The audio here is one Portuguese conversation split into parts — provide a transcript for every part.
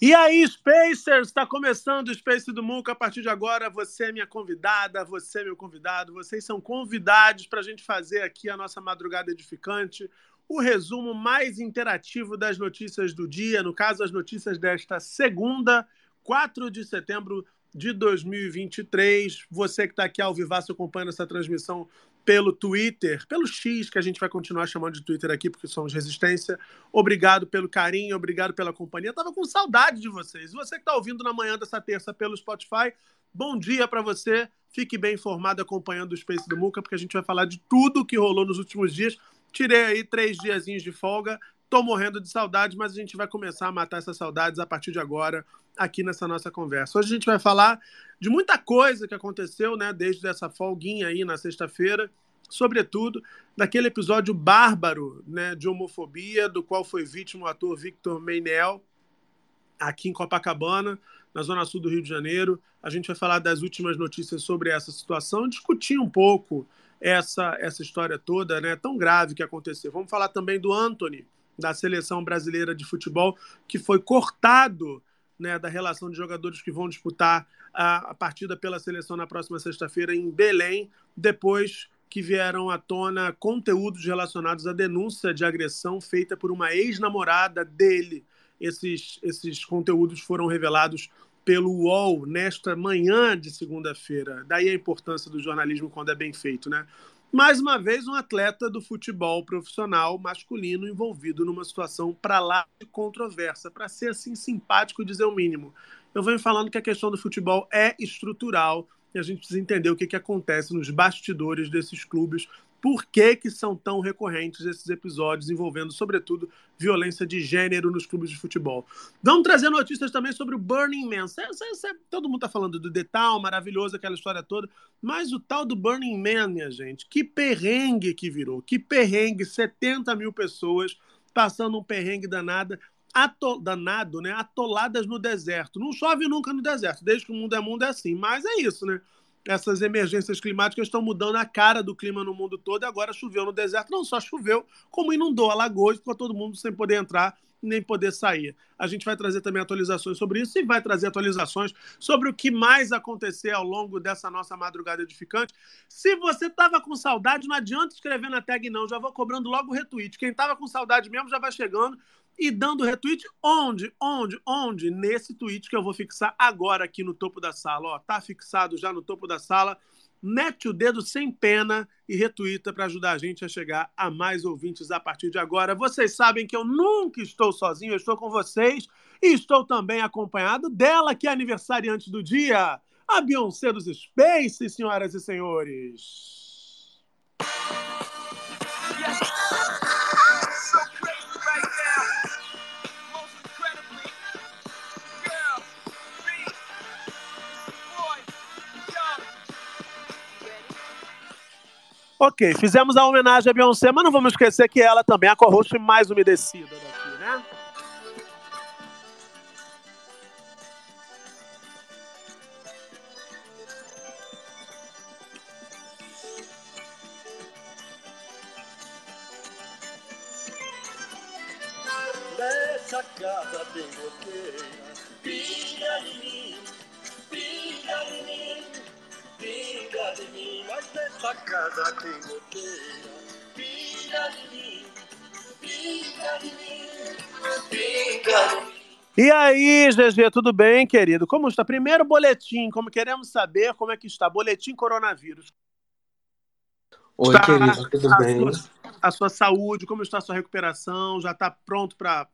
E aí, Spacers, está começando o Space do Muca. A partir de agora, você é minha convidada, você é meu convidado, vocês são convidados para a gente fazer aqui a nossa madrugada edificante, o resumo mais interativo das notícias do dia, no caso, as notícias desta segunda, 4 de setembro de 2023. Você que está aqui ao vivaço acompanhando essa transmissão pelo Twitter, pelo X, que a gente vai continuar chamando de Twitter aqui, porque somos resistência. Obrigado pelo carinho, obrigado pela companhia. Tava com saudade de vocês. Você que está ouvindo na manhã dessa terça pelo Spotify, bom dia para você. Fique bem informado acompanhando o Space do Muca, porque a gente vai falar de tudo que rolou nos últimos dias. Tirei aí três diazinhos de folga. Tô morrendo de saudade, mas a gente vai começar a matar essas saudades a partir de agora, aqui nessa nossa conversa. Hoje a gente vai falar de muita coisa que aconteceu, né, desde essa folguinha aí na sexta-feira, sobretudo daquele episódio bárbaro, né, de homofobia, do qual foi vítima o ator Victor Meinel, aqui em Copacabana, na zona sul do Rio de Janeiro. A gente vai falar das últimas notícias sobre essa situação, discutir um pouco essa essa história toda, né, tão grave que aconteceu. Vamos falar também do Anthony, da seleção brasileira de futebol, que foi cortado né, da relação de jogadores que vão disputar a, a partida pela seleção na próxima sexta-feira em Belém, depois que vieram à tona conteúdos relacionados à denúncia de agressão feita por uma ex-namorada dele. Esses, esses conteúdos foram revelados pelo UOL nesta manhã de segunda-feira. Daí a importância do jornalismo quando é bem feito, né? Mais uma vez, um atleta do futebol profissional masculino envolvido numa situação para lá de controversa, para ser assim simpático dizer o mínimo. Eu venho falando que a questão do futebol é estrutural e a gente precisa entender o que, que acontece nos bastidores desses clubes, por que, que são tão recorrentes esses episódios envolvendo, sobretudo, violência de gênero nos clubes de futebol. Vamos trazer notícias também sobre o Burning Man. Cê, cê, cê, todo mundo está falando do detal, maravilhoso, aquela história toda, mas o tal do Burning Man, minha gente, que perrengue que virou, que perrengue, 70 mil pessoas passando um perrengue danada, ato, danado, né? Atoladas no deserto. Não chove nunca no deserto, desde que o mundo é mundo é assim, mas é isso, né? Essas emergências climáticas estão mudando a cara do clima no mundo todo agora choveu no deserto. Não só choveu, como inundou Alagoas, ficou todo mundo sem poder entrar nem poder sair. A gente vai trazer também atualizações sobre isso e vai trazer atualizações sobre o que mais acontecer ao longo dessa nossa madrugada edificante. Se você estava com saudade, não adianta escrever na tag não, já vou cobrando logo o retweet. Quem estava com saudade mesmo já vai chegando e dando retweet onde? Onde? Onde? Nesse tweet que eu vou fixar agora aqui no topo da sala. Ó, tá fixado já no topo da sala. Mete o dedo sem pena e retuita para ajudar a gente a chegar a mais ouvintes a partir de agora. Vocês sabem que eu nunca estou sozinho, eu estou com vocês e estou também acompanhado dela, que é aniversariante do dia, a Beyoncé dos Space, senhoras e senhores. Ok, fizemos a homenagem a Beyoncé, mas não vamos esquecer que ela também é a co-host mais umedecida daqui, né? Nessa casa tem goteira, Goteira, pinga de mim, de mim. E aí, GG, tudo bem, querido? Como está? Primeiro boletim, como queremos saber como é que está. Boletim coronavírus. Oi, Está querido, tudo a bem? sua, a sua saúde, como está a sua recuperação? Já está pronto para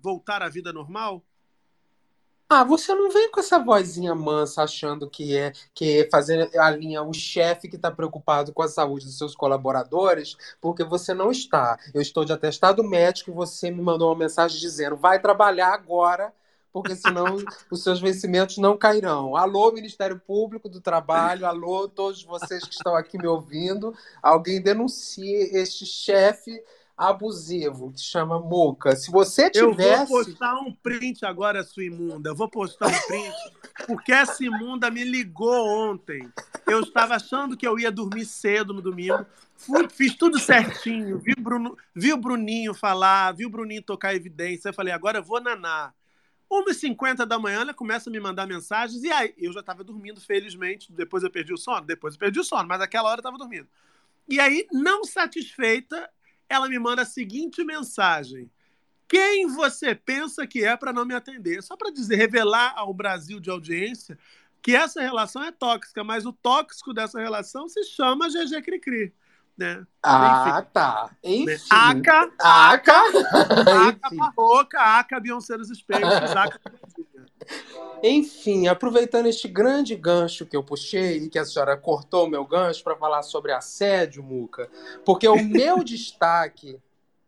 voltar à vida normal? Ah, você não vem com essa vozinha mansa achando que é que é fazer a linha o chefe que está preocupado com a saúde dos seus colaboradores, porque você não está. Eu estou de atestado médico e você me mandou uma mensagem dizendo vai trabalhar agora, porque senão os seus vencimentos não cairão. Alô, Ministério Público do Trabalho, alô, todos vocês que estão aqui me ouvindo, alguém denuncie este chefe abusivo que chama Muca. Se você Eu tivesse. vou postar um print agora, sua imunda. Eu vou postar um print, porque essa imunda me ligou ontem. Eu estava achando que eu ia dormir cedo no domingo. Fui- fiz tudo certinho. Vi, o Bruno, vi o Bruninho falar, vi o Bruninho tocar evidência. Eu falei, agora eu vou nanar. 1h50 da manhã, ela começa a me mandar mensagens. E aí, eu já estava dormindo, felizmente. Depois eu perdi o sono. Depois eu perdi o sono, mas naquela hora eu estava dormindo. E aí, não satisfeita, ela me manda a seguinte mensagem. Quem você pensa que é para não me atender? Só para dizer, revelar ao Brasil de audiência que essa relação é tóxica, mas o tóxico dessa relação se chama GG Cricri. Né? Ah, tá. Enfim. Aca, Aca. Aca Enfim. Barroca, Aca Beyoncé dos Espelhos, Aca. Enfim, aproveitando este grande gancho que eu puxei e que a senhora cortou o meu gancho para falar sobre assédio, Muca, porque o meu destaque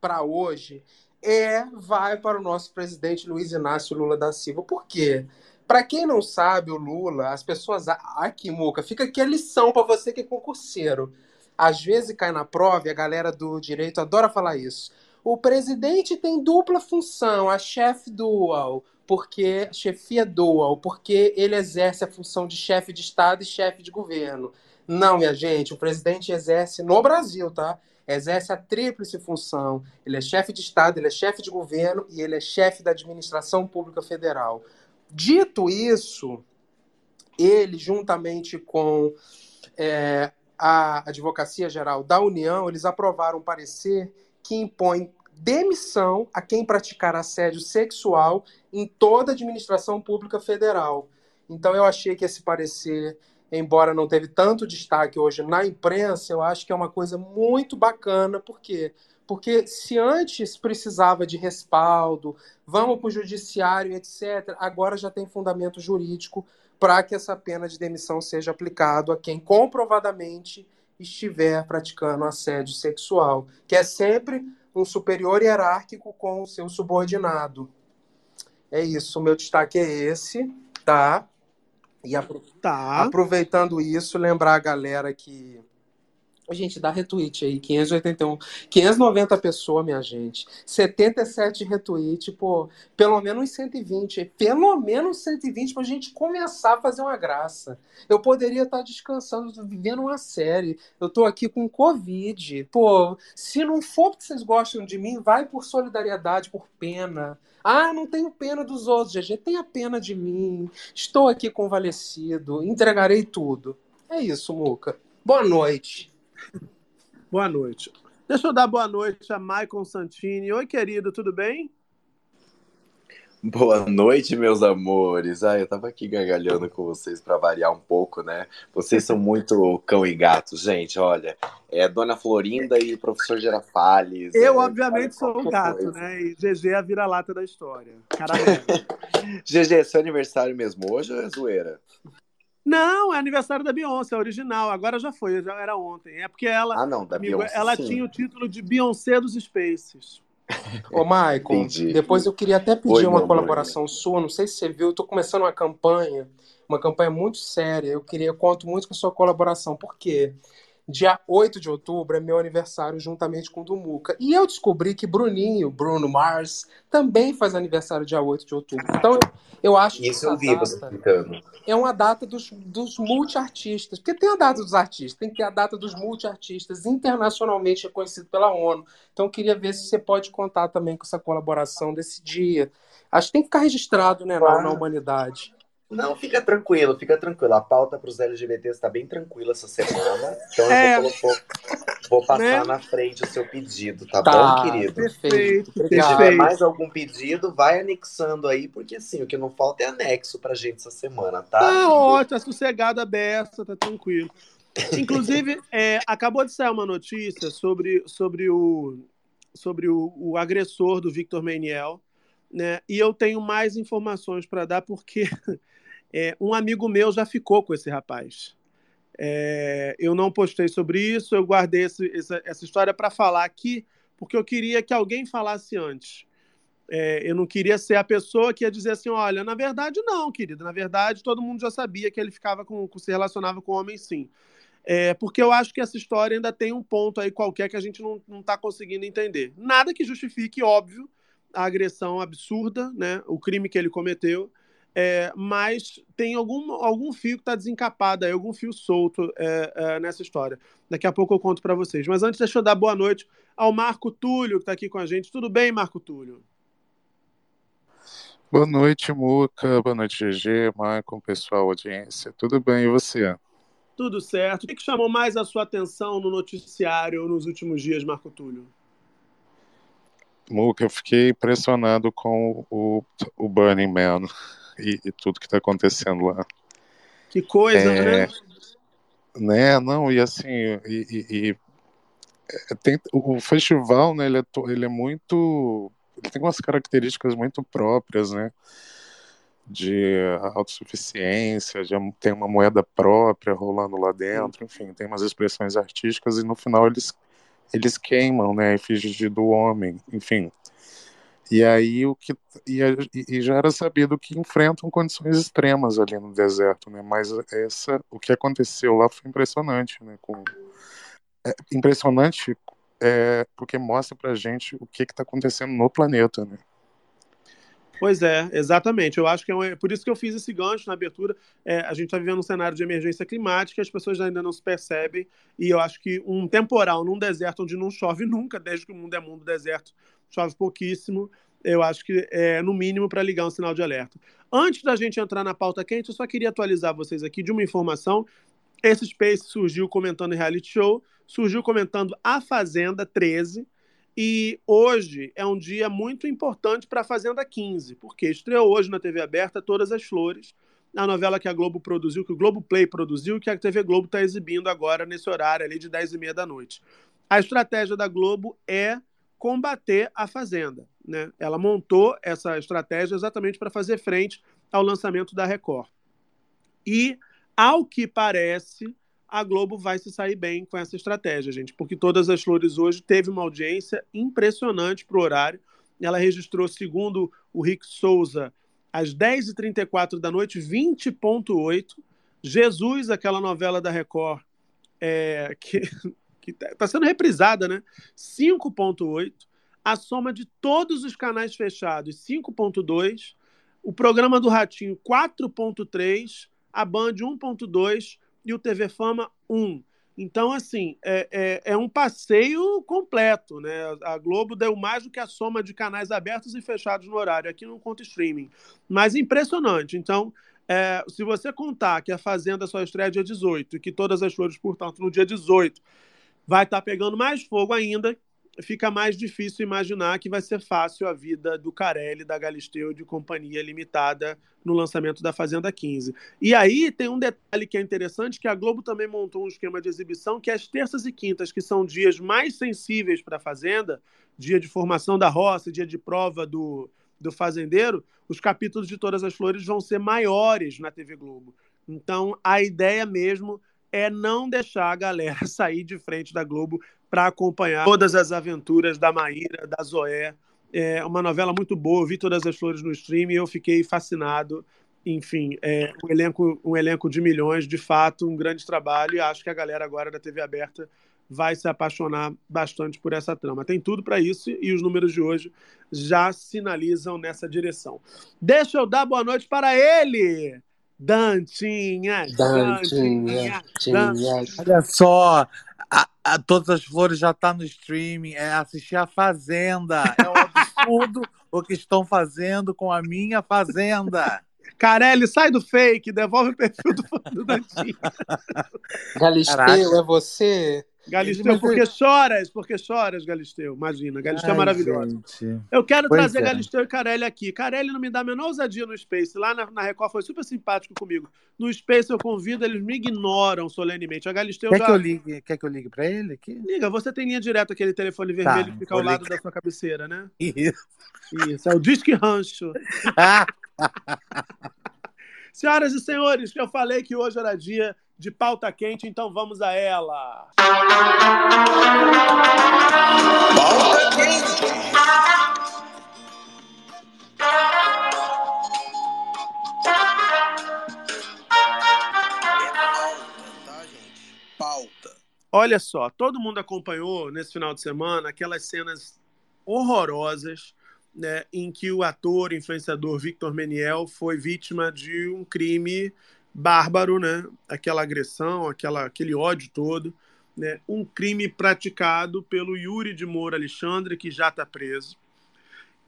para hoje é vai para o nosso presidente Luiz Inácio Lula da Silva. Por quê? Para quem não sabe, o Lula, as pessoas aqui, Muca, fica aqui a lição para você que é concurseiro. Às vezes cai na prova e a galera do direito adora falar isso. O presidente tem dupla função, a chefe dual, porque chefia dual, porque ele exerce a função de chefe de Estado e chefe de governo. Não, minha gente, o presidente exerce no Brasil, tá? Exerce a tríplice função. Ele é chefe de Estado, ele é chefe de governo e ele é chefe da administração pública federal. Dito isso, ele, juntamente com é, a Advocacia Geral da União, eles aprovaram um parecer que impõe demissão a quem praticar assédio sexual em toda a administração pública federal. Então eu achei que esse parecer, embora não teve tanto destaque hoje na imprensa, eu acho que é uma coisa muito bacana, por quê? Porque se antes precisava de respaldo, vamos para o judiciário, etc., agora já tem fundamento jurídico para que essa pena de demissão seja aplicado a quem comprovadamente estiver praticando assédio sexual, que é sempre um superior hierárquico com o seu subordinado. É isso, o meu destaque é esse, tá? E apro- Tá. aproveitando isso, lembrar a galera que. Gente, dá retweet aí, 581. 590 pessoas, minha gente. 77 retweet, pô. Pelo menos 120. Pelo menos 120 pra gente começar a fazer uma graça. Eu poderia estar descansando, vivendo uma série. Eu tô aqui com Covid. Pô, se não for porque vocês gostam de mim, vai por solidariedade, por pena. Ah, não tenho pena dos outros, GG. Tenha pena de mim. Estou aqui convalescido. Entregarei tudo. É isso, Muca. Boa noite. Boa noite. Deixa eu dar boa noite a Maicon Santini. Oi, querido, tudo bem? Boa noite, meus amores. Ah, eu tava aqui gargalhando com vocês para variar um pouco, né? Vocês são muito cão e gato, gente. Olha, é Dona Florinda e professor Girafales. Eu, é, obviamente, sou um gato, coisa. né? E GG é a vira-lata da história. Caralho. GG, seu aniversário mesmo hoje ou é zoeira? Não, é aniversário da Beyoncé, a original. Agora já foi, já era ontem. É porque ela, Ah, não, da amigo, Beyoncé. ela sim. tinha o título de Beyoncé dos Spaces. Ô, Maicon, Entendi. depois eu queria até pedir Oi, uma colaboração sua. Não sei se você viu, eu tô começando uma campanha, uma campanha muito séria. Eu queria, eu conto muito com a sua colaboração. Por quê? Dia 8 de outubro é meu aniversário juntamente com o do Muca. E eu descobri que Bruninho, Bruno Mars, também faz aniversário dia 8 de outubro. Então eu, acho que Isso eu vi você explicando. é uma data dos, dos multiartistas. Porque tem a data dos artistas, tem que ter a data dos multiartistas, internacionalmente reconhecido pela ONU. Então eu queria ver se você pode contar também com essa colaboração desse dia. Acho que tem que ficar registrado né, na, Claro. na humanidade. Não, fica tranquilo, fica tranquilo. A pauta para os LGBTs está bem tranquila essa semana. Então eu É. vou, colo- vou- Vou passar né? na frente o seu pedido, tá, Tá, bom, querido? perfeito. Se tiver mais algum pedido, vai anexando aí, porque assim, o que não falta é anexo pra gente essa semana, tá? Tá ótimo, tá sossegado, aberta, tá tranquilo. Inclusive, é, acabou de sair uma notícia sobre, sobre, o, sobre o, o agressor do Victor Meniel, né? E eu tenho mais informações para dar, porque é, um amigo meu já ficou com esse rapaz. É, eu não postei sobre isso, eu guardei esse- essa, essa história para falar aqui, porque eu queria que alguém falasse antes. É, eu não queria ser a pessoa que ia dizer assim: olha, na verdade, não, querido. Na verdade, todo mundo já sabia que ele ficava com, se relacionava com homem, sim. É, porque eu acho que essa história ainda tem um ponto aí qualquer que a gente não, não tá conseguindo entender. Nada que justifique, óbvio, a agressão absurda, né? O crime que ele cometeu. É, mas tem algum, algum fio que está desencapado aí, algum fio solto é, é, nessa história. Daqui a pouco eu conto para vocês. Mas antes, deixa eu dar boa noite ao Marco Túlio, que está aqui com a gente. Tudo bem, Marco Túlio? Boa noite, Muca. Boa noite, GG, Maicon, pessoal, audiência. Tudo bem, e você? Tudo certo. O que que chamou mais a sua atenção no noticiário nos últimos dias, Marco Túlio? Muca, eu fiquei impressionado com o, o Burning Man e, e tudo que está acontecendo lá. Que coisa, É, né? né, não, e assim, e, e- e, é, tem, o festival, né, ele é, ele é muito, ele tem umas características muito próprias, né, de autossuficiência, de tem uma moeda própria rolando lá dentro, enfim, tem umas expressões artísticas e no final eles eles queimam, né, efígies de- do homem, enfim. E aí o que e, a- e- já era sabido que enfrentam condições extremas ali no deserto, né? Mas essa o que aconteceu lá foi impressionante, né? Com, é, impressionante é, porque mostra pra gente o que está acontecendo no planeta, né? Pois é, exatamente. Eu acho que é, um- por isso que eu fiz esse gancho na abertura. É, a gente está vivendo um cenário de emergência climática, as pessoas ainda não se percebem, e eu acho que um temporal num deserto onde não chove nunca, desde que o mundo é mundo deserto, chove pouquíssimo, eu acho que é no mínimo para ligar um sinal de alerta. Antes da gente entrar na pauta quente, eu só queria atualizar vocês aqui de uma informação. Esse Space surgiu comentando reality show, surgiu comentando A Fazenda 13, e hoje é um dia muito importante para a Fazenda 15, porque estreou hoje na TV aberta Todas as Flores, a novela que a Globo produziu, que o Globo Play produziu, que a TV Globo está exibindo agora nesse horário ali de 10 e meia da noite. A estratégia da Globo é combater a Fazenda. Né? Ela montou essa estratégia exatamente para fazer frente ao lançamento da Record. E, ao que parece, a Globo vai se sair bem com essa estratégia, gente, porque Todas as Flores hoje teve uma audiência impressionante para o horário. Ela registrou, segundo o Rick Souza, às 10h34 da noite, 20,8. Jesus, aquela novela da Record, é, que está sendo reprisada, né? 5,8. A soma de todos os canais fechados, 5,2. O programa do Ratinho, 4,3. A Band, 1,2 e o TV Fama 1. Então, assim, é, é, é, um passeio completo, né? A Globo deu mais do que a soma de canais abertos e fechados no horário. Aqui não conta streaming. Mas impressionante. Então, é, se você contar que a Fazenda só estreia dia 18 e que todas as flores, portanto, no dia 18 vai estar tá pegando mais fogo ainda, fica mais difícil imaginar que vai ser fácil a vida do Carelli, da Galisteu de Companhia Limitada no lançamento da Fazenda 15. E aí tem um detalhe que é interessante, que a Globo também montou um esquema de exibição que as terças e quintas, que são dias mais sensíveis para a Fazenda, dia de formação da roça, dia de prova do, do fazendeiro, os capítulos de Todas as Flores vão ser maiores na TV Globo. Então, a ideia mesmo é não deixar a galera sair de frente da Globo para acompanhar todas as aventuras da Maíra, da Zoé. É uma novela muito boa, vi todas as flores no stream e eu fiquei fascinado. Enfim, é um elenco, um elenco de milhões, de fato, um grande trabalho, e acho que a galera agora da TV aberta vai se apaixonar bastante por essa trama. Tem tudo para isso e os números de hoje já sinalizam nessa direção. Deixa eu dar boa noite para ele, Dantinha. Dantinha. Dantinha. Olha só, a, a, Todas as Flores já está no streaming, é assistir a Fazenda. É um absurdo o que estão fazendo com a minha Fazenda. Carelli, sai do fake, devolve o perfil do, do Dantinho. Galisteu, é você? Galisteu, porque choras, porque choras, Galisteu. Imagina, Galisteu é Ai, maravilhoso. gente. Eu quero Pois trazer é. Galisteu e Carelli aqui. Carelli não me dá a menor ousadia no Space. Lá na, na Record foi super simpático comigo. No Space eu convido, eles me ignoram solenemente. A Galisteu Quer já. que eu ligue, quer que eu ligue pra ele aqui? Liga, você tem linha direta, aquele telefone vermelho Tá, que fica ao lado ligar. da sua cabeceira, né? Isso. Isso, é o Disque Rancho. Senhoras e senhores, eu falei que hoje era dia de pauta quente, então vamos a ela. Pauta quente. Pauta. Olha só, todo mundo acompanhou nesse final de semana aquelas cenas horrorosas né, em que o ator, influenciador Victor Meniel foi vítima de um crime bárbaro, né? Aquela agressão, aquela, aquele ódio todo, né? Um crime praticado pelo Yuri de Moura Alexandre, que já está preso.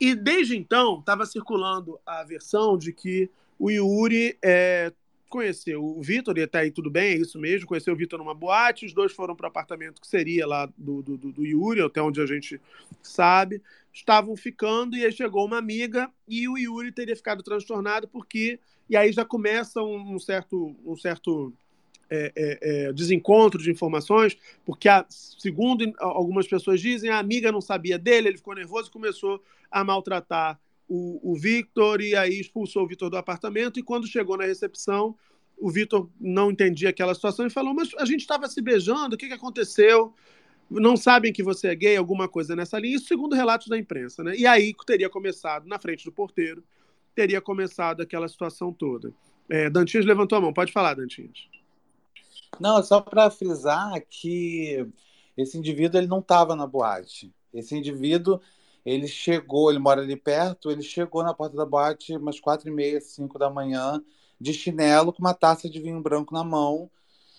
E desde então estava circulando a versão de que o Yuri é, conheceu o Vitor, e até aí tudo bem, é isso mesmo, conheceu o Vitor numa boate, os dois foram para o apartamento que seria lá do, do, do, Yuri, até onde a gente sabe, estavam ficando, e aí chegou uma amiga, e o Yuri teria ficado transtornado porque, e aí já começa um, um certo, um certo é, é, é, desencontro de informações, porque, a, segundo algumas pessoas dizem, a amiga não sabia dele, ele ficou nervoso e começou a maltratar o, o Victor e aí expulsou o Victor do apartamento. E quando chegou na recepção, o Victor não entendia aquela situação e falou: Mas a gente estava se beijando, o que, que aconteceu? Não sabem que você é gay, alguma coisa nessa linha. Isso segundo relatos da imprensa, né? E aí teria começado, na frente do porteiro, teria começado aquela situação toda. É, Dantinhas levantou a mão, pode falar, Dantinhas. Não, só para frisar que esse indivíduo ele não estava na boate. Esse indivíduo ele chegou, ele mora ali perto, ele chegou na porta da boate umas quatro e meia, cinco da manhã, de chinelo, com uma taça de vinho branco na mão.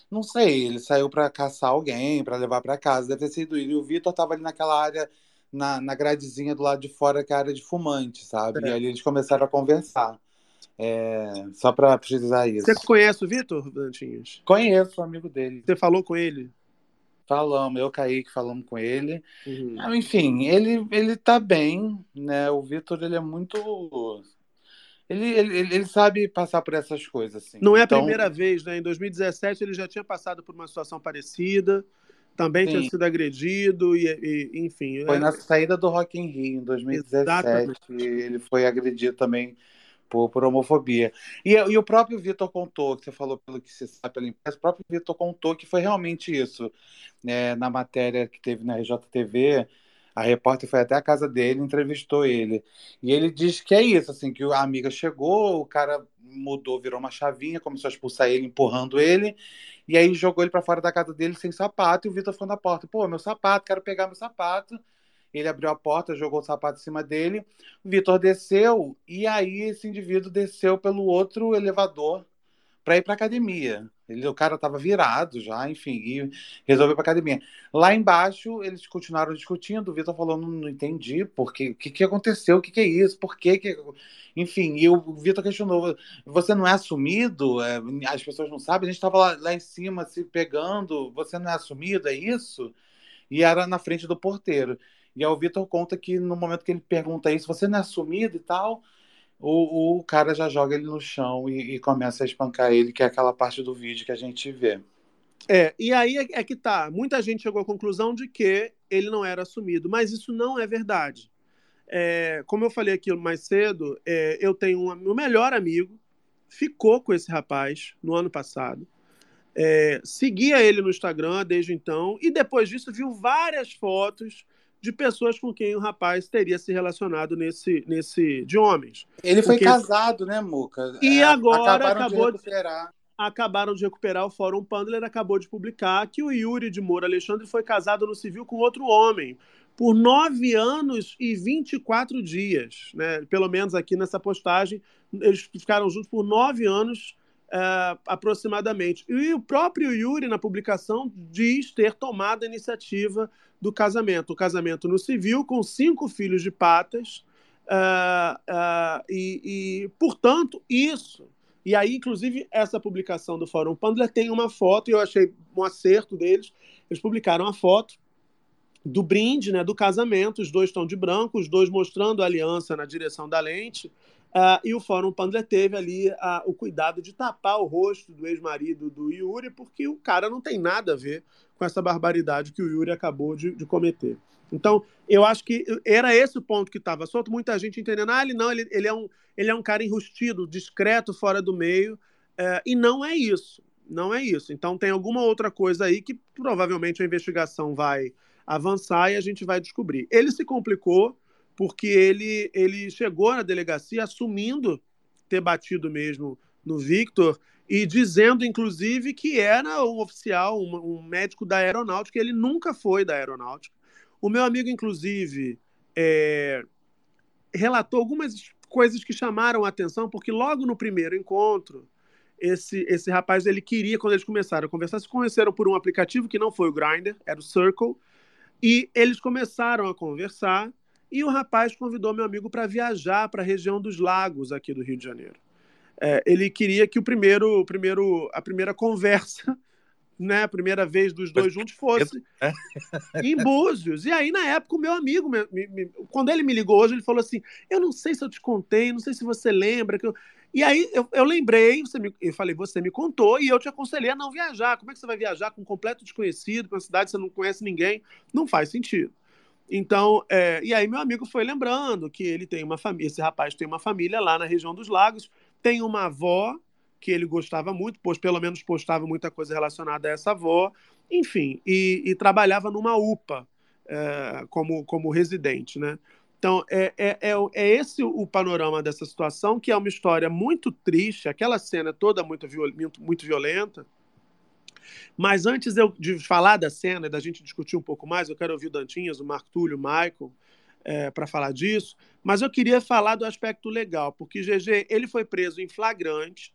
Não sei, ele saiu para caçar alguém, para levar para casa, deve ter sido ele. O Vitor estava ali naquela área, na, na gradezinha do lado de fora, que é a área de fumante, sabe? É. E ali eles começaram a conversar. É, só para precisar isso. Você conhece o Vitor, Dantinhas? Conheço, amigo dele. Você falou com ele? Falamos, eu caí que falamos com ele. Uhum. Ah, Enfim, ele, ele tá bem, né? O Vitor, ele é muito. Ele, ele, ele- ele sabe passar por essas coisas, assim. Não é a Então, primeira vez, né? Em 2017 ele já tinha passado por uma situação parecida, também tinha Sim. sido agredido, e, e- enfim. Foi é- na saída do Rock in Rio, em 2017, Exatamente. ele foi agredido também por, por homofobia. E, e o próprio Vitor contou, que você falou pelo que se sabe pela imprensa, o próprio Vitor contou que foi realmente isso. né? na matéria que teve na RJTV, a repórter foi até a casa dele, entrevistou ele. E ele diz que é isso, assim, que a amiga chegou, o cara mudou, virou uma chavinha, começou a expulsar ele, empurrando ele, e aí jogou ele para fora da casa dele sem sapato, e o Vitor ficou na porta. Pô, meu sapato, quero pegar meu sapato. Ele abriu a porta, jogou o sapato em cima dele. O Vitor desceu, e aí esse indivíduo desceu pelo outro elevador para ir para academia. Ele, o cara estava virado já, enfim, e resolveu para academia. Lá embaixo, eles continuaram discutindo. O Vitor falou: não, não entendi, porque o que, que aconteceu? O que, que é isso? Por que, que. Enfim, e o Vitor questionou: você não é assumido? É, as pessoas não sabem, a gente estava lá, lá em cima se pegando, você não é assumido? É isso? E era na frente do porteiro. E aí o Vitor conta que no momento que ele pergunta isso, você não é assumido e tal, o, o cara já joga ele no chão e, e começa a espancar ele, que é aquela parte do vídeo que a gente vê. É, e aí é, é que tá. Muita gente chegou à conclusão de que ele não era assumido, mas isso não é verdade. É, como eu falei aqui mais cedo, é, eu tenho um, meu melhor amigo, ficou com esse rapaz no ano passado. É, seguia ele no Instagram desde então, e depois disso viu várias fotos de pessoas com quem o rapaz teria se relacionado nesse, nesse de homens. Ele foi Porque- casado, né, Muca? E É, agora acabaram acabou de de- recuperar. acabaram de recuperar o Fórum Pandler acabou de publicar que o Yuri de Moura Alexandre foi casado no civil com outro homem por nove anos e 24 dias, né? Pelo menos aqui nessa postagem eles ficaram juntos por nove anos eh, aproximadamente. E o próprio Yuri na publicação diz ter tomado a iniciativa do casamento, o casamento no civil com cinco filhos de patas ah, ah, e, e, portanto, isso. E aí, inclusive, essa publicação do Fórum Pandler tem uma foto, e eu achei um acerto deles, eles publicaram a foto do brinde, né, do casamento, os dois estão de branco, os dois mostrando a aliança na direção da lente, uh, e o Fórum Pandler teve ali uh, o cuidado de tapar o rosto do ex-marido do Yuri, porque o cara não tem nada a ver com essa barbaridade que o Yuri acabou de, de cometer. Então, eu acho que era esse o ponto que estava solto, muita gente entendendo, ah, ele não, ele, ele, é, um, ele é um cara enrustido, discreto, fora do meio, uh, e não é isso, não é isso. Então, tem alguma outra coisa aí que provavelmente a investigação vai avançar e a gente vai descobrir. Ele se complicou porque ele, ele chegou na delegacia assumindo ter batido mesmo no Victor e dizendo, inclusive, que era um oficial, um, um médico da aeronáutica. Ele nunca foi da aeronáutica. O meu amigo, inclusive, é, relatou algumas coisas que chamaram a atenção, porque logo no primeiro encontro, esse, esse rapaz ele queria, quando eles começaram a conversar, se conheceram por um aplicativo que não foi o Grindr, era o Circle, e eles começaram a conversar e o rapaz convidou meu amigo para viajar para a região dos lagos aqui do Rio de Janeiro. É, ele queria que o primeiro, o primeiro, a primeira conversa, né, a primeira vez dos dois juntos fosse é. em Búzios. E aí, na época, o meu amigo, me, me, quando ele me ligou hoje, ele falou assim: Eu não sei se eu te contei, não sei se você lembra. Que eu... E aí eu, eu lembrei, você me, eu falei, você me contou e eu te aconselhei a não viajar. Como é que você vai viajar com um completo desconhecido, para uma cidade que você não conhece ninguém? Não faz sentido. Então, é, e aí meu amigo foi lembrando que ele tem uma família, esse rapaz tem uma família lá na região dos lagos, tem uma avó que ele gostava muito, pois pelo menos postava muita coisa relacionada a essa avó, enfim, e, e trabalhava numa UPA é, como, como residente, né? Então, é, é, é, é, esse o panorama dessa situação, que é uma história muito triste, aquela cena toda muito, muito, muito violenta. Mas antes de falar da cena da gente discutir um pouco mais, eu quero ouvir o Dantinhas, o Marco Túlio, o Michael, é, para falar disso. Mas eu queria falar do aspecto legal, porque GG ele foi preso em flagrante,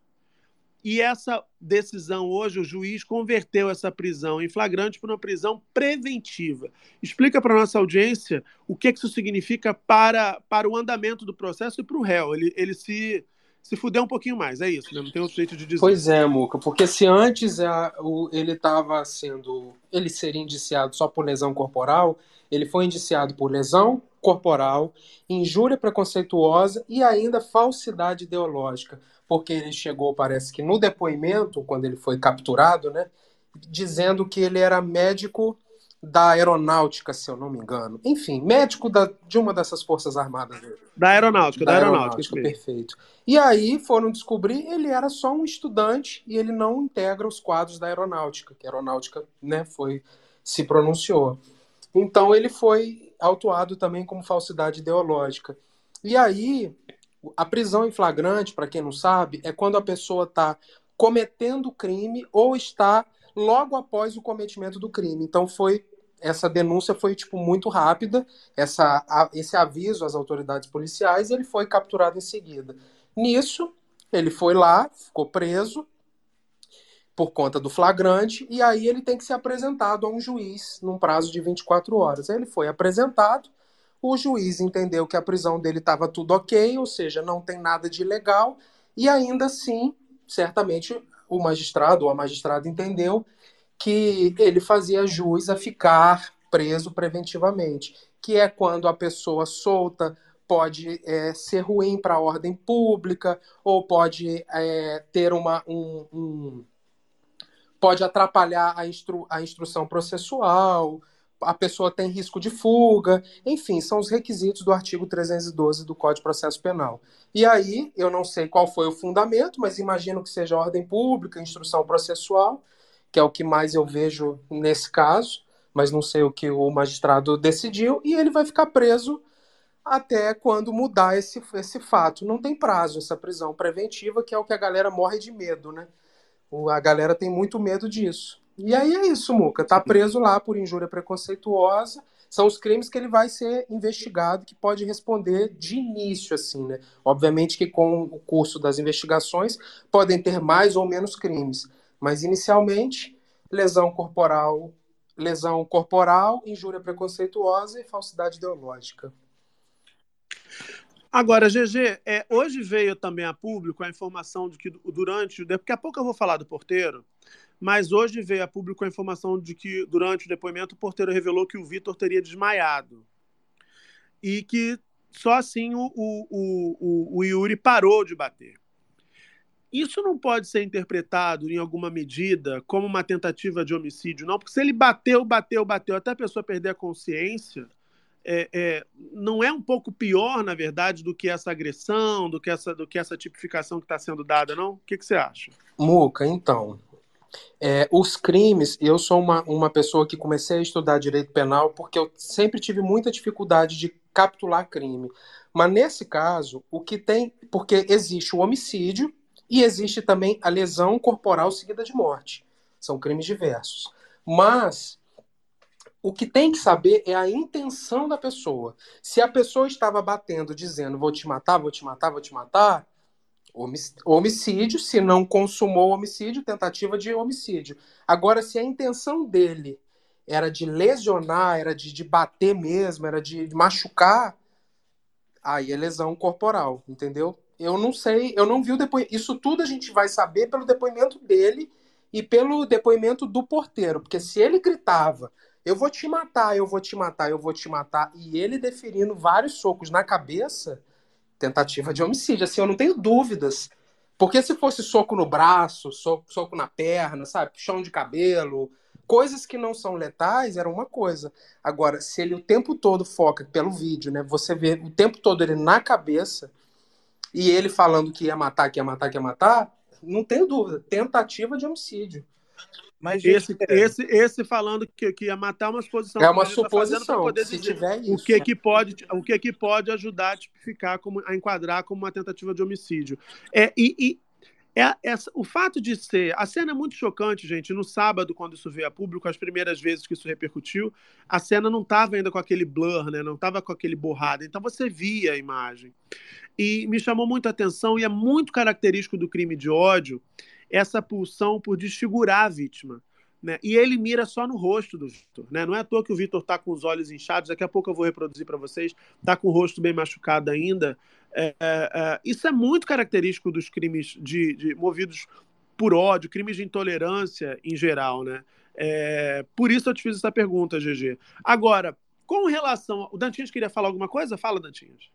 e essa decisão hoje, o juiz converteu essa prisão em flagrante para uma prisão preventiva. Explica para a nossa audiência o que isso significa para, para o andamento do processo e para o réu. Ele, ele se, se fuder um pouquinho mais, é isso, né? não tem outro jeito de dizer. Pois é, Muca, porque se antes a, o, ele estava sendo. Ele seria indiciado só por lesão corporal, ele foi indiciado por lesão corporal, injúria preconceituosa e ainda falsidade ideológica porque ele chegou, parece que no depoimento, quando ele foi capturado, né, dizendo que ele era médico da aeronáutica, se eu não me engano. Enfim, médico da, de uma dessas forças armadas. Da aeronáutica, da, da aeronáutica, aeronáutica perfeito. E aí foram descobrir, ele era só um estudante e ele não integra os quadros da aeronáutica, que a aeronáutica, né, foi se pronunciou. Então ele foi autuado também como falsidade ideológica. E aí a prisão em flagrante, para quem não sabe, é quando a pessoa está cometendo crime ou está logo após o cometimento do crime. Então foi essa denúncia foi tipo muito rápida, essa, a, esse aviso às autoridades policiais, ele foi capturado em seguida. Nisso, ele foi lá, ficou preso por conta do flagrante e aí ele tem que ser apresentado a um juiz num prazo de 24 horas. Aí ele foi apresentado, o juiz entendeu que a prisão dele estava tudo ok, ou seja, não tem nada de ilegal, e ainda assim, certamente, o magistrado ou a magistrada entendeu que ele fazia jus a ficar preso preventivamente, que é quando a pessoa solta pode é, ser ruim para a ordem pública ou pode é, ter uma um, um, pode atrapalhar a, instru, a instrução processual a pessoa tem risco de fuga, enfim, são os requisitos do artigo 312 do Código de Processo Penal. E aí, eu não sei qual foi o fundamento, mas imagino que seja ordem pública, instrução processual, que é o que mais eu vejo nesse caso, mas não sei o que o magistrado decidiu, e ele vai ficar preso até quando mudar esse, esse fato. Não tem prazo essa prisão preventiva, que é o que a galera morre de medo, né? A galera tem muito medo disso. E aí é isso, Muca. Tá preso lá por injúria preconceituosa. São os crimes que ele vai ser investigado, que pode responder de início, assim, né? Obviamente que com o curso das investigações podem ter mais ou menos crimes. Mas inicialmente, lesão corporal, lesão corporal, injúria preconceituosa e falsidade ideológica. Agora, GG, é, hoje veio também a público a informação de que durante. Daqui a pouco eu vou falar do porteiro, mas hoje veio a público a informação de que, durante o depoimento, o porteiro revelou que o Vitor teria desmaiado. E que só assim o, o, o, o Yuri parou de bater. Isso não pode ser interpretado, em alguma medida, como uma tentativa de homicídio, não, porque se ele bateu, bateu, bateu, até a pessoa perder a consciência, é, é, não é um pouco pior, na verdade, do que essa agressão, do que essa, do que essa tipificação que está sendo dada, não? O que, que você acha? Muca, então, é, os crimes, eu sou uma, uma pessoa que comecei a estudar direito penal porque eu sempre tive muita dificuldade de capitular crime. Mas nesse caso, o que tem. Porque existe o homicídio e existe também a lesão corporal seguida de morte. São crimes diversos. Mas o que tem que saber é a intenção da pessoa. Se a pessoa estava batendo, dizendo vou te matar, vou te matar, vou te matar, homicídio, se não consumou homicídio, tentativa de homicídio. Agora, se a intenção dele era de lesionar, era de, de bater mesmo, era de machucar, aí é lesão corporal, entendeu? Eu não sei, eu não vi o depoimento. Isso tudo a gente vai saber pelo depoimento dele e pelo depoimento do porteiro, porque se ele gritava, eu vou te matar, eu vou te matar, eu vou te matar, e ele deferindo vários socos na cabeça, tentativa de homicídio. Assim, eu não tenho dúvidas. Porque se fosse soco no braço, soco, soco na perna, sabe? Puxão de cabelo, coisas que não são letais, era uma coisa. Agora, se ele o tempo todo foca, pelo vídeo, né? Você vê o tempo todo ele na cabeça e ele falando que ia matar, que ia matar, que ia matar, não tenho dúvida. Tentativa de homicídio. Mas esse, esse, esse falando que, que ia matar uma suposição. É uma tá suposição. se tiver isso. O que que pode, o que que pode ajudar a tipificar como a enquadrar como uma tentativa de homicídio? É e, e é, essa, o fato de ser. A cena é muito chocante, gente. No sábado, quando isso veio a público, as primeiras vezes que isso repercutiu, a cena não estava ainda com aquele blur, né? não estava com aquele borrado. Então você via a imagem. E me chamou muito a atenção, e é muito característico do crime de ódio, essa pulsão por desfigurar a vítima. Né? E ele mira só no rosto do Vitor. Né? Não é à toa que o Vitor está com os olhos inchados, daqui a pouco eu vou reproduzir para vocês, está com o rosto bem machucado ainda. É, é, é, isso é muito característico dos crimes de, de, movidos por ódio, crimes de intolerância em geral. Né? É, por isso eu te fiz essa pergunta, GG. Agora, com relação. O Dantinhas queria falar alguma coisa? Fala, Dantinhas.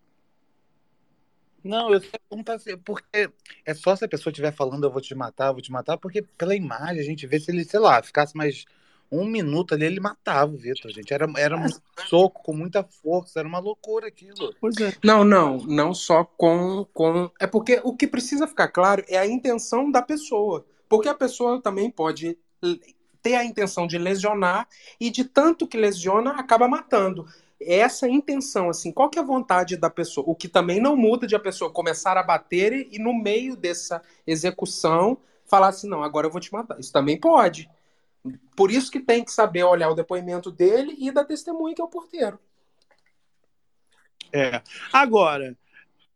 Não, eu sei perguntar assim, porque é só se a pessoa estiver falando eu vou te matar, eu vou te matar, porque pela imagem a gente vê se ele, sei lá, ficasse mais um minuto ali, ele matava o Vitor, gente. Era, era um soco com muita força, era uma loucura aquilo. Pois é. Não, não, não só com, com. É porque o que precisa ficar claro é a intenção da pessoa. Porque a pessoa também pode ter a intenção de lesionar e de tanto que lesiona, acaba matando essa intenção, assim, qual que é a vontade da pessoa? O que também não muda de a pessoa começar a bater e no meio dessa execução falar assim, não, agora eu vou te matar. Isso também pode. Por isso que tem que saber olhar o depoimento dele e da testemunha que é o porteiro. É. Agora,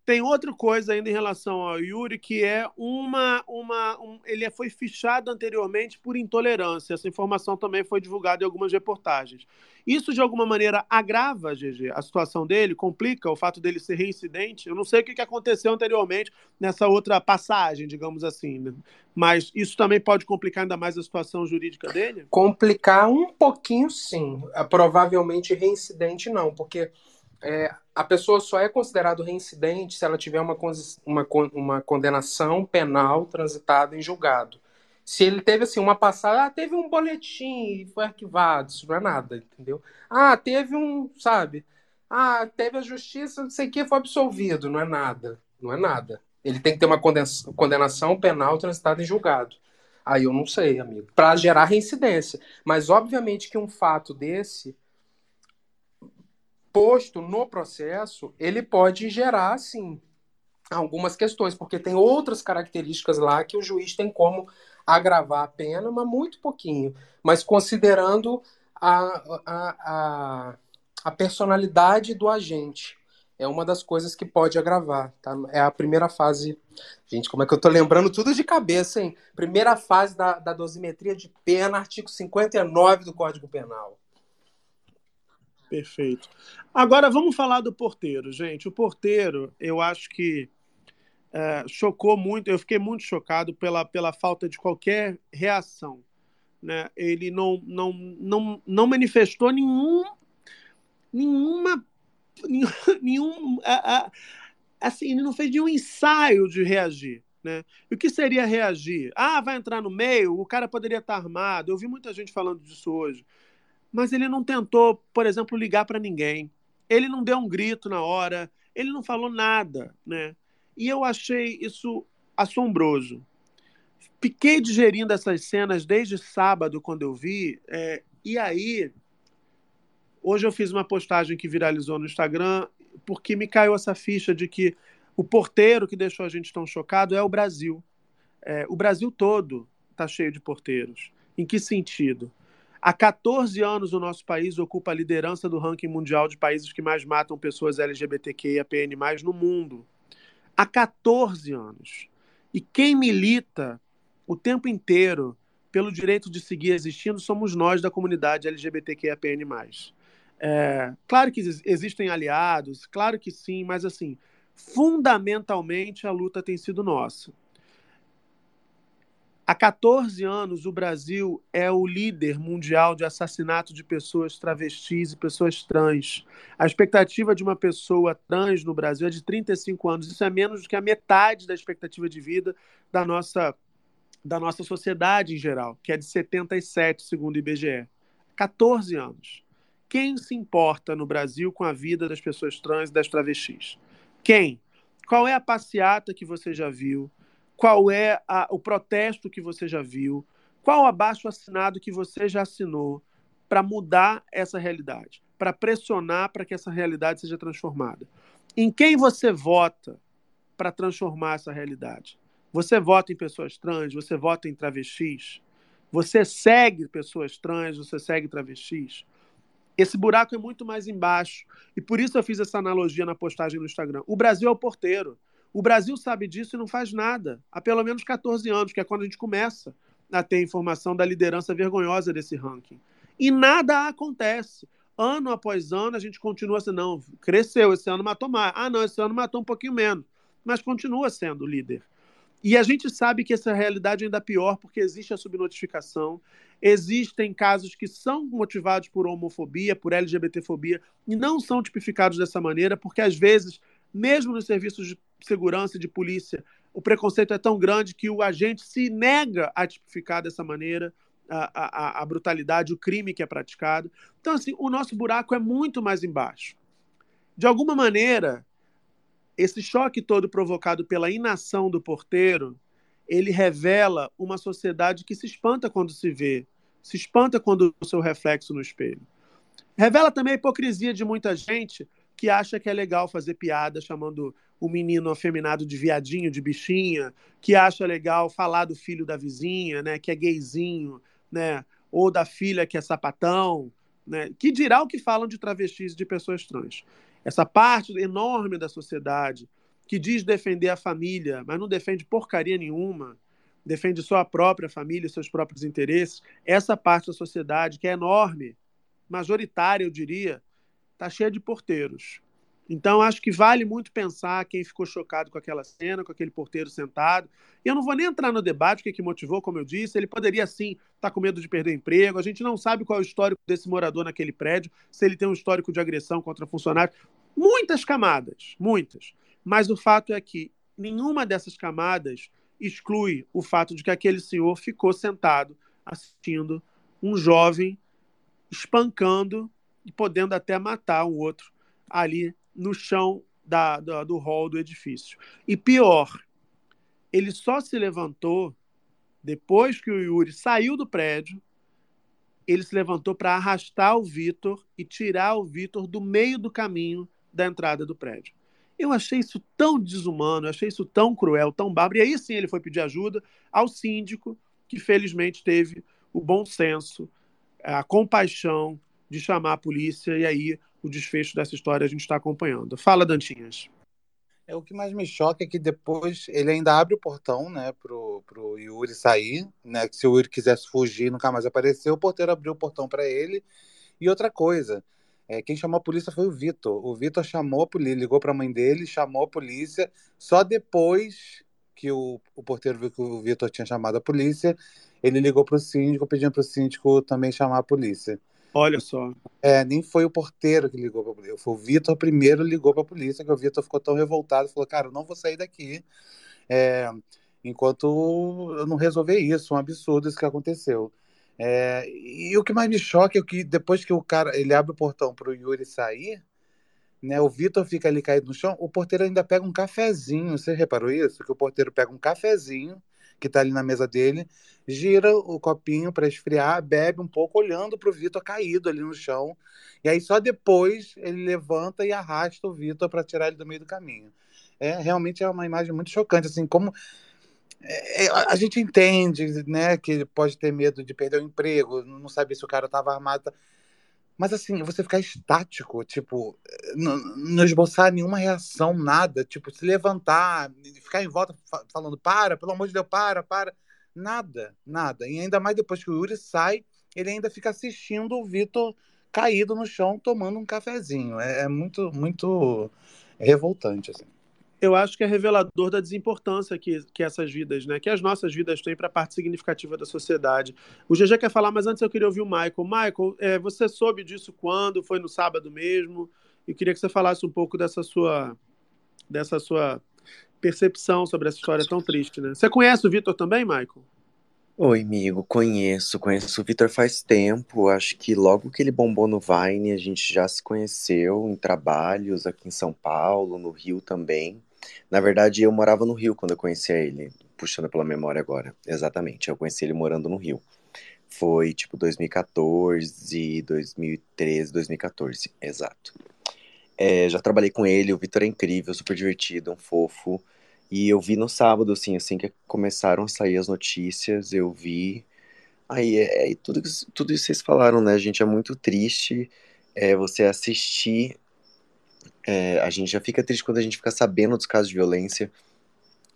tem outra coisa ainda em relação ao Yuri, que é uma. uma um, ele foi fichado anteriormente por intolerância. Essa informação também foi divulgada em algumas reportagens. Isso, de alguma maneira, agrava, GG, a situação dele, complica o fato dele ser reincidente. Eu não sei o que aconteceu anteriormente nessa outra passagem, digamos assim, né? mas isso também pode complicar ainda mais a situação jurídica dele? Complicar um pouquinho, sim. Provavelmente reincidente, não, porque é, a pessoa só é considerada reincidente se ela tiver uma, uma, uma condenação penal transitada em julgado. Se ele teve assim uma passada, ah, teve um boletim e foi arquivado, isso não é nada, entendeu? Ah, teve um, sabe? Ah, teve a justiça, não sei o que, foi absolvido, não é nada, não é nada. Ele tem que ter uma condenação penal transitada em julgado. Aí eu não sei, amigo, para gerar reincidência. Mas obviamente que um fato desse posto no processo, ele pode gerar, sim, algumas questões, porque tem outras características lá que o juiz tem como agravar a pena, mas muito pouquinho. Mas considerando a, a, a, a personalidade do agente. É uma das coisas que pode agravar, tá? É a primeira fase. Gente, como é que eu tô lembrando tudo de cabeça, hein? Primeira fase da, da dosimetria de pena, artigo 59 do Código Penal. Perfeito. Agora vamos falar do porteiro, gente. O porteiro, eu acho que é, chocou muito, eu fiquei muito chocado pela, pela falta de qualquer reação. Né? Ele não, não, não, não manifestou nenhum, nenhuma. Nenhum, a, a, assim, ele não fez nenhum ensaio de reagir. Né? E o que seria reagir? Ah, vai entrar no meio, o cara poderia estar armado. Eu vi muita gente falando disso hoje. Mas ele não tentou, por exemplo, ligar para ninguém. Ele não deu um grito na hora, ele não falou nada. Né? E eu achei isso assombroso. Fiquei digerindo essas cenas desde sábado, quando eu vi, é, e aí. Hoje eu fiz uma postagem que viralizou no Instagram, porque me caiu essa ficha de que o porteiro que deixou a gente tão chocado é o Brasil. É, o Brasil todo está cheio de porteiros. Em que sentido? Há 14 anos o nosso país ocupa a liderança do ranking mundial de países que mais matam pessoas LGBTQIAPN+, no mundo. Há 14 anos. E quem milita o tempo inteiro pelo direito de seguir existindo somos nós da comunidade LGBTQIAPN+. É, claro que existem aliados, claro que sim, mas assim, fundamentalmente a luta tem sido nossa. Há 14 anos, o Brasil é o líder mundial de assassinato de pessoas travestis e pessoas trans. A expectativa de uma pessoa trans no Brasil é de 35 anos. Isso é menos do que a metade da expectativa de vida da nossa, da nossa sociedade em geral, que é de 77, segundo o IBGE. 14 anos. Quem se importa no Brasil com a vida das pessoas trans e das travestis? Quem? Qual é a passeata que você já viu? Qual é a, o protesto que você já viu? Qual abaixo assinado que você já assinou para mudar essa realidade? Para pressionar para que essa realidade seja transformada? Em quem você vota para transformar essa realidade? Você vota em pessoas trans? Você vota em travestis? Você segue pessoas trans? Você segue travestis? Esse buraco é muito mais embaixo. E por isso eu fiz essa analogia na postagem no Instagram. O Brasil é o porteiro. O Brasil sabe disso e não faz nada. Há pelo menos 14 anos, que é quando a gente começa a ter informação da liderança vergonhosa desse ranking. E nada acontece. Ano após ano, a gente continua assim, não, cresceu, esse ano matou mais. Ah, não, esse ano matou um pouquinho menos. Mas continua sendo líder. E a gente sabe que essa realidade é ainda pior porque existe a subnotificação, existem casos que são motivados por homofobia, por LGBTfobia, e não são tipificados dessa maneira, porque às vezes, mesmo nos serviços de segurança e de polícia, o preconceito é tão grande que o agente se nega a tipificar dessa maneira a, a, a brutalidade, o crime que é praticado. Então, assim, o nosso buraco é muito mais embaixo. De alguma maneira, esse choque todo provocado pela inação do porteiro, ele revela uma sociedade que se espanta quando se vê, se espanta quando o seu reflexo no espelho. Revela também a hipocrisia de muita gente que acha que é legal fazer piada chamando o menino afeminado de viadinho, de bichinha, que acha legal falar do filho da vizinha, né, que é gayzinho, né, ou da filha que é sapatão, né, que dirá o que falam de travestis e de pessoas trans. Essa parte enorme da sociedade que diz defender a família, mas não defende porcaria nenhuma, defende só a própria família, seus próprios interesses. Essa parte da sociedade, que é enorme, majoritária, eu diria, está cheia de porteiros. Então, acho que vale muito pensar quem ficou chocado com aquela cena, com aquele porteiro sentado. E eu não vou nem entrar no debate, o que, que motivou, como eu disse. Ele poderia, sim, estar tá com medo de perder emprego. A gente não sabe qual é o histórico desse morador naquele prédio, se ele tem um histórico de agressão contra funcionários. Muitas camadas, muitas. Mas o fato é que nenhuma dessas camadas exclui o fato de que aquele senhor ficou sentado assistindo um jovem espancando e podendo até matar um outro ali no chão da, da, do hall do edifício. E pior, ele só se levantou depois que o Yuri saiu do prédio. Ele se levantou para arrastar o Vitor e tirar o Vitor do meio do caminho da entrada do prédio. Eu achei isso tão desumano, achei isso tão cruel, tão bárbaro. E aí sim ele foi pedir ajuda ao síndico, que felizmente teve o bom senso, a compaixão de chamar a polícia. E aí o desfecho dessa história a gente está acompanhando. Fala, Dantinhas. É, o que mais me choca é que depois ele ainda abre o portão, né, pro, pro Yuri sair, né, que se o Yuri quisesse fugir nunca mais apareceu, o porteiro abriu o portão para ele. E outra coisa, É, quem chamou a polícia foi o Vitor. O Vitor chamou a polícia, ligou para a mãe dele, chamou a polícia. Só depois que o, o porteiro viu que o Vitor tinha chamado a polícia, ele ligou para o síndico, pedindo para o síndico também chamar a polícia. Olha só. É, nem foi o porteiro que ligou para polícia. Foi o Vitor primeiro ligou para a polícia, que o Vitor ficou tão revoltado, falou: "Cara, eu não vou sair daqui é, enquanto eu não resolver isso. Um absurdo isso que aconteceu." É, e o que mais me choca é que depois que o cara ele abre o portão para o Yuri sair, né, o Vitor fica ali caído no chão, o porteiro ainda pega um cafezinho. Você reparou isso? Que o porteiro pega um cafezinho que está ali na mesa dele, gira o copinho para esfriar, bebe um pouco, olhando para o Vitor caído ali no chão. E aí só depois ele levanta e arrasta o Vitor para tirar ele do meio do caminho. É realmente é uma imagem muito chocante, assim como é, a gente entende, né, que pode ter medo de perder o emprego, não saber se o cara estava armado. Mas assim, você ficar estático, tipo, não, não esboçar nenhuma reação, nada, tipo, se levantar, ficar em volta falando, para, pelo amor de Deus, para, para. Nada, nada. E ainda mais depois que o Yuri sai, ele ainda fica assistindo o Vitor caído no chão tomando um cafezinho. É, é muito, muito revoltante, assim eu acho que é revelador da desimportância que, que essas vidas, né, que as nossas vidas têm para a parte significativa da sociedade. O GG quer falar, mas antes eu queria ouvir o Michael. Michael, é, você soube disso quando? Foi no sábado mesmo? E queria que você falasse um pouco dessa sua, dessa sua percepção sobre essa história tão triste, né? Você conhece o Vitor também, Michael? Oi, amigo, conheço, conheço o Vitor faz tempo, acho que logo que ele bombou no Vine, a gente já se conheceu em trabalhos aqui em São Paulo, no Rio também. Na verdade, eu morava no Rio quando eu conheci ele, puxando pela memória agora. Exatamente, eu conheci ele morando no Rio. Foi tipo 2014, 2013, 2014, exato. É, já trabalhei com ele, o Vitor é incrível, super divertido, um fofo. E eu vi no sábado, assim, assim que começaram a sair as notícias, eu vi. Aí, é, é tudo, tudo isso que vocês falaram, né, gente? É muito triste é, você assistir é, a gente já fica triste quando a gente fica sabendo dos casos de violência.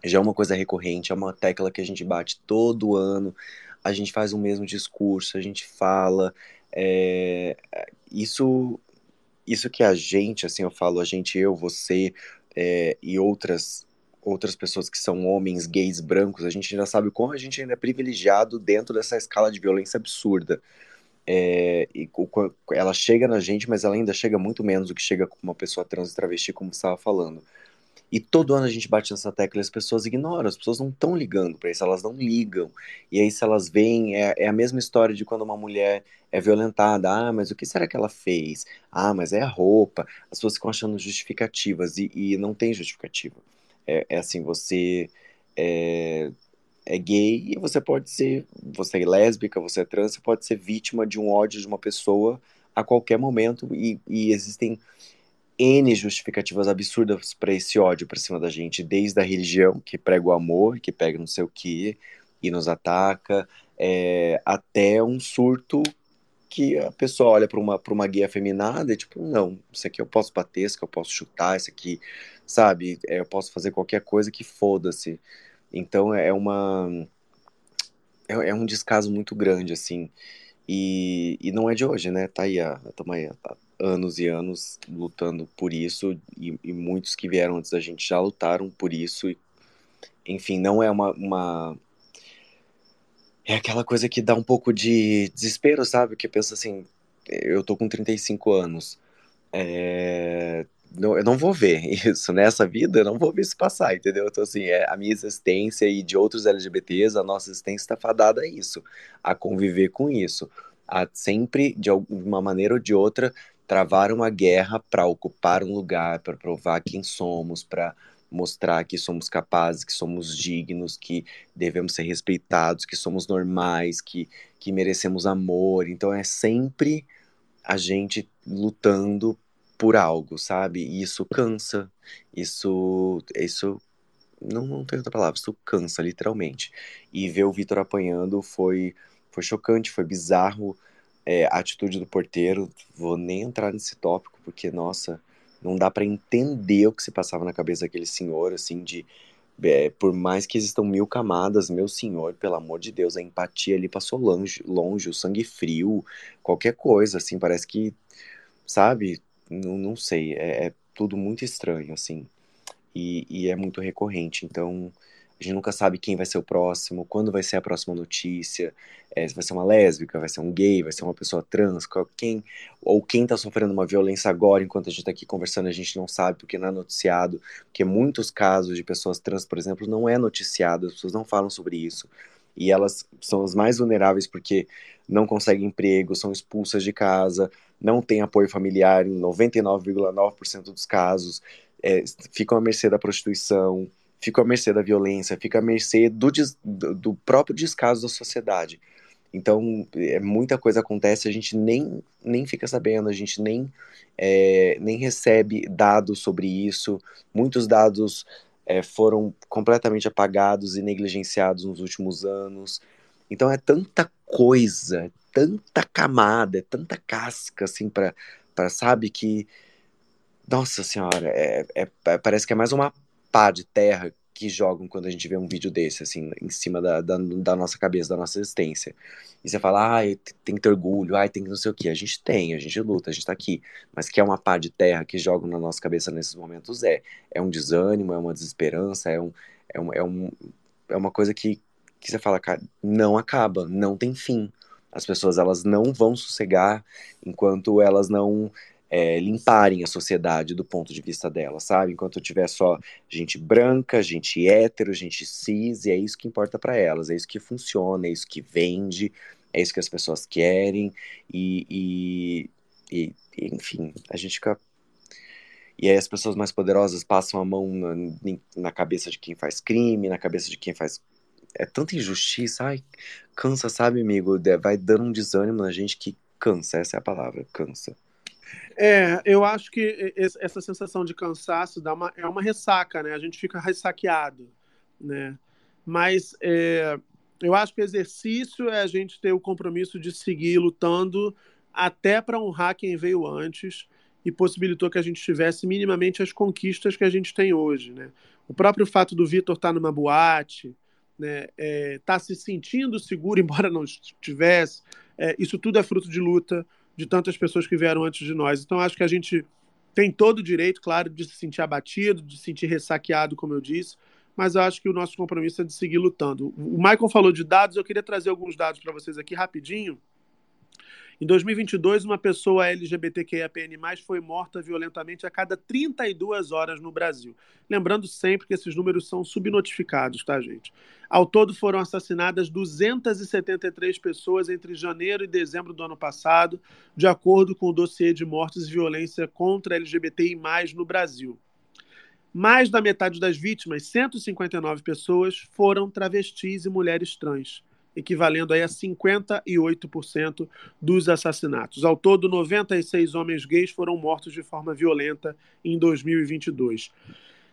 Já é uma coisa recorrente, é uma tecla que a gente bate todo ano. A gente faz o mesmo discurso, a gente fala. É, isso, isso que a gente, assim, eu falo, a gente, eu, você é, e outras outras pessoas que são homens, gays, brancos, a gente ainda sabe como a gente ainda é privilegiado dentro dessa escala de violência absurda. É, e ela chega na gente, mas ela ainda chega muito menos do que chega com uma pessoa trans e travesti, como você estava falando. E todo ano a gente bate nessa tecla e as pessoas ignoram, as pessoas não estão ligando para isso, elas não ligam. E aí, se elas veem, é, é, a mesma história de quando uma mulher é violentada. Ah, mas o que será que ela fez? Ah, mas é a roupa. As pessoas ficam achando justificativas e, e não tem justificativa. É, é assim, você é, é gay e você pode ser, você é lésbica, você é trans, você pode ser vítima de um ódio de uma pessoa a qualquer momento e, e existem N justificativas absurdas para esse ódio para cima da gente, desde a religião, que prega o amor, que pega não sei o que e nos ataca, é, até um surto que a pessoa olha para uma, uma guia afeminada e tipo, não, isso aqui eu posso bater, isso aqui eu posso chutar, isso aqui, sabe, é, eu posso fazer qualquer coisa que foda-se. Então é uma. É, é um descaso muito grande, assim. E, e não é de hoje, né? Tá aí, estamos aí há anos e anos lutando por isso, e, e, muitos que vieram antes da gente já lutaram por isso. E, enfim, não é uma, uma. É aquela coisa que dá um pouco de desespero, sabe? Que pensa assim, eu tô com 35 anos. É, não, eu não vou ver isso nessa vida, eu não vou ver isso passar, entendeu? Então, assim, é, a minha existência e de outros LGBTs, a nossa existência está fadada a isso, a conviver com isso, a sempre, de uma maneira ou de outra, travar uma guerra para ocupar um lugar, para provar quem somos, para mostrar que somos capazes, que somos dignos, que devemos ser respeitados, que somos normais, que, que merecemos amor. Então é sempre a gente lutando por algo, sabe? E isso cansa. Isso. Isso. Não, não tem outra palavra, isso cansa, literalmente. E ver o Vitor apanhando foi, foi chocante, foi bizarro. É, a atitude do porteiro, vou nem entrar nesse tópico, porque, nossa, não dá para entender o que se passava na cabeça daquele senhor, assim, de. É, por mais que existam mil camadas, meu senhor, pelo amor de Deus, a empatia ali passou longe, longe o sangue frio, qualquer coisa, assim, parece que sabe? Não, não sei, é, é tudo muito estranho, assim. E, e é muito recorrente, então a gente nunca sabe quem vai ser o próximo, quando vai ser a próxima notícia, é, vai ser uma lésbica, vai ser um gay, vai ser uma pessoa trans, quem, ou quem tá sofrendo uma violência agora, enquanto a gente tá aqui conversando, a gente não sabe porque não é noticiado, porque muitos casos de pessoas trans, por exemplo, não é noticiado, as pessoas não falam sobre isso, e elas são as mais vulneráveis porque não conseguem emprego, são expulsas de casa, não têm apoio familiar em 99,9% dos casos, é, ficam à mercê da prostituição, ficam à mercê da violência, ficam à mercê do, des, do, próprio descaso da sociedade. Então, é, muita coisa acontece, a gente nem, nem fica sabendo, a gente nem, é, nem recebe dados sobre isso. Muitos dados é, foram completamente apagados e negligenciados nos últimos anos. Então, é tanta coisa, tanta camada, é tanta casca, assim, para sabe, que. Nossa Senhora, é, é, parece que é mais uma pá de terra que jogam quando a gente vê um vídeo desse, assim, em cima da, da, da nossa cabeça, da nossa existência. E você fala, ai, tem que ter orgulho, ai, tem que não sei o que. A gente tem, a gente luta, a gente tá aqui. Mas que é uma pá de terra que jogam na nossa cabeça nesses momentos, é. É um desânimo, é uma desesperança, é, um, é, um, é, um, é uma coisa que, que você fala, cara, não acaba, não tem fim. As pessoas, elas não vão sossegar enquanto elas não é, limparem a sociedade do ponto de vista dela, sabe? Enquanto tiver só gente branca, gente hétero, gente cis, e é isso que importa para elas, é isso que funciona, é isso que vende, é isso que as pessoas querem, e, e, e enfim, a gente fica. E aí as pessoas mais poderosas passam a mão na, na cabeça de quem faz crime, na cabeça de quem faz é tanta injustiça, ai, cansa, sabe, amigo? Vai dando um desânimo na gente que cansa, essa é a palavra, cansa. É, eu acho que essa sensação de cansaço dá uma, é uma ressaca, né? A gente fica ressaqueado, né? Mas é, eu acho que exercício é a gente ter o compromisso de seguir lutando até para honrar quem veio antes e possibilitou que a gente tivesse minimamente as conquistas que a gente tem hoje, né? O próprio fato do Vitor estar tá numa boate, né? É, tá se sentindo seguro, embora não estivesse, é, isso tudo é fruto de luta de tantas pessoas que vieram antes de nós. Então, acho que a gente tem todo o direito, claro, de se sentir abatido, de se sentir ressaqueado, como eu disse, mas eu acho que o nosso compromisso é de seguir lutando. O Michael falou de dados, eu queria trazer alguns dados para vocês aqui rapidinho. Em 2022, uma pessoa LGBTQIAPN+, foi morta violentamente a cada 32 horas no Brasil. Lembrando sempre que esses números são subnotificados, tá, gente? Ao todo foram assassinadas 273 pessoas entre janeiro e dezembro do ano passado, de acordo com o dossiê de mortes e violência contra LGBTI+, no Brasil. Mais da metade das vítimas, 159 pessoas, foram travestis e mulheres trans equivalendo aí a 58% dos assassinatos. Ao todo, 96 homens gays foram mortos de forma violenta em 2022.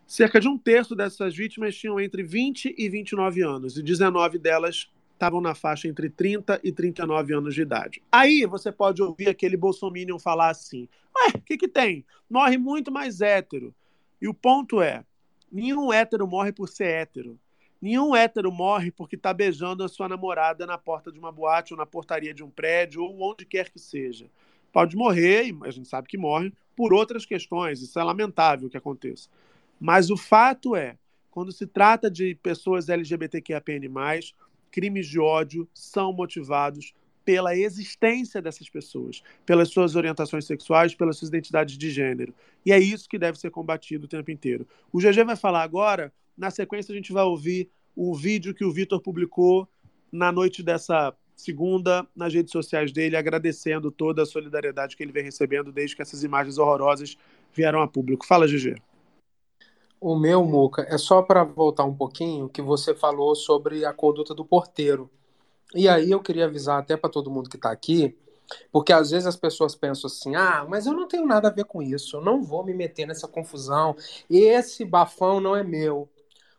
Cerca de um terço dessas vítimas tinham entre 20 e 29 anos, e 19 delas estavam na faixa entre 30 e 39 anos de idade. Aí você pode ouvir aquele bolsominion falar assim: Ué, o que, que tem? Morre muito mais hétero. E o ponto é: nenhum hétero morre por ser hétero. Nenhum hétero morre porque está beijando a sua namorada na porta de uma boate ou na portaria de um prédio ou onde quer que seja. Pode morrer, e a gente sabe que morre, por outras questões. Isso é lamentável que aconteça. Mas o fato é, quando se trata de pessoas LGBTQIAPN+, crimes de ódio são motivados pela existência dessas pessoas, pelas suas orientações sexuais, pelas suas identidades de gênero. E é isso que deve ser combatido o tempo inteiro. O GG vai falar agora na sequência, a gente vai ouvir o vídeo que o Vitor publicou na noite dessa segunda nas redes sociais dele, agradecendo toda a solidariedade que ele vem recebendo desde que essas imagens horrorosas vieram a público. Fala, GG. O meu, Muca, é só para voltar um pouquinho que você falou sobre a conduta do porteiro. E aí eu queria avisar até para todo mundo que está aqui, porque às vezes as pessoas pensam assim: ah, mas eu não tenho nada a ver com isso, eu não vou me meter nessa confusão, esse bafão não é meu.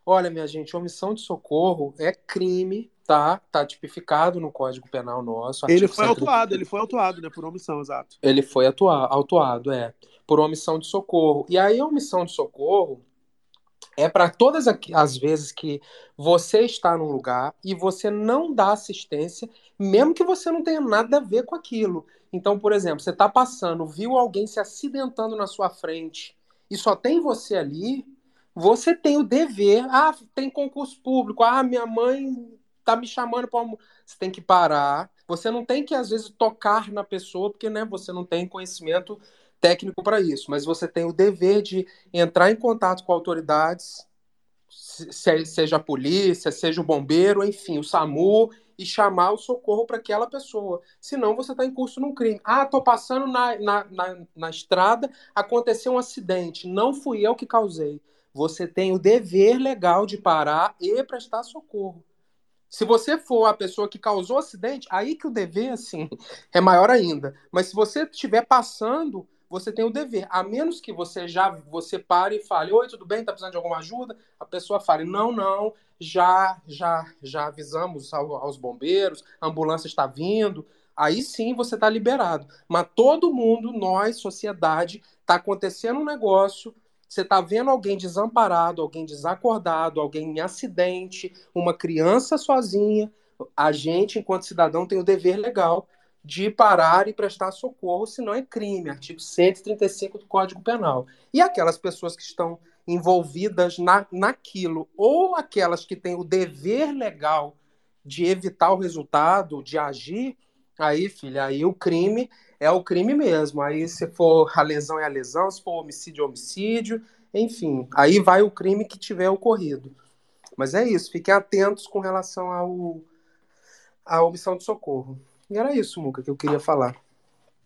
Olha, minha gente, omissão de socorro é crime, tá? Tá tipificado no Código Penal nosso. Ele foi 130. autuado, ele foi autuado, né? Por omissão, exato. Ele foi atua, autuado, é. Por omissão de socorro. E aí, a omissão de socorro, é para todas as vezes que você está num lugar e você não dá assistência, mesmo que você não tenha nada a ver com aquilo. Então, por exemplo, você está passando, viu alguém se acidentando na sua frente e só tem você ali, você tem o dever. Ah, tem concurso público. Ah, minha mãe tá me chamando para. Você tem que parar. Você não tem que, às vezes, tocar na pessoa, porque né, você não tem conhecimento técnico para isso, mas você tem o dever de entrar em contato com autoridades, seja a polícia, seja o bombeiro, enfim, o SAMU, e chamar o socorro para aquela pessoa. Senão você está em curso num crime. Ah, estou passando na, na, na, na estrada, aconteceu um acidente, não fui eu que causei. Você tem o dever legal de parar e prestar socorro. Se você for a pessoa que causou o acidente, aí que o dever, assim, é maior ainda. Mas se você estiver passando, você tem o dever. A menos que você já você pare e fale, oi, tudo bem? Tá precisando de alguma ajuda? A pessoa fale, não, não, já já já avisamos aos bombeiros, a ambulância está vindo. Aí sim você está liberado. Mas todo mundo, nós, sociedade, está acontecendo um negócio, você está vendo alguém desamparado, alguém desacordado, alguém em acidente, uma criança sozinha. A gente, enquanto cidadão, tem o dever legal de parar e prestar socorro, senão é crime, artigo 135 do Código Penal. E aquelas pessoas que estão envolvidas na, naquilo, ou aquelas que têm o dever legal de evitar o resultado, de agir, aí, filha, aí o crime é o crime mesmo. Aí, se for a lesão é a lesão, se for homicídio é homicídio, enfim, aí vai o crime que tiver ocorrido. Mas é isso, fiquem atentos com relação ao, à omissão de socorro. E era isso, Muca, que eu queria falar.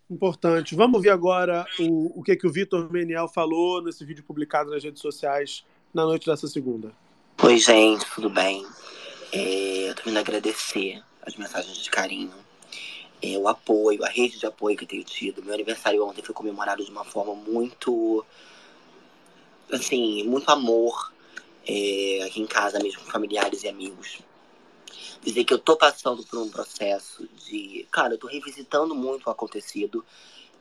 Importante. Vamos ver agora o, o que, que o Vitor Meniel falou nesse vídeo publicado nas redes sociais na noite dessa segunda. Oi, gente, tudo bem? É, eu tô vindo agradecer as mensagens de carinho, é, o apoio, a rede de apoio que tenho tido. Meu aniversário ontem foi comemorado de uma forma muito. Assim, muito amor é, aqui em casa mesmo, com familiares e amigos dizer que eu tô passando por um processo de. Cara, eu tô revisitando muito o acontecido.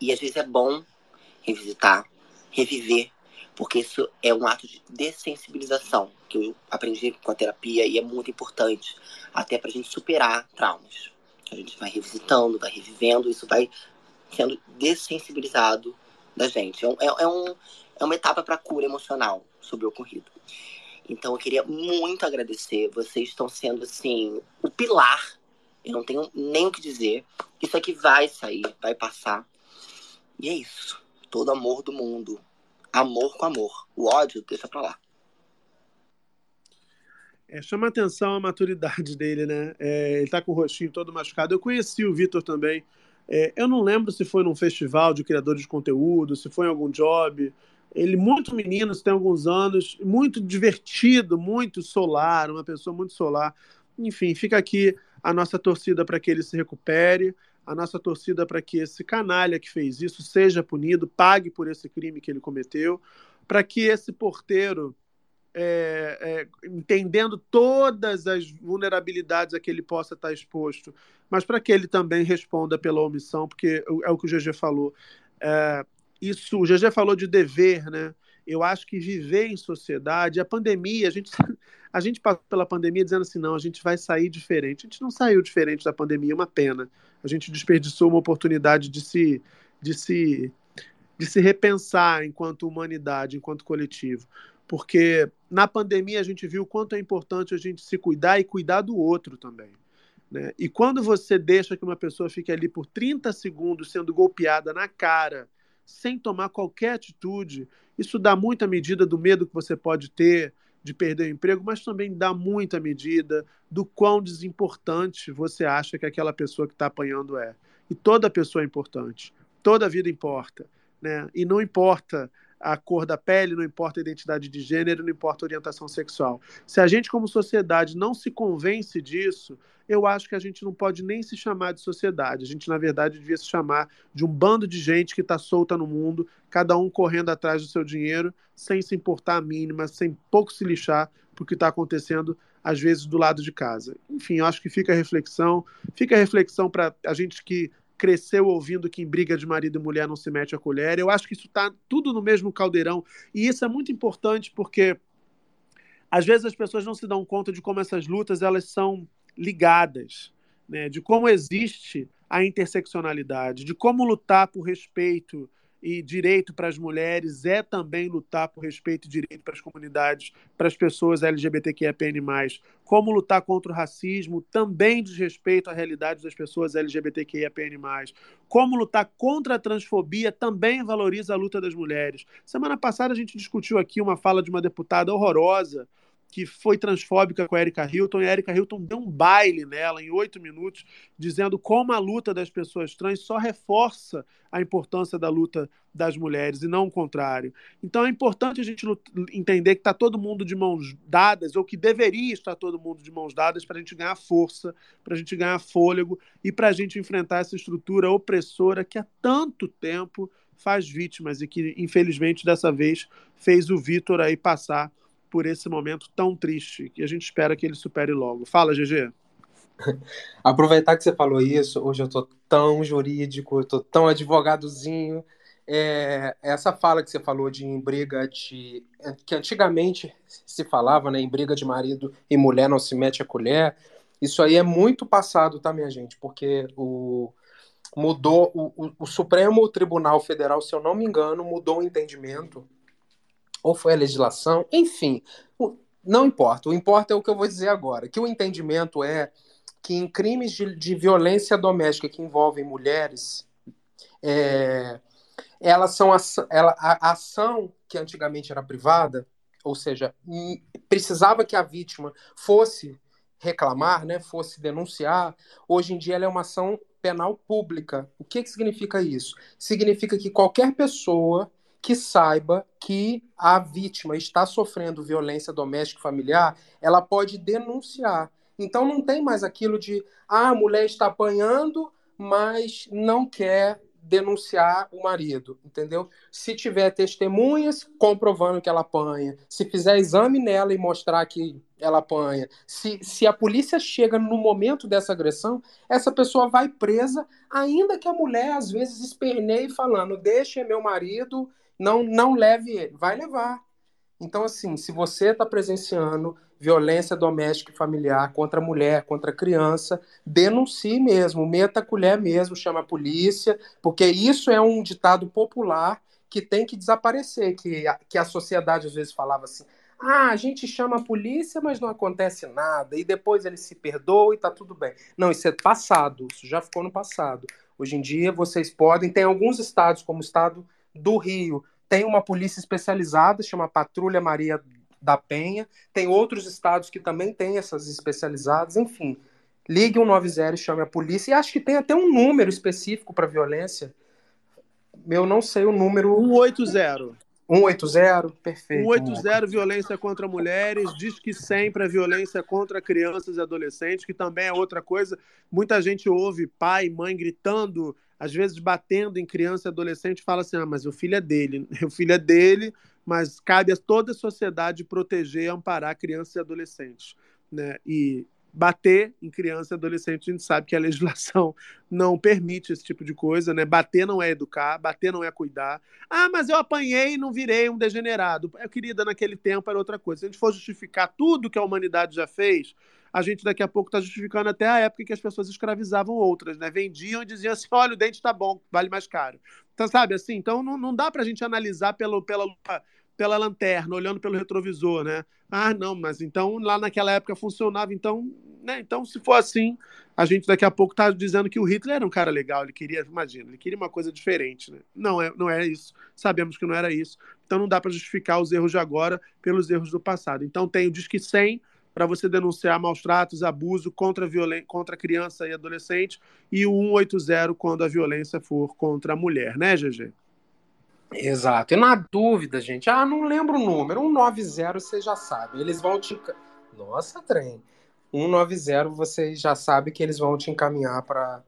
E às vezes é bom revisitar, reviver, porque isso é um ato de dessensibilização que eu aprendi com a terapia e é muito importante, até pra gente superar traumas. A gente vai revisitando, vai revivendo, isso vai sendo dessensibilizado da gente. É, um, é, é um, é uma etapa para cura emocional sobre o ocorrido. Então eu queria muito agradecer. Vocês estão sendo, assim, o pilar. Eu não tenho nem o que dizer. Isso aqui vai sair, vai passar. E é isso. Todo amor do mundo. Amor com amor. O ódio, deixa pra lá. É, chama atenção a maturidade dele, né? É, ele tá com o rostinho todo machucado. Eu conheci o Vitor também. É, eu não lembro se foi num festival de criadores de conteúdo, se foi em algum job. Ele muito menino, tem alguns anos, muito divertido, muito solar, uma pessoa muito solar. Enfim, fica aqui a nossa torcida para que ele se recupere, a nossa torcida para que esse canalha que fez isso seja punido, pague por esse crime que ele cometeu, para que esse porteiro, é, é, entendendo todas as vulnerabilidades a que ele possa estar exposto, mas para que ele também responda pela omissão, porque é o que o GG falou. É, isso, o GG falou de dever, né? Eu acho que viver em sociedade, a pandemia, a gente, a gente passou pela pandemia dizendo assim, não, a gente vai sair diferente. A gente não saiu diferente da pandemia, é uma pena. A gente desperdiçou uma oportunidade de se, de se, de se repensar enquanto humanidade, enquanto coletivo. Porque na pandemia a gente viu o quanto é importante a gente se cuidar e cuidar do outro também. Né? E quando você deixa que uma pessoa fique ali por 30 segundos sendo golpeada na cara, sem tomar qualquer atitude. Isso dá muita medida do medo que você pode ter de perder o emprego, mas também dá muita medida do quão desimportante você acha que aquela pessoa que está apanhando é. E toda pessoa é importante, toda vida importa. Né? E não importa a cor da pele, não importa a identidade de gênero, não importa a orientação sexual. Se a gente, como sociedade, não se convence disso, eu acho que a gente não pode nem se chamar de sociedade. A gente, na verdade, devia se chamar de um bando de gente que está solta no mundo, cada um correndo atrás do seu dinheiro, sem se importar a mínima, sem pouco se lixar para o que está acontecendo, às vezes, do lado de casa. Enfim, eu acho que fica a reflexão. Fica a reflexão para a gente que cresceu ouvindo que em briga de marido e mulher não se mete a colher. Eu acho que isso está tudo no mesmo caldeirão. E isso é muito importante porque às vezes as pessoas não se dão conta de como essas lutas elas são ligadas, né? de como existe a interseccionalidade, de como lutar por respeito e direito para as mulheres é também lutar por respeito e direito para as comunidades, para as pessoas LGBTQIAPN+. Como lutar contra o racismo também diz respeito à realidade das pessoas LGBTQIAPN+. Como lutar contra a transfobia também valoriza a luta das mulheres. Semana passada a gente discutiu aqui uma fala de uma deputada horrorosa que foi transfóbica com a Erika Hilton, e a Erika Hilton deu um baile nela em oito minutos, dizendo como a luta das pessoas trans só reforça a importância da luta das mulheres e não o contrário. Então é importante a gente entender que está todo mundo de mãos dadas, ou que deveria estar todo mundo de mãos dadas para a gente ganhar força, para a gente ganhar fôlego e para a gente enfrentar essa estrutura opressora que há tanto tempo faz vítimas e que, infelizmente, dessa vez fez o Vitor aí passar por esse momento tão triste, que a gente espera que ele supere logo. Fala, GG. Aproveitar que você falou isso, hoje eu tô tão jurídico, eu tô tão advogadozinho. É, essa fala que você falou de em briga de. que antigamente se falava, né? Em briga de marido e mulher não se mete a colher. Isso aí é muito passado, tá, minha gente? Porque o, mudou o, o, o Supremo Tribunal Federal, se eu não me engano, mudou o entendimento ou foi a legislação, enfim, não importa. O importa é o que eu vou dizer agora, que o entendimento é que em crimes de, de violência doméstica que envolvem mulheres, é, elas são a, ela, a, ação que antigamente era privada, ou seja, precisava que a vítima fosse reclamar, né, fosse denunciar, hoje em dia ela é uma ação penal pública. O que, que significa isso? Significa que qualquer pessoa que saiba que a vítima está sofrendo violência doméstica e familiar, ela pode denunciar. Então não tem mais aquilo de ah, a mulher está apanhando, mas não quer denunciar o marido, entendeu? Se tiver testemunhas comprovando que ela apanha, se fizer exame nela e mostrar que ela apanha, se, se a polícia chega no momento dessa agressão, essa pessoa vai presa, ainda que a mulher às vezes esperneie falando: deixa meu marido não, não leve ele, vai levar. Então, assim, se você está presenciando violência doméstica e familiar contra a mulher, contra a criança, denuncie mesmo, meta a colher mesmo, chama a polícia, porque isso é um ditado popular que tem que desaparecer, que a, que a sociedade às vezes falava assim, ah, a gente chama a polícia, mas não acontece nada, e depois ele se perdoa e tá tudo bem. Não, isso é passado, isso já ficou no passado. Hoje em dia vocês podem, tem alguns estados, como o estado do Rio tem uma polícia especializada, chama Patrulha Maria da Penha. Tem outros estados que também têm essas especializadas. Enfim, ligue 190 e chame a polícia. E acho que tem até um número específico para violência. Eu não sei o número. 180. 180, perfeito. 180, violência contra mulheres, diz que sempre a violência contra crianças e adolescentes, que também é outra coisa. Muita gente ouve pai, mãe gritando às vezes batendo em criança e adolescente, fala assim: ah, mas o filho é dele, o filho é dele, mas cabe a toda a sociedade proteger e amparar crianças e adolescentes. Né? E bater em criança e adolescente, a gente sabe que a legislação não permite esse tipo de coisa, né? Bater não é educar, bater não é cuidar. Ah, mas eu apanhei e não virei um degenerado. Eu, querida, naquele tempo era outra coisa. Se a gente for justificar tudo que a humanidade já fez, a gente daqui a pouco está justificando até a época que as pessoas escravizavam outras, né? Vendiam e diziam assim: olha, o dente está bom, vale mais caro. Então, sabe assim? Então não, não dá para a gente analisar pelo, pela, pela lanterna, olhando pelo retrovisor, né? Ah, não, mas então lá naquela época funcionava, então, né? Então, se for assim, a gente daqui a pouco está dizendo que o Hitler era um cara legal, ele queria, imagina, ele queria uma coisa diferente, né? Não é, não é isso. Sabemos que não era isso. Então não dá para justificar os erros de agora pelos erros do passado. Então tem o Disque 100 para você denunciar maus tratos, abuso contra, contra criança e adolescente, e o 180 quando a violência for contra a mulher, né, GG? Exato. E na dúvida, gente, ah, não lembro o número, 190 você já sabe. Eles vão te. Nossa, trem. 190 você já sabe que eles vão te encaminhar para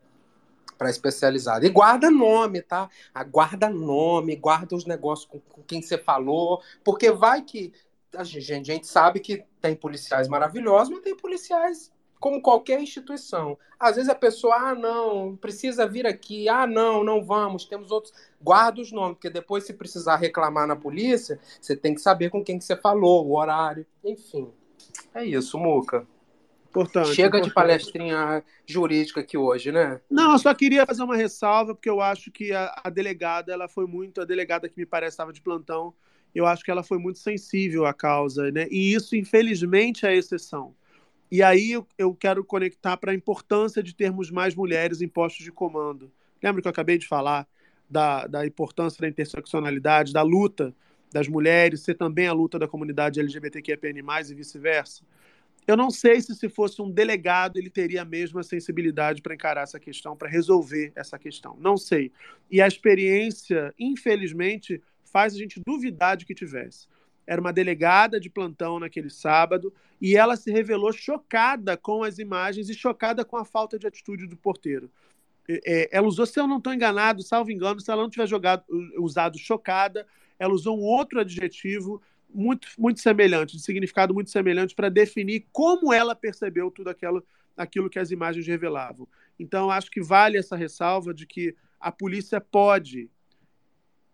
para especializada. E guarda nome, tá? Guarda nome, guarda os negócios com, com, quem você falou, porque vai que a gente, a gente sabe que tem policiais maravilhosos, mas tem policiais como qualquer instituição. Às vezes a pessoa, ah, não, precisa vir aqui, ah, não, não vamos, temos outros. Guarda os nomes, porque depois, se precisar reclamar na polícia, você tem que saber com quem que você falou, o horário, enfim. É isso, Muca. Importante, Chega importante. de palestrinha jurídica aqui hoje, né? Não, eu só queria fazer uma ressalva, porque eu acho que a, a delegada, ela foi muito, a delegada que me parece estava de plantão, eu acho que ela foi muito sensível à causa, né? E isso, infelizmente, é a exceção. E aí eu, quero conectar para a importância de termos mais mulheres em postos de comando. Lembra que eu acabei de falar da, da importância da interseccionalidade, da luta das mulheres, ser também a luta da comunidade LGBTQIAPN+, e vice-versa? Eu não sei se se fosse um delegado ele teria a mesma sensibilidade para encarar essa questão, para resolver essa questão. Não sei. E a experiência, infelizmente, faz a gente duvidar de que tivesse. Era uma delegada de plantão naquele sábado e ela se revelou chocada com as imagens e chocada com a falta de atitude do porteiro. É, ela usou, se eu não estou enganado, salvo engano, se ela não tiver jogado, usado chocada, ela usou um outro adjetivo muito, muito semelhante, de significado muito semelhante, para definir como ela percebeu tudo aquilo, aquilo que as imagens revelavam. Então, acho que vale essa ressalva de que a polícia pode,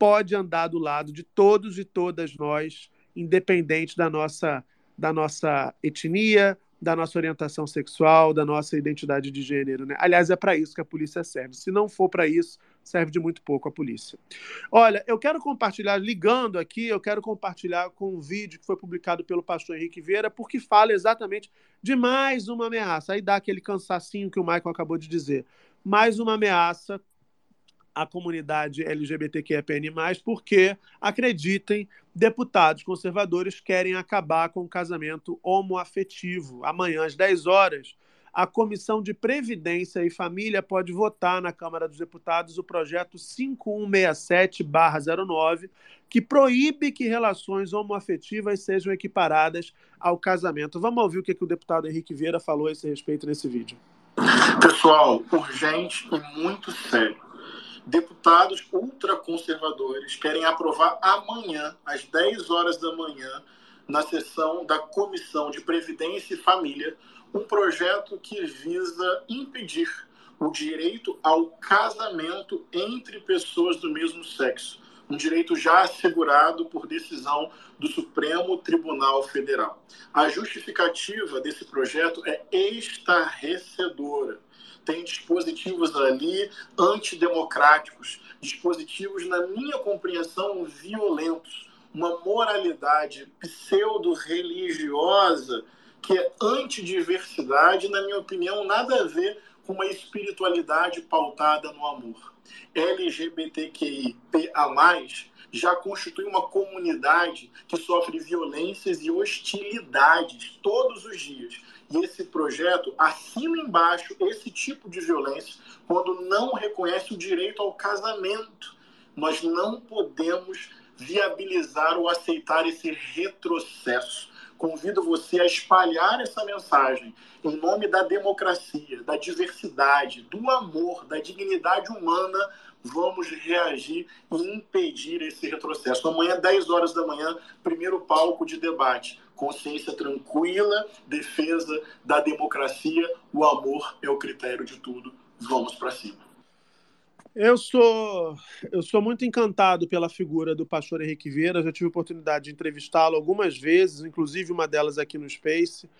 pode andar do lado de todos e todas nós, independente da nossa, da nossa etnia, da nossa orientação sexual, da nossa identidade de gênero. Né? Aliás, é para isso que a polícia serve. Se não for para isso, serve de muito pouco a polícia. Olha, eu quero compartilhar, ligando aqui, eu quero compartilhar com um vídeo que foi publicado pelo pastor Henrique Vieira, porque fala exatamente de mais uma ameaça. Aí dá aquele cansacinho que o Michael acabou de dizer. Mais uma ameaça à comunidade LGBTQIAPN+, porque, acreditem, deputados conservadores querem acabar com o casamento homoafetivo. Amanhã, às 10 horas, a Comissão de Previdência e Família pode votar na Câmara dos Deputados o projeto 5167-09, que proíbe que relações homoafetivas sejam equiparadas ao casamento. Vamos ouvir o que, que o deputado Henrique Vieira falou a esse respeito nesse vídeo. Pessoal, urgente e muito sério. Deputados ultraconservadores querem aprovar amanhã, às 10 horas da manhã, na sessão da Comissão de Previdência e Família, um projeto que visa impedir o direito ao casamento entre pessoas do mesmo sexo, um direito já assegurado por decisão do Supremo Tribunal Federal. A justificativa desse projeto é estarrecedora. Tem dispositivos ali antidemocráticos, dispositivos, na minha compreensão, violentos, uma moralidade pseudo-religiosa que é antidiversidade, na minha opinião, nada a ver com uma espiritualidade pautada no amor. LGBTQIPA+, já constitui uma comunidade que sofre violências e hostilidades todos os dias. Esse projeto assina embaixo esse tipo de violência quando não reconhece o direito ao casamento. Nós não podemos viabilizar ou aceitar esse retrocesso convido você a espalhar essa mensagem em nome da democracia, da diversidade, do amor, da dignidade humana. Vamos reagir e impedir esse retrocesso. Amanhã, 10 horas da manhã, primeiro palco de debate. Consciência tranquila, defesa da democracia, o amor é o critério de tudo. Vamos para cima. Eu sou, eu sou muito encantado pela figura do pastor Henrique Vieira. Já tive a oportunidade de entrevistá-lo algumas vezes, inclusive uma delas aqui no Space,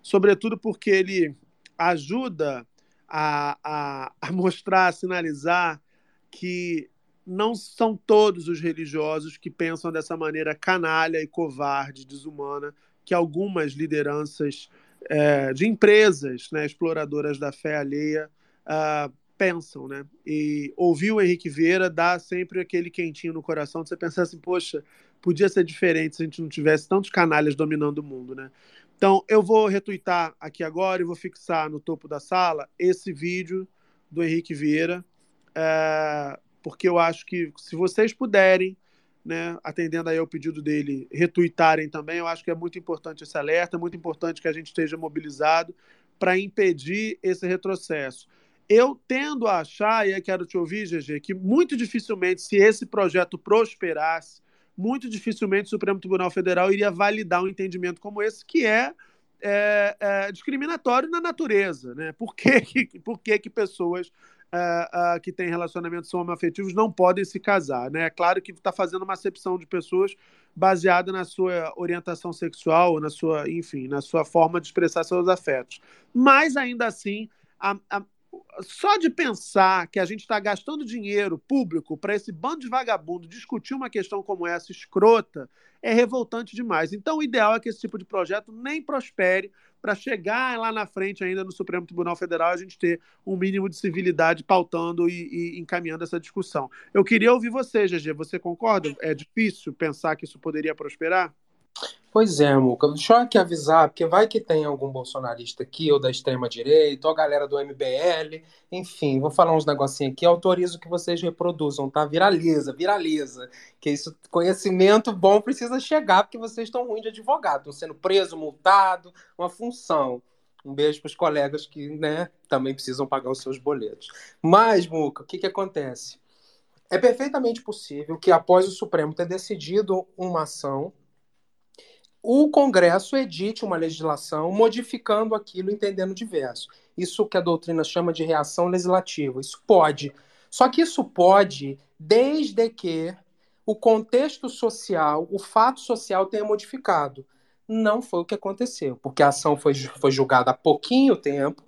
sobretudo porque ele ajuda a, a, a mostrar, a sinalizar que não são todos os religiosos que pensam dessa maneira canalha e covarde, desumana, que algumas lideranças é, de empresas né, exploradoras da fé alheia uh, pensam, né? E ouvir o Henrique Vieira dá sempre aquele quentinho no coração de você pensar assim, poxa, podia ser diferente se a gente não tivesse tantos canalhas dominando o mundo, né? Então, eu vou retweetar aqui agora e vou fixar no topo da sala esse vídeo do Henrique Vieira, é, porque eu acho que se vocês puderem, né, atendendo aí ao pedido dele, retweetarem também, eu acho que é muito importante esse alerta, é muito importante que a gente esteja mobilizado para impedir esse retrocesso. Eu tendo a achar, e aí quero te ouvir, GG, que muito dificilmente, se esse projeto prosperasse, muito dificilmente o Supremo Tribunal Federal iria validar um entendimento como esse, que é, é, é, discriminatório na natureza. Né? Por que, por que, que pessoas é, é, que têm relacionamentos homoafetivos não podem se casar? Né? É claro que está fazendo uma acepção de pessoas baseada na sua orientação sexual, na sua, enfim, na sua forma de expressar seus afetos. Mas ainda assim, a, a, só de pensar que a gente está gastando dinheiro público para esse bando de vagabundo discutir uma questão como essa escrota é revoltante demais. Então, o ideal é que esse tipo de projeto nem prospere para chegar lá na frente, ainda no Supremo Tribunal Federal, a gente ter um mínimo de civilidade pautando e, e encaminhando essa discussão. Eu queria ouvir você, GG. Você concorda? É difícil pensar que isso poderia prosperar? Pois é, Muca. Deixa eu aqui avisar, porque vai que tem algum bolsonarista aqui, ou da extrema-direita, ou a galera do MBL, enfim, vou falar uns negocinhos aqui, autorizo que vocês reproduzam, tá? Viraliza, viraliza. Que isso, conhecimento bom precisa chegar, porque vocês estão ruins de advogado, estão sendo preso, multado, uma função. Um beijo para os colegas que, né, também precisam pagar os seus boletos. Mas, Muca, o que, que acontece? É perfeitamente possível que, após o Supremo ter decidido uma ação o Congresso edite uma legislação modificando aquilo, entendendo diverso. Isso que a doutrina chama de reação legislativa. Isso pode. Só que isso pode desde que o contexto social, o fato social tenha modificado. Não foi o que aconteceu, porque a ação foi, foi julgada há pouquinho tempo,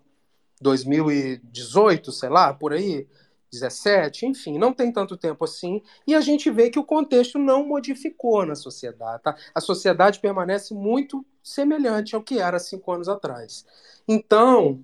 2018, sei lá, por aí. 17, enfim, não tem tanto tempo assim, e a gente vê que o contexto não modificou na sociedade. Tá? A sociedade permanece muito semelhante ao que era cinco anos atrás. Então,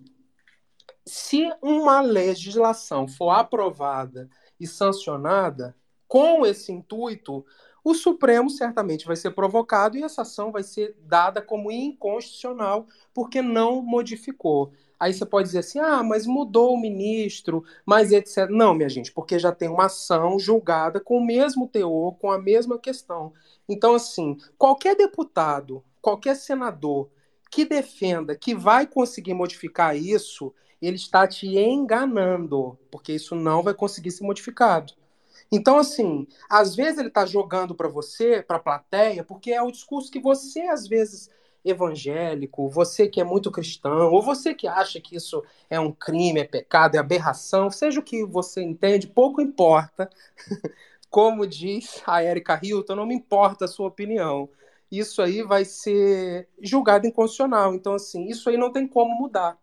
se uma legislação for aprovada e sancionada com esse intuito, o Supremo certamente vai ser provocado e essa ação vai ser dada como inconstitucional porque não modificou. Aí você pode dizer assim: ah, mas mudou o ministro, mas etc. Não, minha gente, porque já tem uma ação julgada com o mesmo teor, com a mesma questão. Então, assim, qualquer deputado, qualquer senador que defenda que vai conseguir modificar isso, ele está te enganando, porque isso não vai conseguir ser modificado. Então, assim, às vezes ele está jogando para você, para a plateia, porque é o discurso que você, às vezes, evangélico, você que é muito cristão, ou você que acha que isso é um crime, é pecado, é aberração, seja o que você entende, pouco importa. Como diz a Erika Hilton, não me importa a sua opinião. Isso aí vai ser julgado inconstitucional. Então, assim, isso aí não tem como mudar.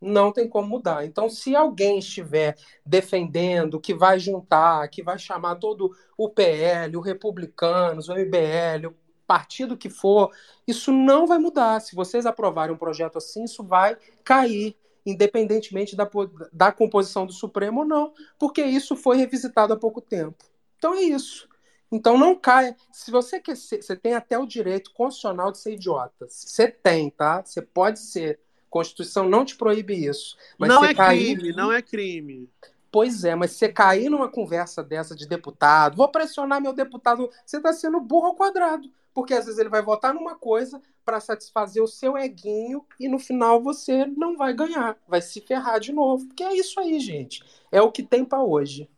Não tem como mudar. Então, se alguém estiver defendendo que vai juntar, que vai chamar todo o PL, o Republicanos, o MBL, partido que for, isso não vai mudar. Se vocês aprovarem um projeto assim, isso vai cair, independentemente da, da composição do Supremo ou não, porque isso foi revisitado há pouco tempo. Então é isso. Então não caia. Se você quer ser, você tem até o direito constitucional de ser idiota. Você tem, tá? Você pode ser. Constituição não te proíbe isso. não é cair... crime, não é crime. Pois é, mas você cair numa conversa dessa de deputado, vou pressionar meu deputado, você está sendo burro ao quadrado porque às vezes ele vai votar numa coisa para satisfazer o seu eguinho e no final você não vai ganhar, vai se ferrar de novo. Porque é isso aí, gente. É o que tem para hoje.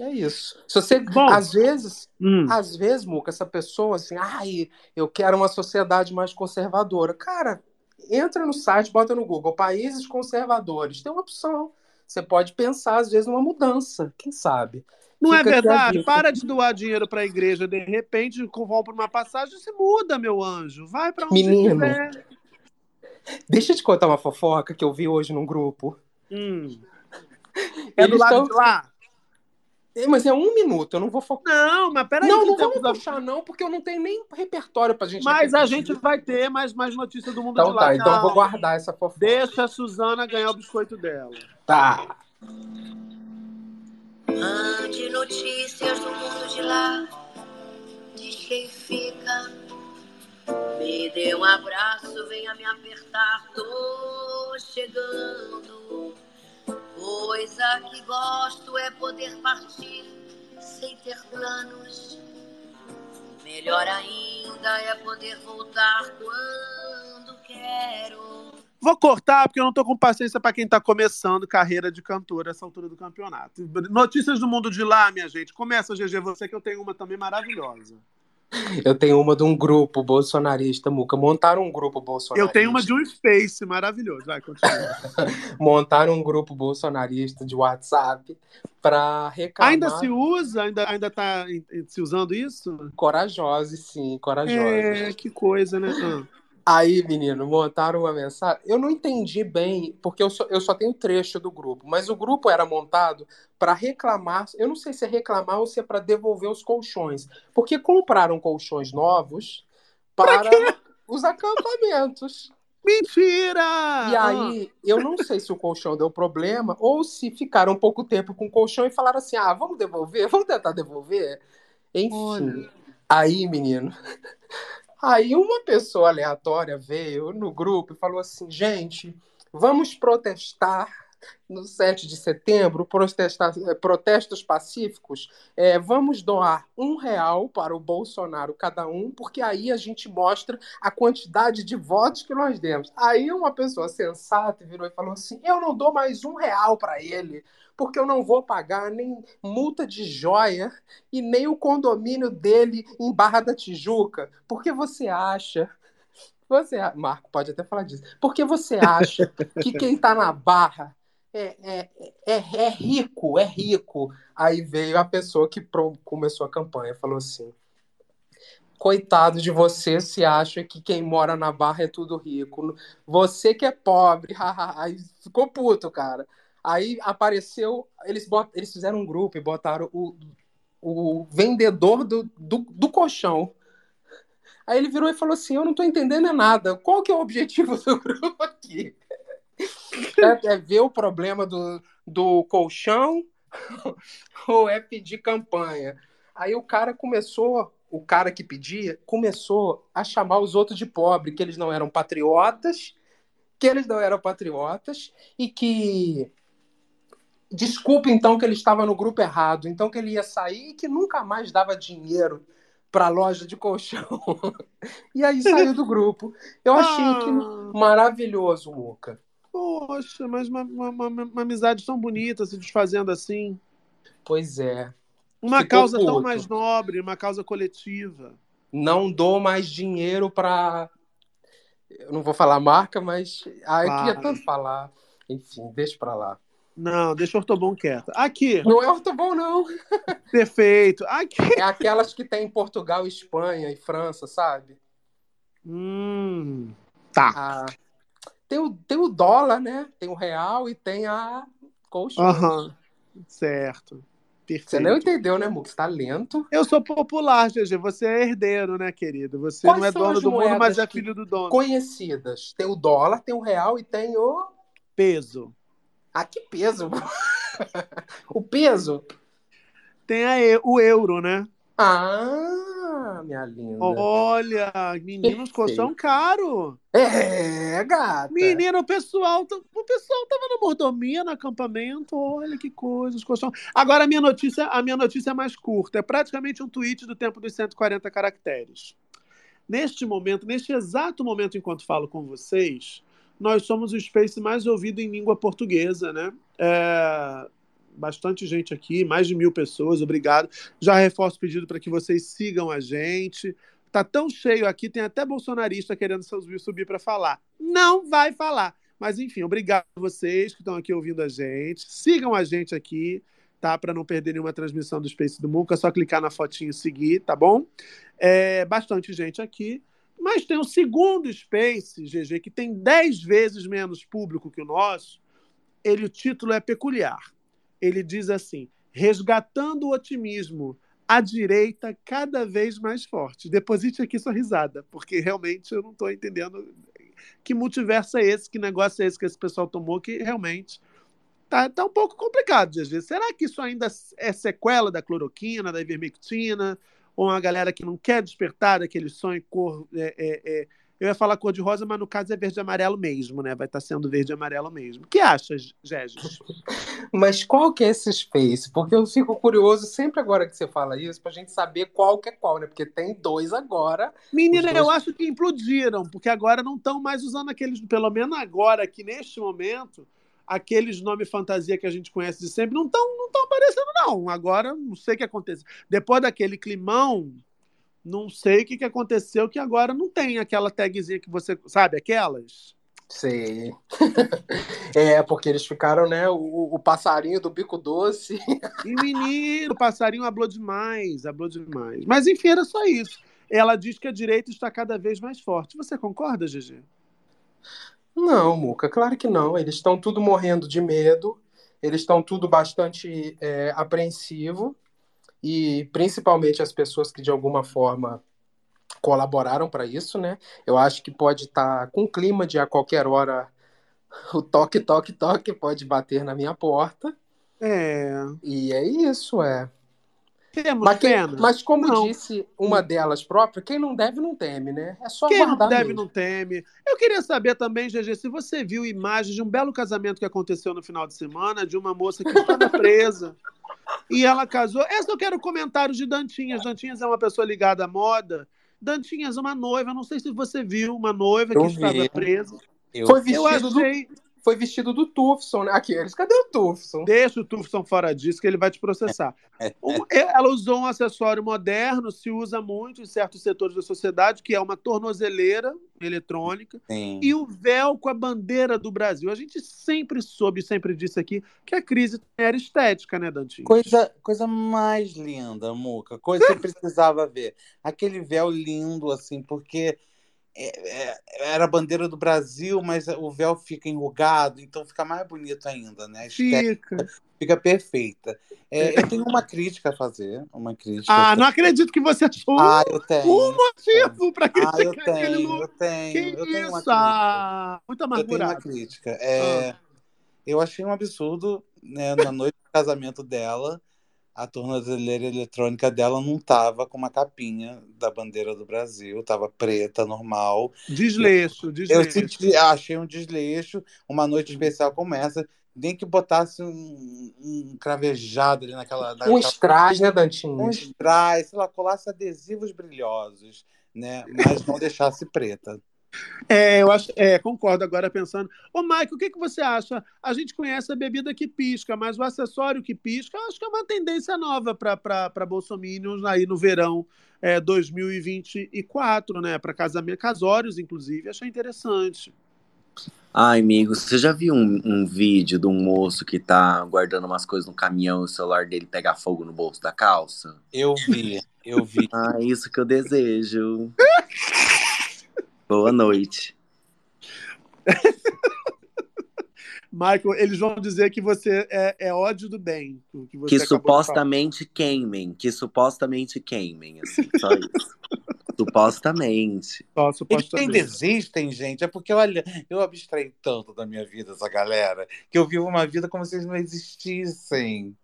É isso. Se você, Bom, às vezes, hum. às vezes, Muca, essa pessoa assim, ai, eu quero uma sociedade mais conservadora. Cara, entra no site, bota no Google, países conservadores. Tem uma opção. Você pode pensar, às vezes, numa mudança, quem sabe? Não é verdade? Para de doar dinheiro para a igreja, de repente compra uma passagem, você muda, meu anjo. Vai para onde Menino, quiser. Deixa eu te contar uma fofoca que eu vi hoje num grupo. Hum. É Eles do lado tão... de lá? É, mas é um minuto, eu não vou focar. Não, mas peraí. Não, não vamos puxar, não, porque eu não tenho nem repertório pra gente. Mas a gente vai ter mais, mais notícias do mundo então, de lá. Tá, então eu vou guardar essa fofoca. Deixa a Suzana ganhar o biscoito dela. Tá. Mande notícias do mundo de lá, diz quem fica. Me dê um abraço, venha me apertar, tô chegando. Coisa que gosto é poder partir sem ter planos. Melhor ainda é poder voltar quando quero. Vou cortar porque eu não tô com paciência para quem tá começando carreira de cantor essa altura do campeonato. Notícias do mundo de lá, minha gente. Começa, GG, você que eu tenho uma também maravilhosa. Eu tenho uma de um grupo bolsonarista, Muca. Montaram um grupo bolsonarista. Eu tenho uma de um Space maravilhoso. Vai, continua. Montaram um grupo bolsonarista de WhatsApp para reclamar. Ainda se usa? Ainda, ainda tá se usando isso? Corajosos, sim, corajosos. É, que coisa, né? Aí, menino, montaram uma mensagem. Eu não entendi bem, porque eu só, eu só tenho trecho do grupo, mas o grupo era montado para reclamar. Eu não sei se é reclamar ou se é para devolver os colchões, porque compraram colchões novos para os acampamentos. Mentira! E aí, eu não sei se o colchão deu problema ou se ficaram um pouco tempo com o colchão e falaram assim: ah, vamos devolver, vamos tentar devolver. Enfim. Aí, menino. Aí uma pessoa aleatória veio no grupo e falou assim: gente, vamos protestar no 7 de setembro, protestar, eh, protestos pacíficos, eh, vamos doar um real para o Bolsonaro cada um, porque aí a gente mostra a quantidade de votos que nós demos. Aí uma pessoa sensata virou e falou assim: eu não dou mais um real para ele, porque eu não vou pagar nem multa de joia e nem o condomínio dele em Barra da Tijuca. Porque você acha. Você, Marco pode até falar disso. Porque você acha que quem tá na barra é, é, é, é rico, é rico. Aí veio a pessoa que pro- começou a campanha, falou assim: Coitado de você se acha que quem mora na barra é tudo rico. Você que é pobre. Aí ficou puto, cara. Aí apareceu, eles, bot, eles fizeram um grupo e botaram o, o vendedor do, do, do colchão. Aí ele virou e falou assim: Eu não tô entendendo é nada. Qual que é o objetivo do grupo aqui? É, é ver o problema do, do colchão ou é pedir campanha? Aí o cara começou, o cara que pedia, começou a chamar os outros de pobre, que eles não eram patriotas, que eles não eram patriotas e que desculpa então que ele estava no grupo errado, então que ele ia sair e que nunca mais dava dinheiro para a loja de colchão. e aí saiu do grupo. Eu achei aquilo maravilhoso, Muca. Poxa, mas uma, uma, uma- amizade tão bonita se desfazendo assim. Pois é. Uma Ficou causa tão puto. mais nobre, uma causa coletiva. Não dou mais dinheiro para eu não vou falar marca, mas ah, eu queria tanto falar. Enfim, deixa para lá. Não, deixa o Ortobon quieto. Aqui. Não é ortobon, não. Perfeito. Aqui. É aquelas que tem em Portugal, Espanha e França, sabe? Hum, tá. Ah, tem, o, tem o dólar, né? Tem o real e tem a colchão. Aham. Certo. Perfeito. Você não entendeu, né, Mux? Tá lento. Eu sou popular, GG. Você é herdeiro, né, querido? Você Quais não é dono do mundo, mas é filho do dono. Conhecidas. Tem o dólar, tem o real e tem o. Peso. Ah, que peso! o peso? Tem a o euro, né? Ah, minha linda. Olha, meninos, colchão caro. É, gata. Menino, o pessoal, tá- o pessoal tava na mordomia, no acampamento. Olha que coisa, os colchão. Agora a minha notícia, a minha notícia é mais curta, é praticamente um tweet do tempo dos 140 caracteres. Neste momento, neste exato momento enquanto falo com vocês, nós somos o Space mais ouvido em língua portuguesa, né? É, bastante gente aqui, mais de mil pessoas, obrigado. Já reforço o pedido para que vocês sigam a gente. Tá tão cheio aqui, tem até bolsonarista querendo subir, subir para falar. Não vai falar. Mas enfim, obrigado a vocês que estão aqui ouvindo a gente. Sigam a gente aqui, tá? Para não perder nenhuma transmissão do Space do Muca, é só clicar na fotinho e seguir, tá bom? É bastante gente aqui. Mas tem o segundo Space, GG, que tem 10 vezes menos público que o nosso. Ele, o título é peculiar. Ele diz assim: resgatando o otimismo, a direita cada vez mais forte. Deposite aqui sua risada, porque realmente eu não estou entendendo que multiverso é esse, que negócio é esse que esse pessoal tomou, que realmente tá, tá um pouco complicado, GG. Será que isso ainda é sequela da cloroquina, da ivermectina? Ou uma galera que não quer despertar daquele sonho cor. é, é, é, eu ia falar cor de rosa, mas no caso é verde e amarelo mesmo, né? Vai estar sendo verde e amarelo mesmo. O que achas, Gegis? Mas qual que é esse space? Porque eu fico curioso sempre agora que você fala isso, pra gente saber qual que é qual, né? Porque tem dois agora. Menina, dois- eu acho que implodiram, porque agora não estão mais usando aqueles, pelo menos agora, aqui neste momento, aqueles nomes fantasia que a gente conhece de sempre não estão não tão aparecendo, não. Agora, não sei o que aconteceu. Depois daquele climão, Não sei o que, que aconteceu que agora não tem aquela tagzinha que você. Sabe, aquelas? Sei. é, porque eles ficaram, né? O, o passarinho do bico doce. E menino, o passarinho hablou demais, hablou demais. Mas enfim, era só isso. Ela diz que a direita está cada vez mais forte. Você concorda, GG? Não, Muca, claro que não. Eles estão tudo morrendo de medo, eles estão tudo bastante é, apreensivo, e principalmente as pessoas que de alguma forma colaboraram para isso, né? Eu acho que pode estar tá com clima de a qualquer hora o toque, toque, toque pode bater na minha porta. É. E é isso, é. Temos mas, quem, pena? mas como Não. disse uma delas própria, quem não deve não teme, né? É só Quem não deve mesmo. não teme. Eu queria saber também, GG, se você viu imagens de um belo casamento que aconteceu no final de semana de uma moça que estava presa. E ela casou. Essa eu quero comentários de Dantinhas. Dantinhas é uma pessoa ligada à moda. Dantinhas, uma noiva, não sei se você viu, uma noiva Eu que vi. estava presa. Eu- Foi Eu vestido, achei. do, foi vestido do Tufson, né? Aqueles, cadê o Tufson? Deixa o Tufson fora disso, que ele vai te processar. Um- Ela usou um acessório moderno, se usa muito em certos setores da sociedade, que é uma tornozeleira eletrônica Sim. e o véu com a bandeira do Brasil. A gente sempre soube, sempre disse aqui, que a crise era estética, né, Dantinho? Coisa, coisa mais linda, Muca. Coisa que você precisava ver. Aquele véu lindo, assim, porque era a bandeira do Brasil, mas o véu fica enrugado, então fica mais bonito ainda, né? Fica. fica perfeita. É, eu tenho uma crítica a fazer, uma crítica. Ah, não acredito que você achou Ah, eu tenho. um motivo para Ah, criticar eu aquele tenho, eu tenho, Que eu tenho isso? Ah, muito Eu tenho uma amargurado. crítica. É, Eu achei um absurdo, né, na noite do casamento dela, a tornozeleira eletrônica dela não tava com uma capinha da bandeira do Brasil, tava preta, normal. Desleixo, Eu desleixo. senti, achei um desleixo, uma noite especial como essa, nem que botasse um, um cravejado ali naquela... Um naquela strass, né, Dantinho? um strass, sei lá, colasse adesivos brilhosos, né, mas não deixasse preta. É, eu acho, é, concordo agora pensando. Ô, Mike, o que, que você acha? A gente conhece a bebida que pisca, mas o acessório que pisca, eu acho que é uma tendência nova para bolsominions aí no verão é, 2024, né? Para casamento, casórios, inclusive, achei interessante. Ai, amigo, você já viu um, um vídeo de um moço que tá guardando umas coisas no caminhão e o celular dele pega fogo no bolso da calça? Eu vi, eu vi. Ah, isso que eu desejo. Boa noite. Michael, eles vão dizer que você é, é ódio do bem. Que, você Que supostamente queimem, que supostamente queimem, assim, só isso. supostamente. Só Eles supostamente. desistem, gente. É porque, olha, eu abstraí tanto da minha vida, essa galera, que eu vivo uma vida como se eles não existissem.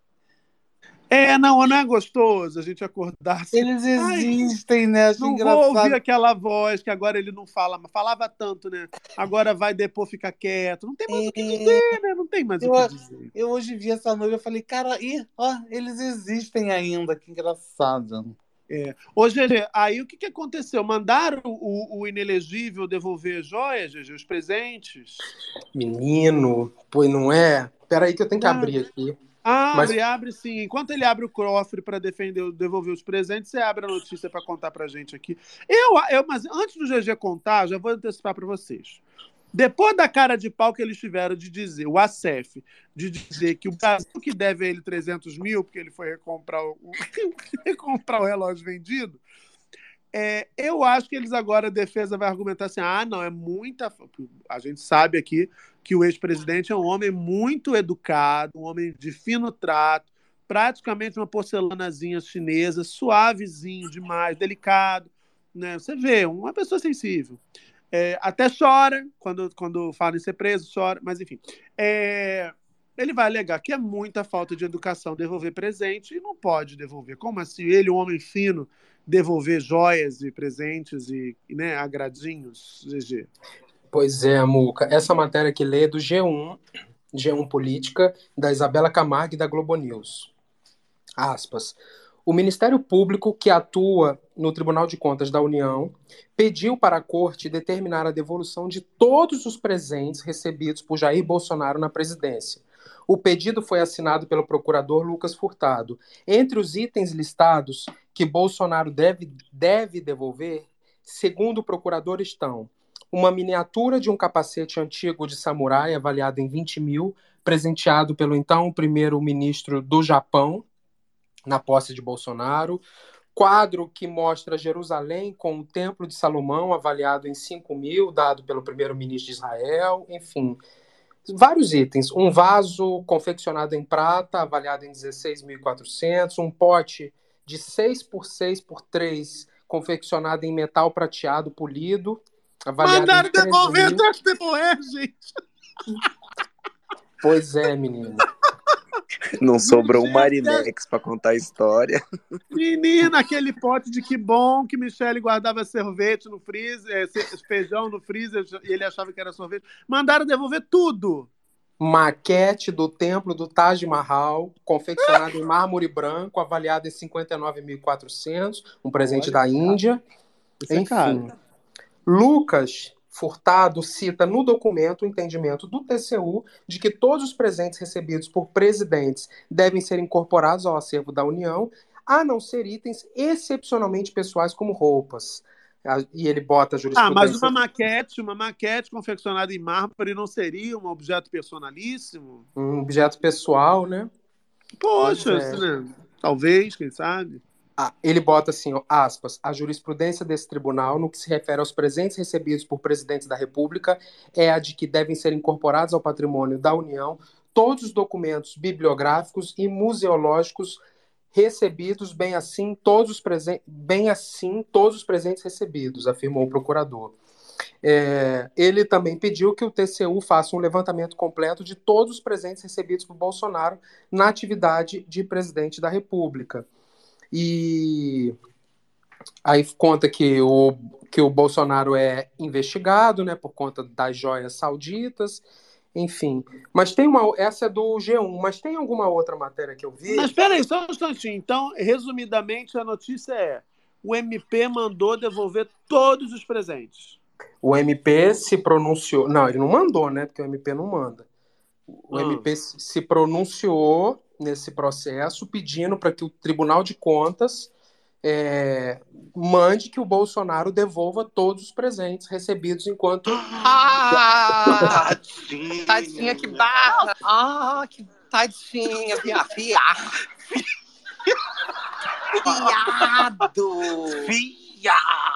É, não, não é gostoso a gente acordar assim. Eles existem, né? Acho Não engraçado. vou ouvir aquela voz que agora ele não fala, mas falava tanto, né? Agora vai depois ficar quieto. Não tem mais o que dizer, né? Não tem mais Eu, o que dizer. eu hoje vi essa noiva e falei, cara, ih, ó, eles existem ainda, que engraçado. É. Ô, GG, aí o que, que aconteceu? Mandaram o, o inelegível devolver joias, GG, os presentes? Menino, pois não é? Peraí que eu tenho que Ah. abrir aqui. Abre, Mas- abre sim. Enquanto ele abre o cofre para defender, devolver os presentes, você abre a notícia para contar pra gente aqui. Eu, eu, mas antes do GG contar, já vou antecipar para vocês. Depois da cara de pau que eles tiveram de dizer, o ACEF, de dizer que o Brasil que deve a ele 300 mil, porque ele foi recomprar o, recomprar o relógio vendido, é, eu acho que eles agora, a defesa vai argumentar assim: ah, não, é muita. A gente sabe aqui que o ex-presidente é um homem muito educado, um homem de fino trato, praticamente uma porcelanazinha chinesa, suavezinho demais, delicado. Né? Você vê, uma pessoa sensível. É, até chora quando, quando fala em ser preso, chora, mas enfim. É, ele vai alegar que é muita falta de educação devolver presente e não pode devolver. Como assim? Ele, um homem fino, devolver joias e presentes e né, agradinhos, GG. Pois é, Muca. Essa matéria que lê é do G1, G1 Política, da Isabela Camargo e da Globo News. Aspas. O Ministério Público, que atua no Tribunal de Contas da União, pediu para a Corte determinar a devolução de todos os presentes recebidos por Jair Bolsonaro na presidência, O pedido foi assinado pelo procurador Lucas Furtado. Entre os itens listados que Bolsonaro deve, deve devolver, segundo o procurador, estão uma miniatura de um capacete antigo de samurai avaliado em 20 mil, presenteado pelo então primeiro-ministro do Japão, na posse de Bolsonaro. Quadro que mostra Jerusalém com o Templo de Salomão, avaliado em 5 mil, dado pelo primeiro-ministro de Israel. Enfim, vários itens. Um vaso confeccionado em prata, avaliado em 16.400. Um pote de 6 por 6 por 3, confeccionado em metal prateado polido. Mandaram em 13 devolver mil. das Tempoé, gente. Pois é, menino. Não sobrou um Marinex pra contar a história. Menina, aquele pote de que bom que Michele guardava sorvete no freezer, eh, feijão no freezer, e ele achava que era sorvete. Mandaram devolver tudo. Maquete do templo do Taj Mahal, confeccionado em mármore branco, avaliado em 59.400, um presente da Índia. Isso é Enfim, caro. Lucas Furtado cita no documento o entendimento do TCU de que todos os presentes recebidos por presidentes devem ser incorporados ao acervo da União, a não ser itens excepcionalmente pessoais como roupas. E ele bota a Ah, jurisprudência. mas uma maquete, uma maquete confeccionada em mármore não seria um objeto personalíssimo? Um objeto pessoal, né? Poxa, é. né? talvez, quem sabe? Ah, ele bota assim, ó, aspas, a jurisprudência desse tribunal, no que se refere aos presentes recebidos por presidentes da República, é a de que devem ser incorporados ao patrimônio da União todos os documentos bibliográficos e museológicos recebidos, bem assim todos os presentes, bem assim todos os presentes recebidos, afirmou o procurador. É, ele também pediu que o TCU faça um levantamento completo de todos os presentes recebidos por Bolsonaro na atividade de presidente da República. E aí conta que o, que o Bolsonaro é investigado, né, por conta das joias sauditas, enfim. Mas tem uma, essa é do G1, mas tem alguma outra matéria que eu vi? Mas espera aí, só um instantinho. Então, resumidamente, a notícia é: o MP mandou devolver todos os presentes. O MP se pronunciou, não, ele não mandou, né, porque o MP não manda. O Ah. MP se pronunciou nesse processo pedindo para que o Tribunal de Contas é, mande que o Bolsonaro devolva todos os presentes recebidos enquanto Ah, tadinha, que barra. Ah, que tadinha, via, via. Viado. Viado.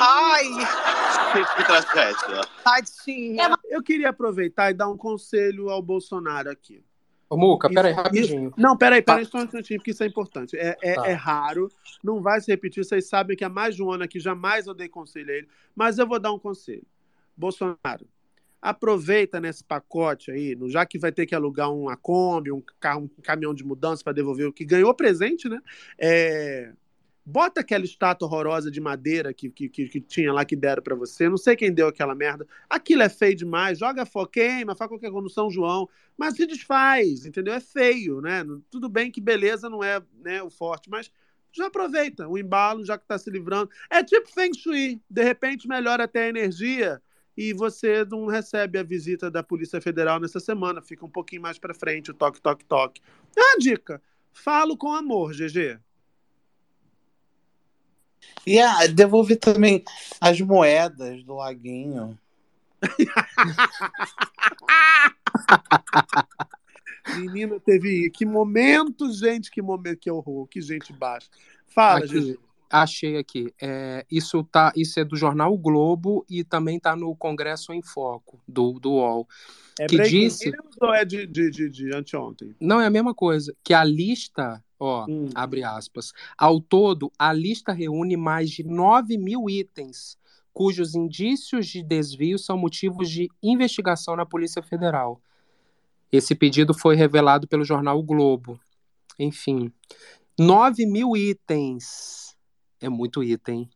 Ai, que tragédia. tadinha. Eu queria aproveitar e dar um conselho ao Bolsonaro aqui. Ô, Muca, peraí, Isso- rapidinho. isso- Não, peraí, peraí, só um instantinho, porque isso é importante. É, é, Tá. é raro, não vai se repetir. Vocês sabem que há mais de um ano aqui jamais eu dei conselho a ele, mas eu vou dar um conselho. Bolsonaro, aproveita nesse pacote aí, já que vai ter que alugar uma Kombi, um, carro, um caminhão de mudança para devolver o que ganhou presente, né? É, Bota aquela estátua horrorosa de madeira que, que, que, que tinha lá que deram para você. Não sei quem deu aquela merda. Aquilo é feio demais. Joga fora, queima, faz qualquer coisa no São João. Mas se desfaz, entendeu? É feio, né? Tudo bem que beleza não é né, o forte, mas já aproveita o embalo, já que está se livrando. É tipo Feng Shui. De repente melhora até a energia e você não recebe a visita da Polícia Federal nessa semana. Fica um pouquinho mais para frente o toque, toque, toque. É uma dica. Falo com amor, GG. E ah, devolver também as moedas do laguinho. Menina, teve. Que momento, gente, que momento, que horror, que gente baixa. Fala, Aqui, achei aqui. É, isso, tá, isso é do jornal o Globo e também está no Congresso em Foco, do, do UOL. É que disse. ou é de, de, de, de anteontem? Não, é a mesma coisa. Que a lista, ó, Hum. abre aspas. Ao todo, a lista reúne mais de 9 mil itens, cujos indícios de desvio são motivos de investigação na Polícia Federal. Esse pedido foi revelado pelo jornal o Globo. Enfim, 9 mil itens. É muito item.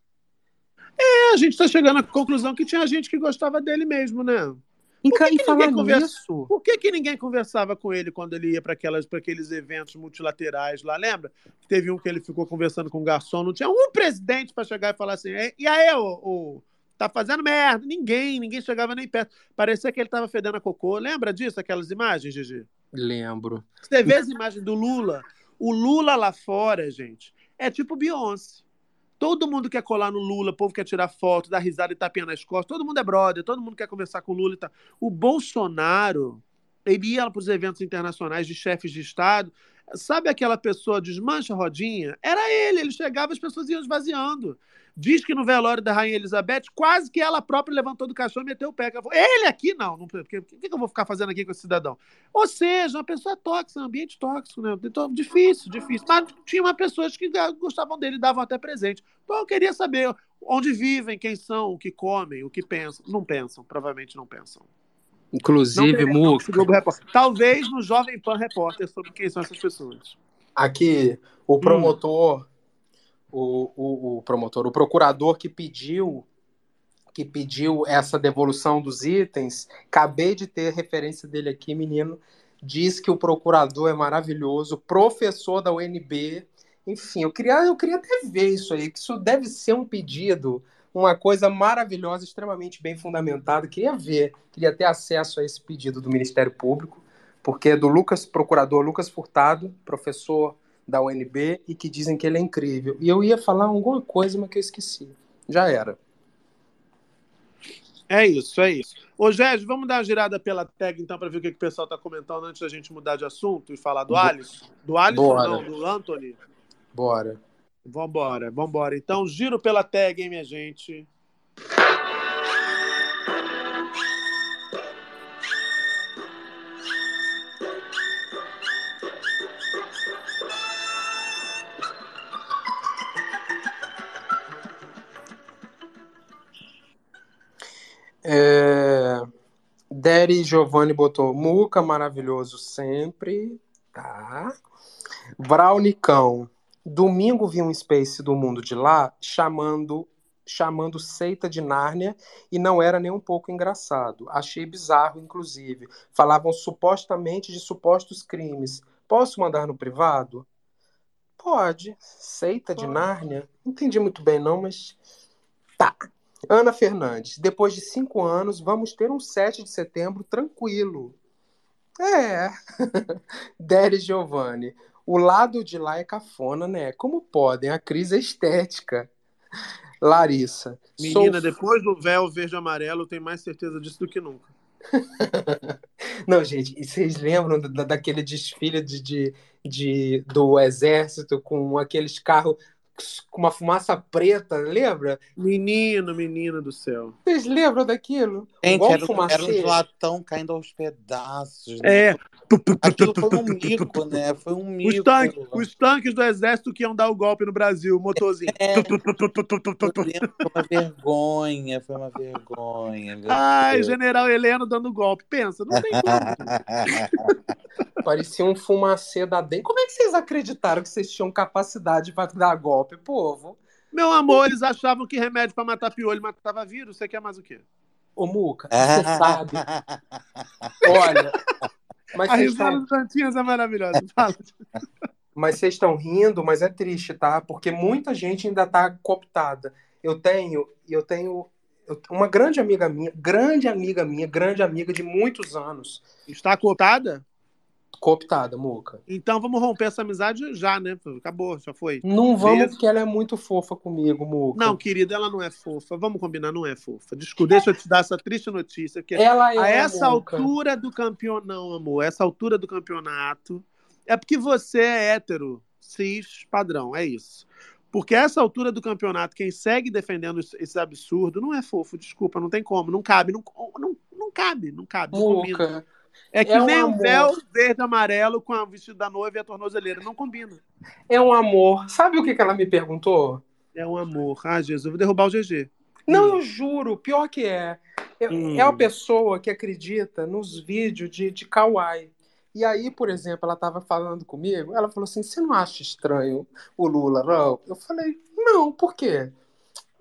É, a gente está chegando à conclusão que tinha gente que gostava dele mesmo, né? Por que que ninguém conversa- nisso, Por que, que ninguém conversava com ele quando ele ia para aqueles eventos multilaterais lá? Lembra? Teve um que ele ficou conversando com o garçom, não tinha um presidente para chegar e falar assim: "E- aí, ô, ô, Tá fazendo merda. Ninguém, ninguém chegava nem perto. Parecia que ele tava fedendo a cocô. Lembra disso, aquelas imagens, Gigi? Lembro. Você vê as imagens do Lula? O Lula lá fora, gente, é tipo Beyoncé. Todo mundo quer colar no Lula, o povo quer tirar foto, dar risada e tapinha nas costas. Todo mundo é brother, todo mundo quer conversar com o Lula e tal. O Bolsonaro, ele ia para os eventos internacionais de chefes de Estado. Sabe aquela pessoa desmancha rodinha? Era ele, ele chegava as pessoas iam esvaziando. Diz que no velório da Rainha Elizabeth, quase que ela própria levantou do caixão e meteu o pé. Ele aqui não, não porque o que, que eu vou ficar fazendo aqui com esse cidadão? Ou seja, uma pessoa tóxica, um ambiente tóxico, né? Então, difícil, difícil. Mas tinha uma pessoas que gostavam dele, davam até presente. Então eu queria saber onde vivem, quem são, o que comem, o que pensam. Não pensam, provavelmente não pensam. Inclusive, Não. Talvez no Jovem Pan Repórter sobre quem são essas pessoas. Aqui, o promotor, o, o, o promotor, o procurador que pediu que pediu essa devolução dos itens, acabei de ter referência dele aqui, menino, diz que o procurador é maravilhoso, professor da UNB, enfim, eu queria, eu queria até ver isso aí, que isso deve ser um pedido, uma coisa maravilhosa, extremamente bem fundamentada, queria ver, queria ter acesso a esse pedido do Ministério Público, porque é do Lucas, procurador Lucas Furtado, professor da UNB, e que dizem que ele é incrível. E eu ia falar alguma coisa, mas que eu esqueci. Já era. É isso, é isso. Ô, Gégio, vamos dar uma girada pela tag, então, para ver o que, que o pessoal está comentando antes da gente mudar de assunto e falar do Bo- Alisson? Do Alisson, Bora. não, do Anthony. Bora. Vambora, vambora. Então, giro pela tag, hein, minha gente. É... Deri Giovanni botou Muca, maravilhoso sempre. Tá. Braunicão. Domingo vi um Space do mundo de lá chamando chamando Seita de Nárnia e não era nem um pouco engraçado. Achei bizarro, inclusive. Falavam supostamente de supostos crimes. Posso mandar no privado? Pode. Seita de Nárnia? Não entendi muito bem, não, mas. Tá. Ana Fernandes, depois de cinco anos, vamos ter um 7 de setembro tranquilo. É. Dere Giovanni. O lado de lá é cafona, né? Como podem? A crise é estética. Larissa. Menina, sou- depois do véu verde e amarelo, eu tenho mais certeza disso do que nunca. Não, gente, e vocês lembram da, daquele desfile de, de, de- do exército com aqueles carros com uma fumaça preta, lembra? Menino, menino do céu. Vocês lembram daquilo? Gente, Igual era, era fumacê. um latão caindo aos pedaços. né? É. Aquilo foi um mico, né? Foi um mico. Os tanques, os tanques do exército que iam dar o golpe no Brasil, o motorzinho. É. Foi uma vergonha, foi uma vergonha. Ai, general Heleno dando golpe. Pensa, não tem como. Parecia um fumacê da DEM. Como é que vocês acreditaram que vocês tinham capacidade para dar golpe, povo? Meu amor, eles achavam que remédio pra matar piolho matava vírus. Você quer mais o quê? Ô, Muca, você sabe. Olha, mas A vocês risada estão do Santinhas é maravilhosa. Fala. Mas vocês estão rindo, mas é triste, tá? Porque muita gente ainda tá cooptada. Eu tenho, eu tenho uma grande amiga minha, grande amiga minha, grande amiga de muitos anos. Está cooptada? Cooptada, Muca. Então vamos romper essa amizade já, né? Acabou, já foi. Não vamos Beijo. porque ela é muito fofa comigo, Muca. Não, querida, ela não é fofa. Vamos combinar, não é fofa. Desculpa, deixa eu te dar essa triste notícia. Que Ela é, a essa Muca. altura do campeonato, não, amor, essa altura do campeonato é porque você é hétero, cis, padrão, é isso. Porque a essa altura do campeonato, quem segue defendendo esse absurdo não é fofo, desculpa, não tem como, não cabe, não, não, não cabe, não cabe. Muca. É que É um nem o amor. véu verde amarelo com o vestido da noiva e a tornozeleira, não combina. É um amor. Sabe o que, que ela me perguntou? É um amor. Ah, Jesus, eu vou derrubar o GG. Não, eu juro, pior que é. É, Hum. é uma pessoa que acredita nos vídeos de, de Kawaii. E aí, por exemplo, ela estava falando comigo, ela falou assim: você não acha estranho o Lula, não? Eu falei, não, por quê?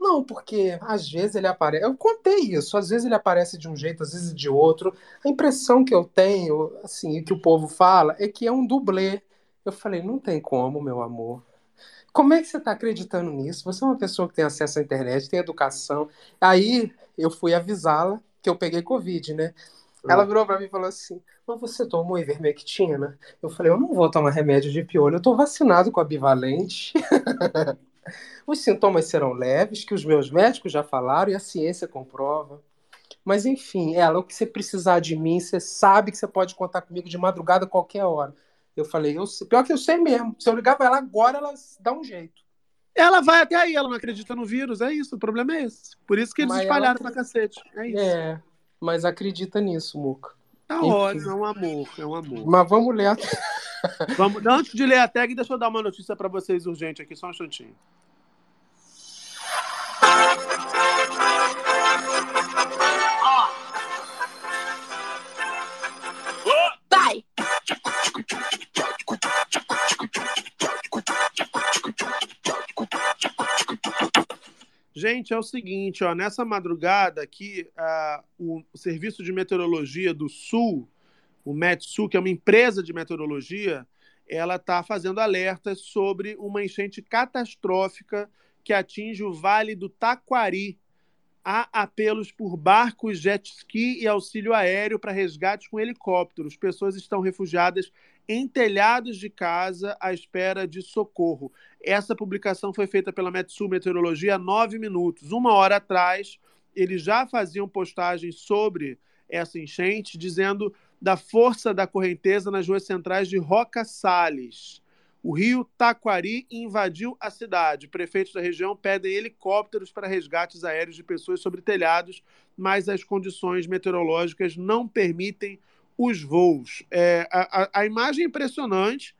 Não, porque às vezes ele aparece. Eu contei isso, às vezes ele aparece de um jeito, às vezes de outro. A impressão que eu tenho, assim, e que o povo fala, é que é um dublê. Eu falei, não tem como, meu amor. Como é que você está acreditando nisso? Você é uma pessoa que tem acesso à internet, tem educação. Aí eu fui avisá-la que eu peguei Covid, né? Ela virou pra mim e falou assim: Mas você tomou ivermectina? Eu falei: Eu não vou tomar remédio de piolho, eu tô vacinado com a bivalente. Os sintomas serão leves, que os meus médicos já falaram e a ciência comprova. Mas enfim, ela, o que você precisar de mim, você sabe que você pode contar comigo de madrugada a qualquer hora. Eu falei, eu pior que eu sei mesmo. Se eu ligar pra ela agora, ela dá um jeito. Ela vai até aí, ela não acredita no vírus, é isso, o problema é esse. Por isso que eles Mas espalharam ela- pra cacete. É isso. É, mas acredita nisso, Muca. Tá Enfim. ótimo, é um amor, é um amor. Mas vamos ler a... Vamos, antes de ler a tag, deixa eu dar uma notícia pra vocês urgente aqui, só um instantinho. Gente, é o seguinte, ó, nessa madrugada aqui, ah, o Serviço de Meteorologia do Sul, o Metsul, que é uma empresa de meteorologia, ela está fazendo alertas sobre uma enchente catastrófica que atinge o Vale do Taquari. Há apelos por barcos, jet ski e auxílio aéreo para resgate com helicópteros. Pessoas estão refugiadas em telhados de casa à espera de socorro. Essa publicação foi feita pela Metsul Meteorologia há nove minutos. Uma hora atrás, eles já faziam postagens sobre essa enchente, dizendo da força da correnteza nas ruas centrais de Roca Salles. O rio Taquari invadiu a cidade. Prefeitos da região pedem helicópteros para resgates aéreos de pessoas sobre telhados, mas as condições meteorológicas não permitem os voos. É, a, a- imagem é impressionante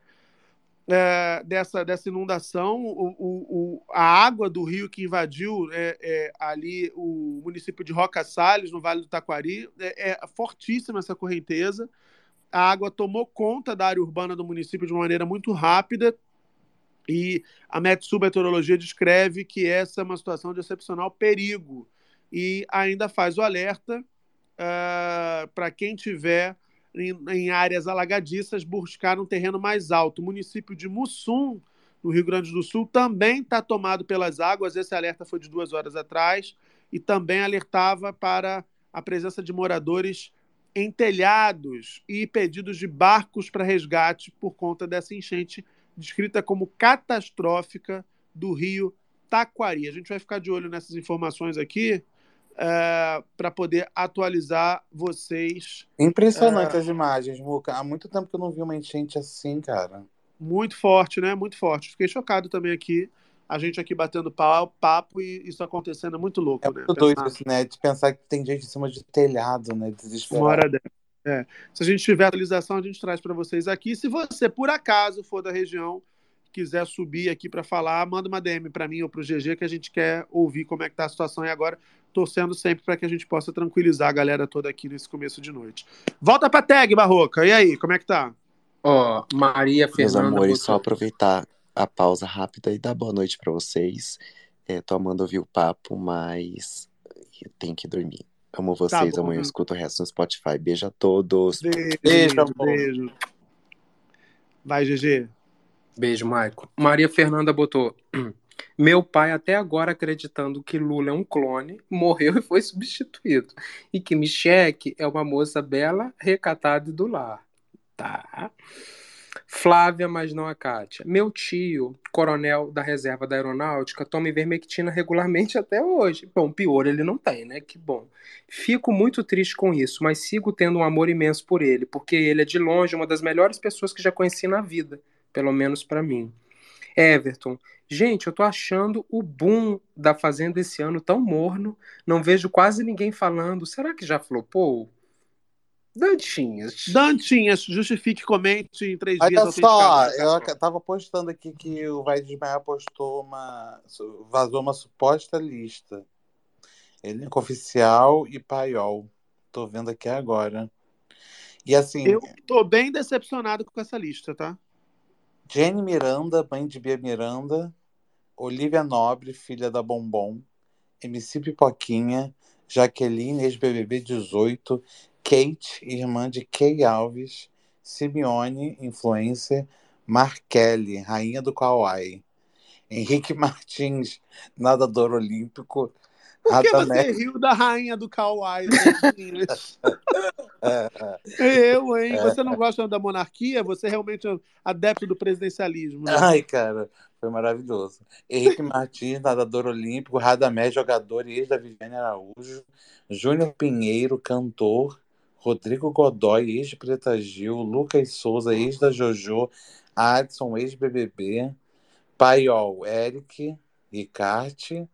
é, dessa, dessa inundação, o, o- o- a água do rio que invadiu é, é, ali o município de Roca Salles, no Vale do Taquari, é, é fortíssima essa correnteza. A água tomou conta da área urbana do município de uma maneira muito rápida e a Metsul Meteorologia descreve que essa é uma situação de excepcional perigo e ainda faz o alerta para quem tiver em, em áreas alagadiças buscar um terreno mais alto. O município de Mussum, no Rio Grande do Sul, também está tomado pelas águas. Esse alerta foi de duas horas atrás e também alertava para a presença de moradores em telhados e pedidos de barcos para resgate por conta dessa enchente descrita como catastrófica do rio Taquari. A gente vai ficar de olho nessas informações aqui para poder atualizar vocês. Impressionante É. as imagens, Muca. Há muito tempo que eu não vi uma enchente assim, cara. Muito forte, né? Muito forte. Fiquei chocado também aqui. A gente aqui batendo pau, papo e isso acontecendo é muito louco, É né? muito doido isso, né? De pensar que tem gente em cima de telhado, né? uma Desesperado. hora dessa. É. Se a gente tiver atualização, a gente traz para vocês aqui. Se você, por acaso, for da região, quiser subir aqui para falar, manda uma DM para mim ou para o GG que a gente quer ouvir como é que tá a situação e agora torcendo sempre para que a gente possa tranquilizar a galera toda aqui nesse começo de noite. Volta para tag, Barroca. E aí, como é que tá? Ó, Maria Meus Fernanda amores, só aproveitar a pausa rápida e dar boa noite pra vocês. É, tô amando ouvir o papo, mas eu tenho que dormir. Amo vocês, bom, amanhã eu né? escuto o resto no Spotify. Beijo a todos. Beijo, Beijo, amor. beijo. Vai, GG. Beijo, Maico. Maria Fernanda botou. Meu pai, até agora acreditando que Lula é um clone, morreu e foi substituído. E que Michele é uma moça bela, recatada e do lar. Tá. Flávia, mas não a Kátia. Meu tio, coronel da reserva da aeronáutica, toma ivermectina regularmente até hoje. Bom, pior ele não tem, né? Que bom. Fico muito triste com isso, mas sigo tendo um amor imenso por ele, porque ele é de longe uma das melhores pessoas que já conheci na vida, pelo menos pra mim. Everton, gente, eu tô achando o boom da Fazenda esse ano tão morno, não vejo quase ninguém falando. Será que já flopou? Dantinhas. Dantinhas, justifique, comente em três dias. Olha só, eu tava postando aqui que o Vai Desmaiar postou uma. vazou uma suposta lista. Elenco oficial e paiol. Tô vendo aqui agora. E assim, Eu tô bem decepcionado com essa lista, tá? Jenny Miranda, mãe de Bia Miranda, Olivia Nobre, filha da Bombom, MC Pipoquinha, Jaqueline, ex-BBB 18, Kate, irmã de Kay Alves, Simeone, influencer, Markelly, rainha do Kawaii. Henrique Martins, nadador olímpico. Por que você Radamés- riu da rainha do Kauai? É, é. Eu, hein? É. Você não gosta da monarquia? Você é realmente adepto do presidencialismo. né? Ai, cara, foi maravilhoso. Henrique Martins, nadador olímpico, Radamés, jogador e ex da Viviane Araújo, Júnior Pinheiro, cantor, Rodrigo Godoy, ex de Preta Gil, Lucas Souza, ex da JoJo, Adson, ex-BBB, Paiol, Eric, Ricarte,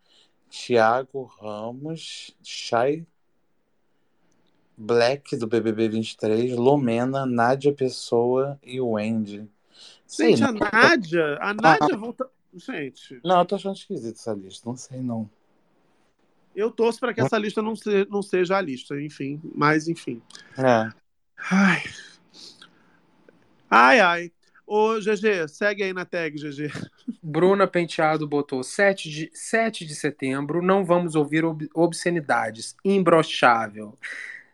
Thiago Ramos, Chay Black do BBB 23, Lumena, Nádia Pessoa e Wendy. Gente, a não. Nádia, a Nádia volta. Gente, Não, eu tô achando esquisito essa lista, não sei não. eu torço para que essa lista não, se- não seja a lista, enfim. Mas, enfim. É. Ai. Ai, ai. Ô, GG, segue aí na tag, GG. Bruna Penteado botou 7 de, 7 de setembro, não vamos ouvir ob- obscenidades. Imbrochável.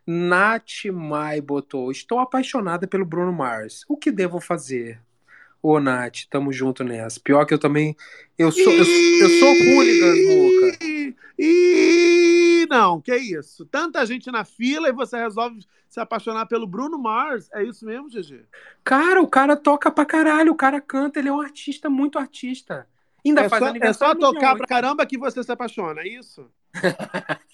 Nath Mai botou: Estou apaixonada pelo Bruno Mars. O que devo fazer? Ô, Nath, tamo junto nessa. Pior que eu também. Eu sou, eu, eu sou hooligan, Muca. Não, que isso? Tanta gente na fila e você resolve se apaixonar pelo Bruno Mars. É isso mesmo, GG? Cara, o cara toca pra caralho, o cara canta, ele é um artista, muito artista. Ainda É faz só, é só tocar pra caramba que você se apaixona, é isso?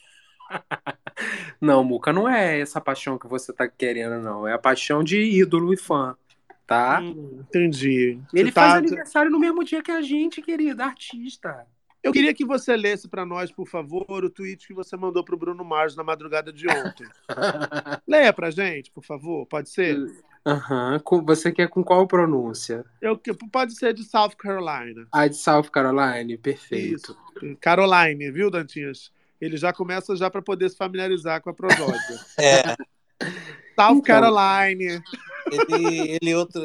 Não, Muca, não é essa paixão que você tá querendo, não. É a paixão de ídolo e fã, tá? Hum, entendi. Ele Você faz tá- aniversário no mesmo dia que a gente, querido, artista. Eu queria que você lesse pra nós, por favor, o tweet que você mandou pro Bruno Mars na madrugada de ontem. Leia pra gente, por favor, pode ser? Aham. Com- Você quer com qual pronúncia? Eu, pode ser de South Carolina. A de South Carolina, perfeito. Isso. Caroline, viu, Dantinhas? Ele já começa já para poder se familiarizar com a prosódia. É. South Então. Caroline. Ele, ele outro,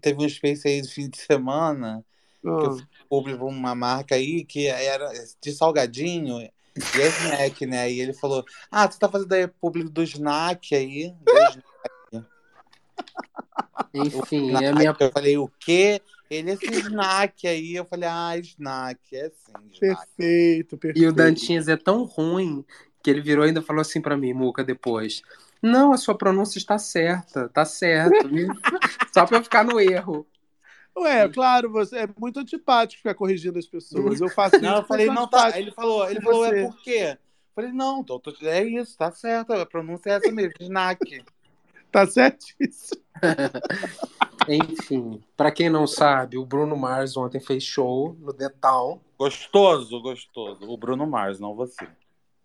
teve um space aí do fim de semana que Ah. eu fui público pra uma marca aí que era de salgadinho e é snack, né? E ele falou: Ah, tu tá fazendo aí público do snack aí? Do snack. Enfim, Snack. é a minha. Eu falei: O quê? Ele esse snack aí. Eu falei: Ah, snack. É sim, snack. Perfeito, perfeito. E o Dantinhas é tão ruim que ele virou e ainda falou assim pra mim, Muca, depois. Não, a sua pronúncia está certa, tá certo. Só pra eu ficar no erro. Ué, claro, você é muito antipático ficar corrigindo as pessoas. Eu faço isso. Não, eu falei, não, tá. Ele falou, ele falou, você. é por quê? Eu falei, não, tô, tô- é isso, tá certo. A pronúncia é essa mesmo, snack. Tá certíssimo. Enfim, pra quem não sabe, o Bruno Mars ontem fez show no The Town. Gostoso, gostoso. O Bruno Mars, não você.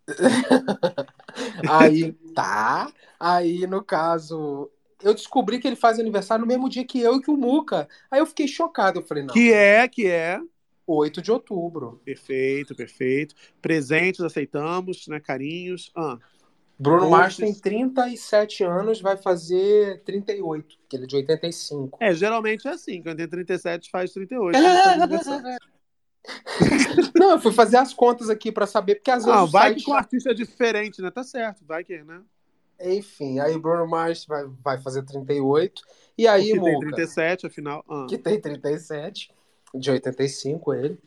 Aí, tá. Aí, no caso, eu descobri que ele faz aniversário no mesmo dia que eu e que o Muca. Aí eu fiquei chocado. Eu falei, não. Que é, que é. 8 de outubro. Perfeito, perfeito. Presentes aceitamos, né? Carinhos. Ah, Bruno Mars tem Doces. 37 anos, vai fazer 38, que ele é de 85. É, geralmente é assim. Quando tem 37, faz 38. quando faz aniversário. Não, eu fui fazer as contas aqui pra saber, porque às vezes Ah, o vai site que com artista é diferente, né? Tá certo, vai que, né? Enfim, aí o Bruno Mars vai, vai fazer 38. E aí, que tem Muca, 37, afinal. Ah. que tem 37, de 85 ele.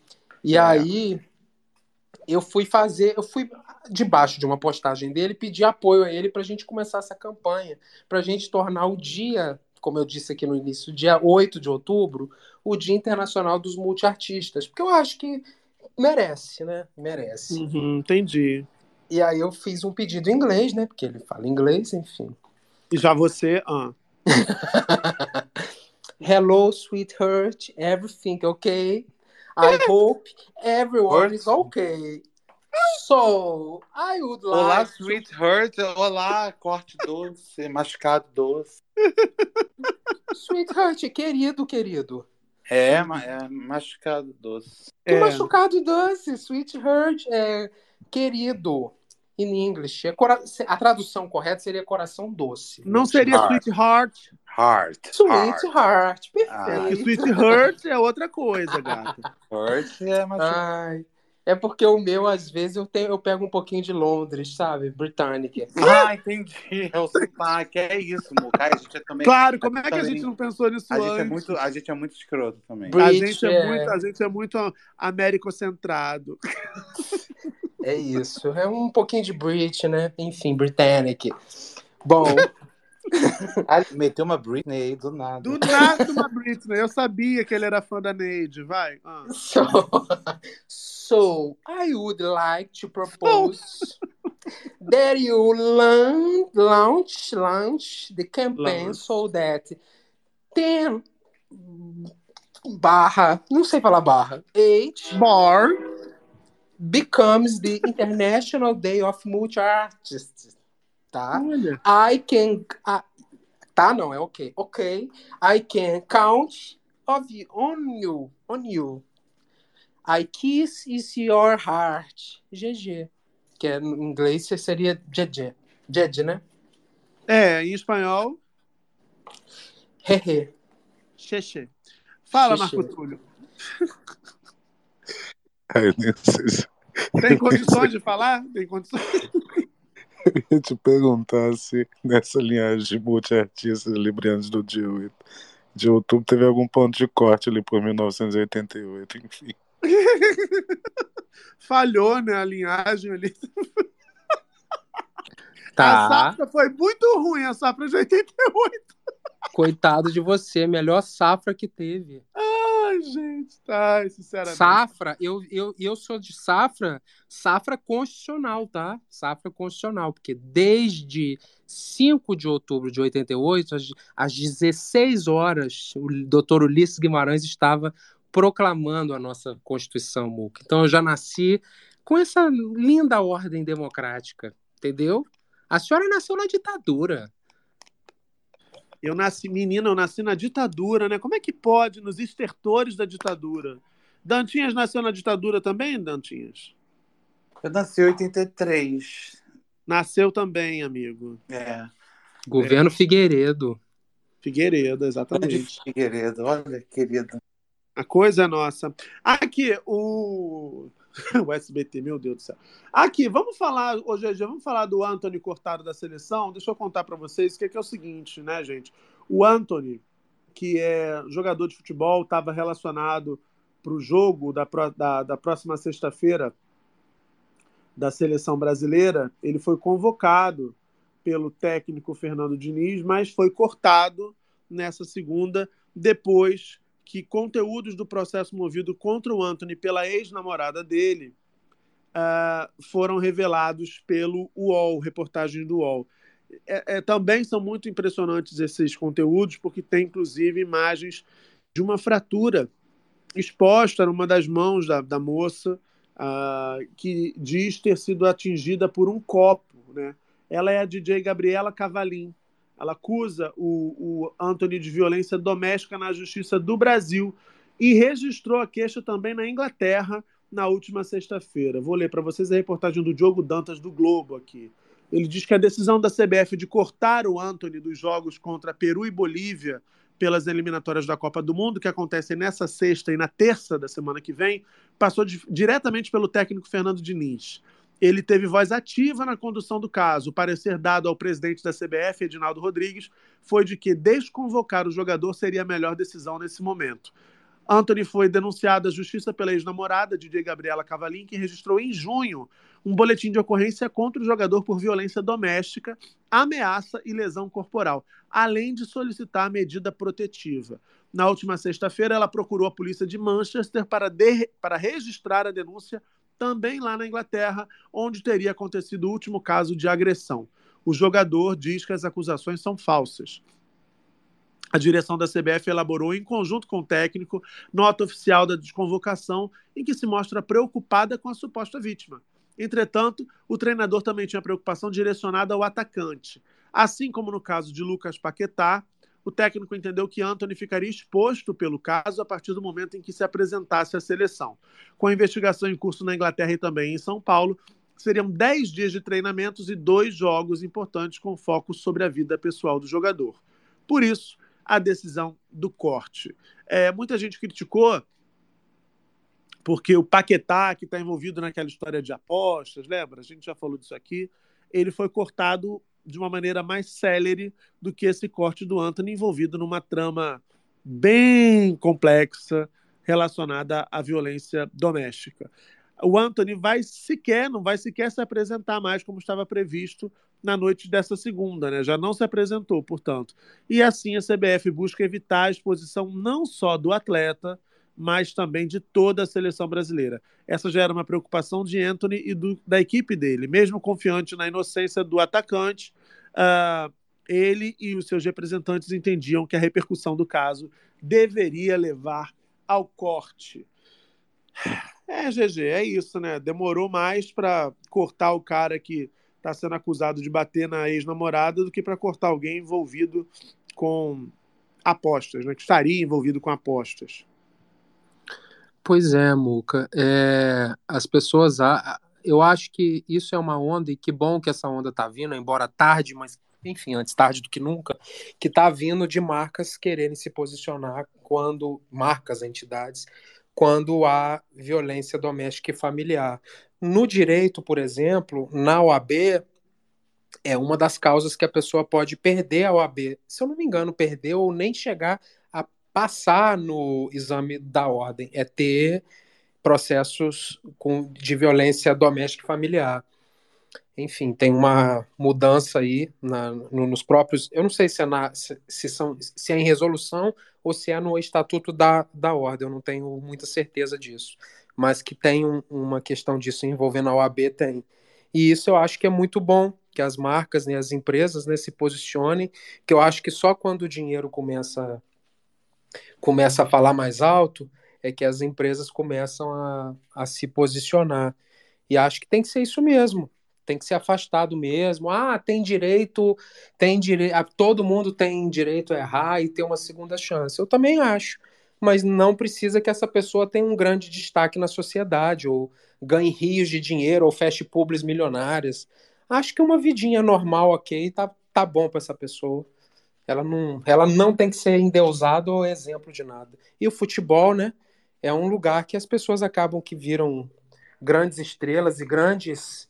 E É. aí eu fui fazer, eu fui debaixo de uma postagem dele pedir apoio a ele pra gente começar essa campanha, pra gente tornar o dia, como eu disse aqui no início, dia 8 de outubro, o Dia Internacional dos Multiartistas, porque eu acho que merece, né? Merece. Uhum, entendi. E aí eu fiz um pedido em inglês, né? Porque ele fala inglês, enfim. E já você. Ah. Hello, sweetheart. Everything okay? I hope everyone is okay. So, I would like. Olá, to- sweetheart. Olá, corte doce, machucado doce. Sweetheart, querido, querido. É, é machucado doce. Que machucado doce, sweetheart, é querido. In English. É cora- A tradução correta seria coração doce. Não seria Heart. Sweetheart? Heart. Sweetheart, Porque perfeito. Sweetheart é outra coisa, gata. Heart é machucado. Ai, É porque o meu, às vezes, eu, tenho, eu pego um pouquinho de Londres, sabe? Britânica. Ah, entendi. É o sotaque, é isso, Muca. A gente é também. Claro, como é que a gente não pensou nisso a gente é antes? muito, A gente é muito escroto também. A gente é muito, a gente é muito americocentrado. É isso. É um pouquinho de Brit, né? Enfim, Britannic. Bom, Ah, meteu uma Britney aí do nada. Do nada uma Britney. Eu sabia que ele era fã da Neide. Vai. Ah. so, so I would like to propose that you launch launch the campaign Launch. so that 10 barra, não sei falar barra, 8 bar becomes the International Day of Multi-Artists. Tá? Olha. I can. tá, não, é ok. Ok. I can count of you, on you. On you. I kiss is your heart. GG. Que é, em inglês seria GG. GG, né? É, em espanhol, Hehe. xexê. Fala. Marco Túlio. Ai, nem sei se- Tem condições de falar? Tem condições? Eu ia te perguntar se nessa linhagem de multiartistas librianos do dia 8 de outubro teve algum ponto de corte ali por 1988, enfim. Falhou, né? A linhagem ali. A Tá. safra foi muito ruim, a safra de 88. Coitado de você, melhor safra que teve. Ai, gente, tá, sinceramente. Safra, eu, eu, eu sou de safra, safra constitucional, tá? Safra constitucional, porque desde 5 de outubro de 88, às, às 16 horas, o doutor Ulisses Guimarães estava proclamando a nossa Constituição, Muca. Então eu já nasci com essa linda ordem democrática, entendeu? A senhora nasceu na ditadura. Eu nasci, menina, eu nasci na ditadura, né? Como é que pode, nos estertores da ditadura? Dantinhas nasceu na ditadura também, Dantinhas? Eu nasci em 83. Nasceu também, amigo. É. Governo Figueiredo. Figueiredo, Grande exatamente. Figueiredo, olha, querido. A coisa é nossa. Aqui, o. O SBT, meu Deus do céu. Aqui, vamos falar, ô GG, vamos falar do Anthony cortado da seleção. Deixa eu contar para vocês que é, que é o seguinte, né, gente? O Anthony, que é jogador de futebol, estava relacionado para o jogo da, da, da próxima sexta-feira da seleção brasileira. Ele foi convocado pelo técnico Fernando Diniz, mas foi cortado nessa segunda, depois que conteúdos do processo movido contra o Anthony pela ex-namorada dele ah, foram revelados pelo UOL, reportagem do UOL. É- é, também são muito impressionantes esses conteúdos, porque tem inclusive imagens de uma fratura exposta numa das mãos da, da moça, ah, que diz ter sido atingida por um copo. Né? Ela é a DJ Gabriela Cavalim. Ela acusa o, o Anthony de violência doméstica na Justiça do Brasil e registrou a queixa também na Inglaterra na última sexta-feira. Vou ler para vocês a reportagem do Diogo Dantas do Globo aqui. Ele diz que a decisão da CBF de cortar o Anthony dos jogos contra Peru e Bolívia pelas eliminatórias da Copa do Mundo, que acontecem nessa sexta e na terça da semana que vem, passou di- diretamente pelo técnico Fernando Diniz. Ele teve voz ativa na condução do caso. O parecer dado ao presidente da CBF, Edinaldo Rodrigues, foi de que desconvocar o jogador seria a melhor decisão nesse momento. Anthony foi denunciado à justiça pela ex-namorada, DJ Gabriela Cavalim, que registrou em junho um boletim de ocorrência contra o jogador por violência doméstica, ameaça e lesão corporal, além de solicitar medida protetiva. Na última sexta-feira, ela procurou a polícia de Manchester para, de- para registrar a denúncia também lá na Inglaterra, onde teria acontecido o último caso de agressão. O jogador diz que as acusações são falsas. A direção da CBF elaborou, em conjunto com o técnico, nota oficial da desconvocação, em que se mostra preocupada com a suposta vítima. Entretanto, o treinador também tinha preocupação direcionada ao atacante. Assim como no caso de Lucas Paquetá, o técnico entendeu que Anthony ficaria exposto pelo caso a partir do momento em que se apresentasse à seleção. Com a investigação em curso na Inglaterra e também em São Paulo, seriam 10 dias de treinamentos e dois jogos importantes com foco sobre a vida pessoal do jogador. Por isso, a decisão do corte. É, muita gente criticou porque o Paquetá, que está envolvido naquela história de apostas, lembra? A gente já falou disso aqui. Ele foi cortado de uma maneira mais célere do que esse corte do Anthony, envolvido numa trama bem complexa relacionada à violência doméstica. O Anthony vai sequer, não vai sequer se apresentar mais como estava previsto na noite dessa segunda, né? Já não se apresentou, portanto. E assim a CBF busca evitar a exposição não só do atleta, mas também de toda a seleção brasileira. Essa já era uma preocupação de Anthony e do, da equipe dele. Mesmo confiante na inocência do atacante, uh, ele e os seus representantes entendiam que a repercussão do caso deveria levar ao corte. É, GG, é isso, né? Demorou mais para cortar o cara que está sendo acusado de bater na ex-namorada do que para cortar alguém envolvido com apostas, né? Que estaria envolvido com apostas. Pois é, Muca. É, as pessoas. Eu acho que isso é uma onda, e que bom que essa onda está vindo, embora tarde, mas enfim, antes tarde do que nunca, que está vindo de marcas quererem se posicionar quando marcas, entidades, quando há violência doméstica e familiar. No direito, por exemplo, na OAB, é uma das causas que a pessoa pode perder a OAB. Se eu não me engano, perder ou nem chegar passar no exame da ordem. É ter processos com, de violência doméstica e familiar. Enfim, tem uma mudança aí na, no, nos próprios. Eu não sei se é, na, se, se, são, se é em resolução ou se é no estatuto da, da ordem, eu não tenho muita certeza disso mas que tem um, uma questão disso envolvendo a OAB, tem. E isso eu acho que é muito bom, que as marcas, né, as empresas né, se posicionem, que eu acho que só quando o dinheiro começa, começa a falar mais alto, é que as empresas começam a, a se posicionar. E acho que tem que ser isso mesmo. Tem que ser afastado mesmo. Ah, tem direito, tem direito. Todo mundo tem direito a errar e ter uma segunda chance. Eu também acho mas não precisa que essa pessoa tenha um grande destaque na sociedade, ou ganhe rios de dinheiro, ou feche pubs milionárias. Acho que uma vidinha normal, ok, tá, tá bom para essa pessoa. Ela não, ela não tem que ser endeusada ou exemplo de nada. E o futebol, né, é um lugar que as pessoas acabam que viram grandes estrelas e grandes.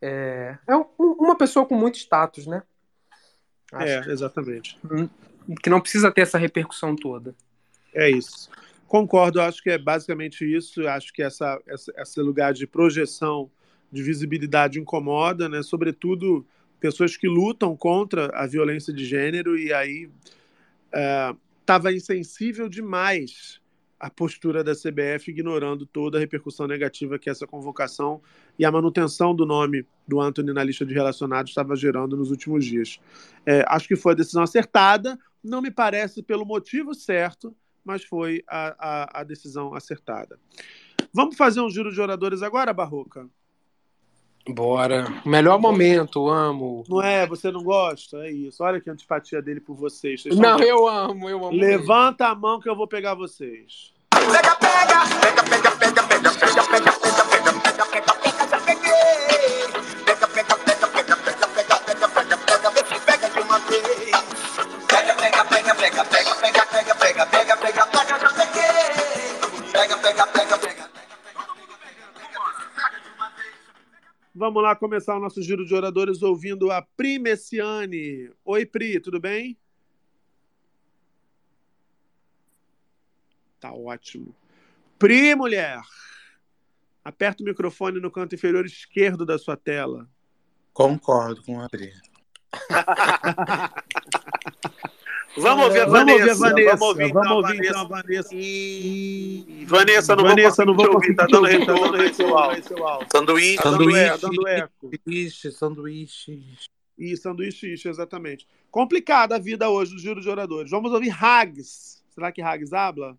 É, é uma pessoa com muito status, né? Acho é, exatamente. Que, que não precisa ter essa repercussão toda. É isso. Concordo, acho que é basicamente isso. Acho que essa, essa, esse lugar de projeção, de visibilidade incomoda, né? Sobretudo pessoas que lutam contra a violência de gênero e aí estava é, insensível demais a postura da CBF, ignorando toda a repercussão negativa que essa convocação e a manutenção do nome do Anthony na lista de relacionados estava gerando nos últimos dias. É, acho que foi a decisão acertada, não me parece pelo motivo certo, mas foi a, a, a decisão acertada. Vamos fazer um giro de oradores agora, Barroca? Bora. Melhor momento, amo. Não é? Você não gosta? É isso. Olha que antipatia dele por vocês. vocês não, eu amo, eu amo. Levanta mesmo. a mão que eu vou pegar vocês. Pega, pega, pega, pega, pega, pega, pega, pega, pega. Vamos lá começar o nosso giro de oradores ouvindo a Pri Messiane. Oi, Pri, tudo bem? Tá ótimo. Pri, mulher, aperta o microfone no canto inferior esquerdo da sua tela. Concordo com a Pri. Vamos ouvir a Vanessa. Vamos ouvir a Vanessa. Vamos ouvir, então, vamos ouvir então, a Vanessa. E... Vanessa, não Vanessa, vou não vou ouvir, tá dando retorno seu áudio. Sanduíche, sanduíche, dando eco. Sanduíche, sanduíche. E sanduíche, exatamente. Complicada a vida hoje do Giro de Oradores. Vamos ouvir Hags. Será que Hags habla?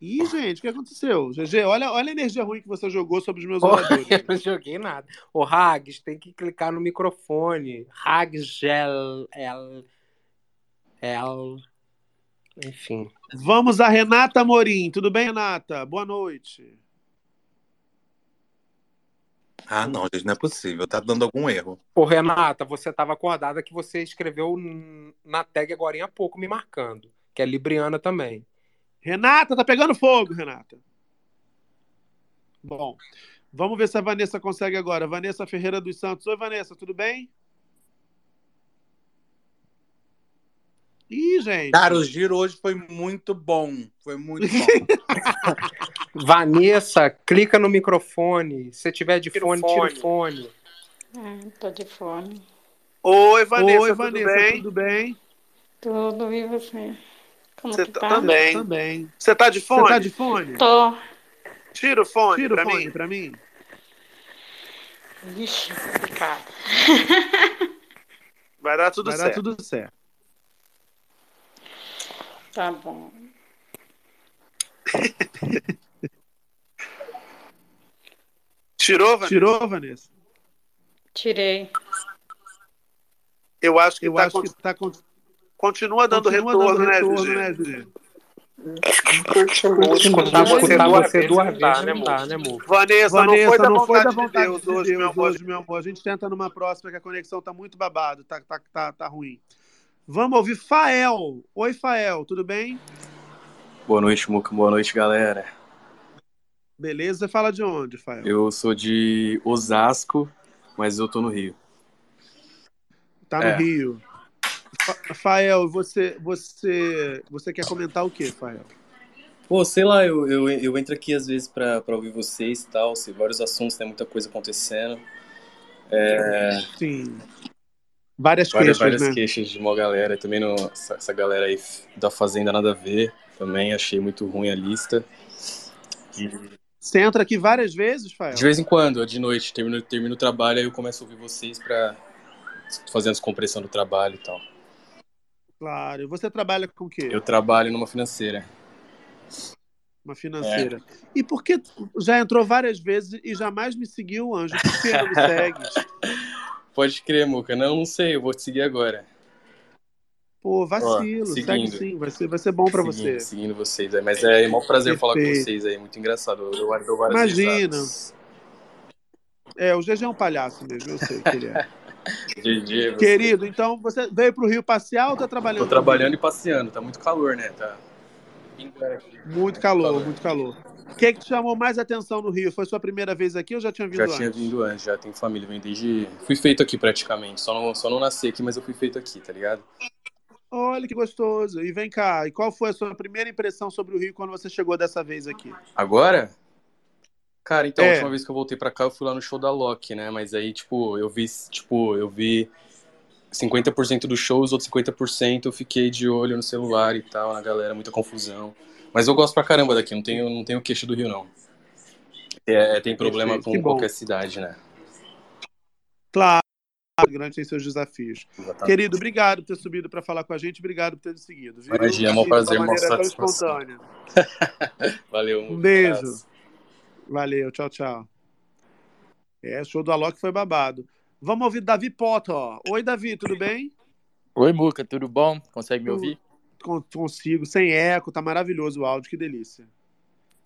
Ih, gente, o que aconteceu? GG, olha, olha a energia ruim que você jogou sobre os meus oradores. Eu não joguei nada. O Hags tem que clicar no microfone. Hagsel. El, el, enfim. Vamos a Renata Morim. Tudo bem, Renata? Boa noite. Ah, não, gente, não é possível. Tá dando algum erro. Ô, Renata, você estava acordada que você escreveu na tag agora há pouco me marcando, que é Libriana também. Renata, tá pegando fogo, Renata. Bom, vamos ver se a Vanessa consegue agora. Vanessa Ferreira dos Santos. Oi, Vanessa, tudo bem? Ih, gente. Cara, o giro hoje foi muito bom. Foi muito bom. Vanessa, clica no microfone. Se tiver de Tira fone, tira o fone. fone. Ah, tô de fone. Oi, Vanessa, Oi, tudo Vanessa, bem? tudo bem? Tudo, e você? Como Você que tá- tá? também. Também. Você tá de fone? Você tá de fone? Tô. Tira o fone Tira o pra fone mim. pra mim. Vixe, complicado. Vai dar tudo Vai dar certo. tudo certo. Tá bom. Tirou, Vanessa? Tirou, Vanessa? Tirei. Eu acho que Eu tá, acho con- que tá con- continua dando continua retorno, dando né, retorno, né, Gigi? Continua Escutar você você duas vezes não né, não amor? dá, né, amor? Vanessa, não Vanessa, foi da não foi da vontade de vontade Deus de hoje, Deus meu amor. hoje, meu amor. A gente tenta numa próxima que a conexão tá muito babado, tá, tá, tá, tá ruim. Vamos ouvir Fael. Oi, Fael, tudo bem? Boa noite, Muca. Boa noite, galera. Beleza? Você fala de onde, Fael? Eu sou de Osasco, mas eu tô no Rio. Tá no É. Rio. Fa- Fael, você, você, você quer comentar o quê, Fael? Pô, sei lá, eu, eu, eu entro aqui às vezes pra, pra ouvir vocês e tal, sei vários assuntos, tem muita coisa acontecendo. É, Sim. Várias, várias, queixas, várias né? queixas de uma galera. Também não, essa, essa galera aí da Fazenda nada a ver. Também achei muito ruim a lista. E Você entra aqui várias vezes, Fael? de vez em quando, de noite, termino, termino o trabalho, aí eu começo a ouvir vocês pra fazer a descompressão do trabalho e tal. Claro. E você trabalha com o quê? Eu trabalho numa financeira. Uma financeira. E por que já entrou várias vezes e jamais me seguiu, Anjo? Por que não me segue? Pode crer, Muca. Não, não sei, eu vou te seguir agora. Pô, vacilo. Ó, segue seguindo. sim, vai ser, vai ser bom pra seguindo, você. Seguindo vocês. É, mas é um prazer falar com Perfeito. vocês aí, muito engraçado. Eu dou várias Imagina. risadas. É, o GG é um palhaço mesmo, eu sei que ele é. GG, você- Querido, então você veio pro Rio passear ou tá trabalhando? Tô trabalhando e passeando, tá muito calor, né? Tá. Muito calor, muito calor. O que, que te chamou mais atenção no Rio? Foi sua primeira vez aqui ou já tinha vindo Já antes? tinha vindo antes, já tenho família, vem desde. Fui feito aqui praticamente. Só não, só não nasci aqui, mas eu fui feito aqui, tá ligado? Olha que gostoso. E vem cá, e qual foi a sua primeira impressão sobre o Rio quando você chegou dessa vez aqui? Agora? Cara, então, a É. última vez que eu voltei pra cá, eu fui lá no show da Loki, né? Mas aí, tipo, eu vi, tipo, eu vi 50% do show, os outros 50% eu fiquei de olho no celular e tal, na galera, muita confusão. Mas eu gosto pra caramba daqui, não tenho, não tenho queixo do Rio, não. É, tem problema Perfeito, com que bom. qualquer cidade, né? Claro, grande tem seus desafios. Exatamente. Querido, obrigado por ter subido para falar com a gente, obrigado por ter nos seguido. Viu? Imagina, é um prazer, uma uma satisfação. espontânea. Valeu, Um muito beijo. abraço. Valeu, tchau, tchau. É, show do Alok foi babado. Vamos ouvir Davi Potter. ó. Oi, Davi, tudo bem? Oi, Muca, tudo bom? Consegue me ouvir? Con- Consigo, sem eco, tá maravilhoso o áudio, que delícia.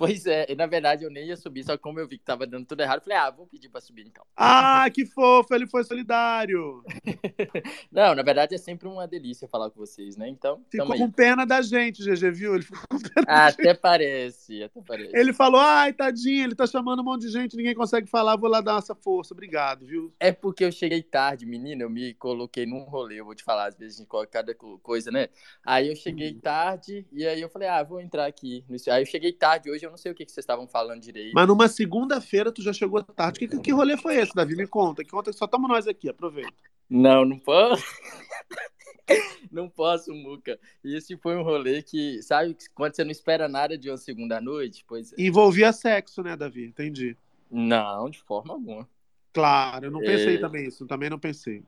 Pois é, na verdade eu nem ia subir, só que como eu vi que tava dando tudo errado, eu falei, ah, vou pedir pra subir então. Ah, que fofo, ele foi solidário. Não, na verdade é sempre uma delícia falar com vocês, né? Então, Ficou com pena da gente, GG, viu? Ele, ficou com pena da Ah, gente. até parece, até parece. ele falou, ai, tadinho, ele tá chamando um monte de gente, ninguém consegue falar, vou lá dar essa força. Obrigado, viu? É porque eu cheguei tarde, menina, eu me coloquei num rolê, eu vou te falar, às vezes a gente coloca cada co- coisa, né? Aí eu cheguei tarde, e aí eu falei, ah, vou entrar aqui. Aí eu cheguei tarde hoje, eu não sei o que, que vocês estavam falando direito. Mas numa segunda-feira tu já chegou tarde. Que, que, que rolê foi esse, Davi? Me conta. Que conta que só estamos nós aqui, aproveita. Não, não posso. não posso, Muca. E esse foi um rolê que, sabe, quando você não espera nada de uma segunda noite? Pois é. Envolvia sexo, né, Davi? Entendi. Não, de forma alguma. Claro, eu não pensei É. também isso, também não pensei.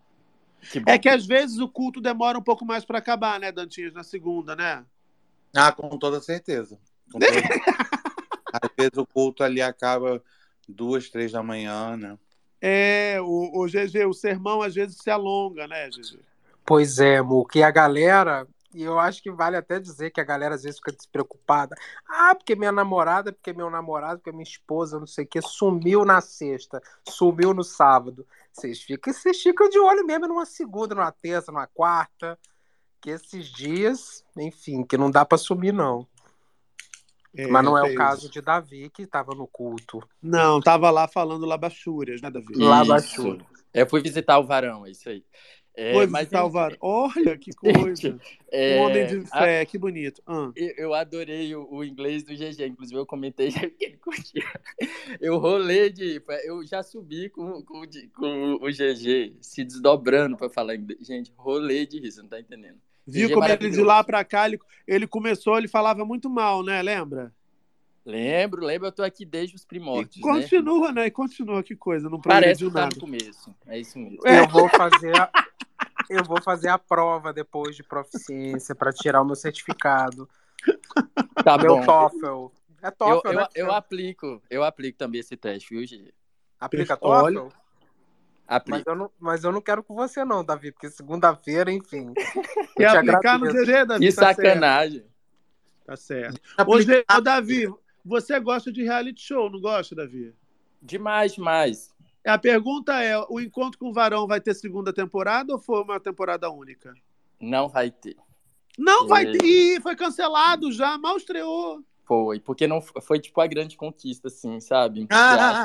Que. É que às vezes o culto demora um pouco mais pra acabar, né, Dantinhas, na segunda, né? Ah, com toda certeza. Com toda... Às vezes o culto ali acaba duas, três da manhã, né? É, o, o GG, o sermão às vezes se alonga, né, GG? Pois é, Muca. E a galera, e eu acho que vale até dizer que a galera às vezes fica despreocupada. Ah, porque minha namorada, porque meu namorado, porque minha esposa, não sei o que, sumiu na sexta, sumiu no sábado. Vocês ficam, vocês ficam de olho mesmo numa segunda, numa terça, numa quarta. Que esses dias, enfim, que não dá pra sumir, não. É, Mas não é o caso de Davi, que estava no culto. Não, tava lá falando labachúrias, né, Davi? Isso. Eu fui visitar o varão, é isso aí. É, Foi mas visitar o VAR. Olha que coisa. É, Um homem de a- fé, que bonito. Ah. Eu, eu adorei o, o inglês do GG, inclusive eu comentei que ele curtia. Eu rolei de. Eu já subi com, com, com o GG se desdobrando pra falar inglês. Gente, rolei de você não tá entendendo. Viu como ele de lá pra cá, ele, ele começou, ele falava muito mal, né? Lembra? Lembro, lembro, eu tô aqui desde os primórdios. né? Continua, né? E continua, que coisa. Não Parece que tá nada. no começo. É isso mesmo. Eu vou fazer a, eu vou fazer a prova depois de proficiência para tirar o meu certificado. Tá meu bom. TOEFL. É Eu, TOEFL, eu, né? eu aplico, eu aplico também esse teste, viu, GG? Aplica Olha. Mas eu, não, mas eu não quero com você não, Davi, porque segunda-feira, enfim. Quer aplicar no. GG, Davi? Que Tá certo. sacanagem. Tá certo. Ô, G- ô, Davi, você gosta de reality show, não gosta, Davi? Demais, demais. A pergunta é: o encontro com o Varão vai ter segunda temporada ou foi uma temporada única? Não vai ter. Não vai É. ter. Ih, foi cancelado já, mal estreou. Foi, porque não foi tipo a grande conquista, assim, sabe? Você Ah! acha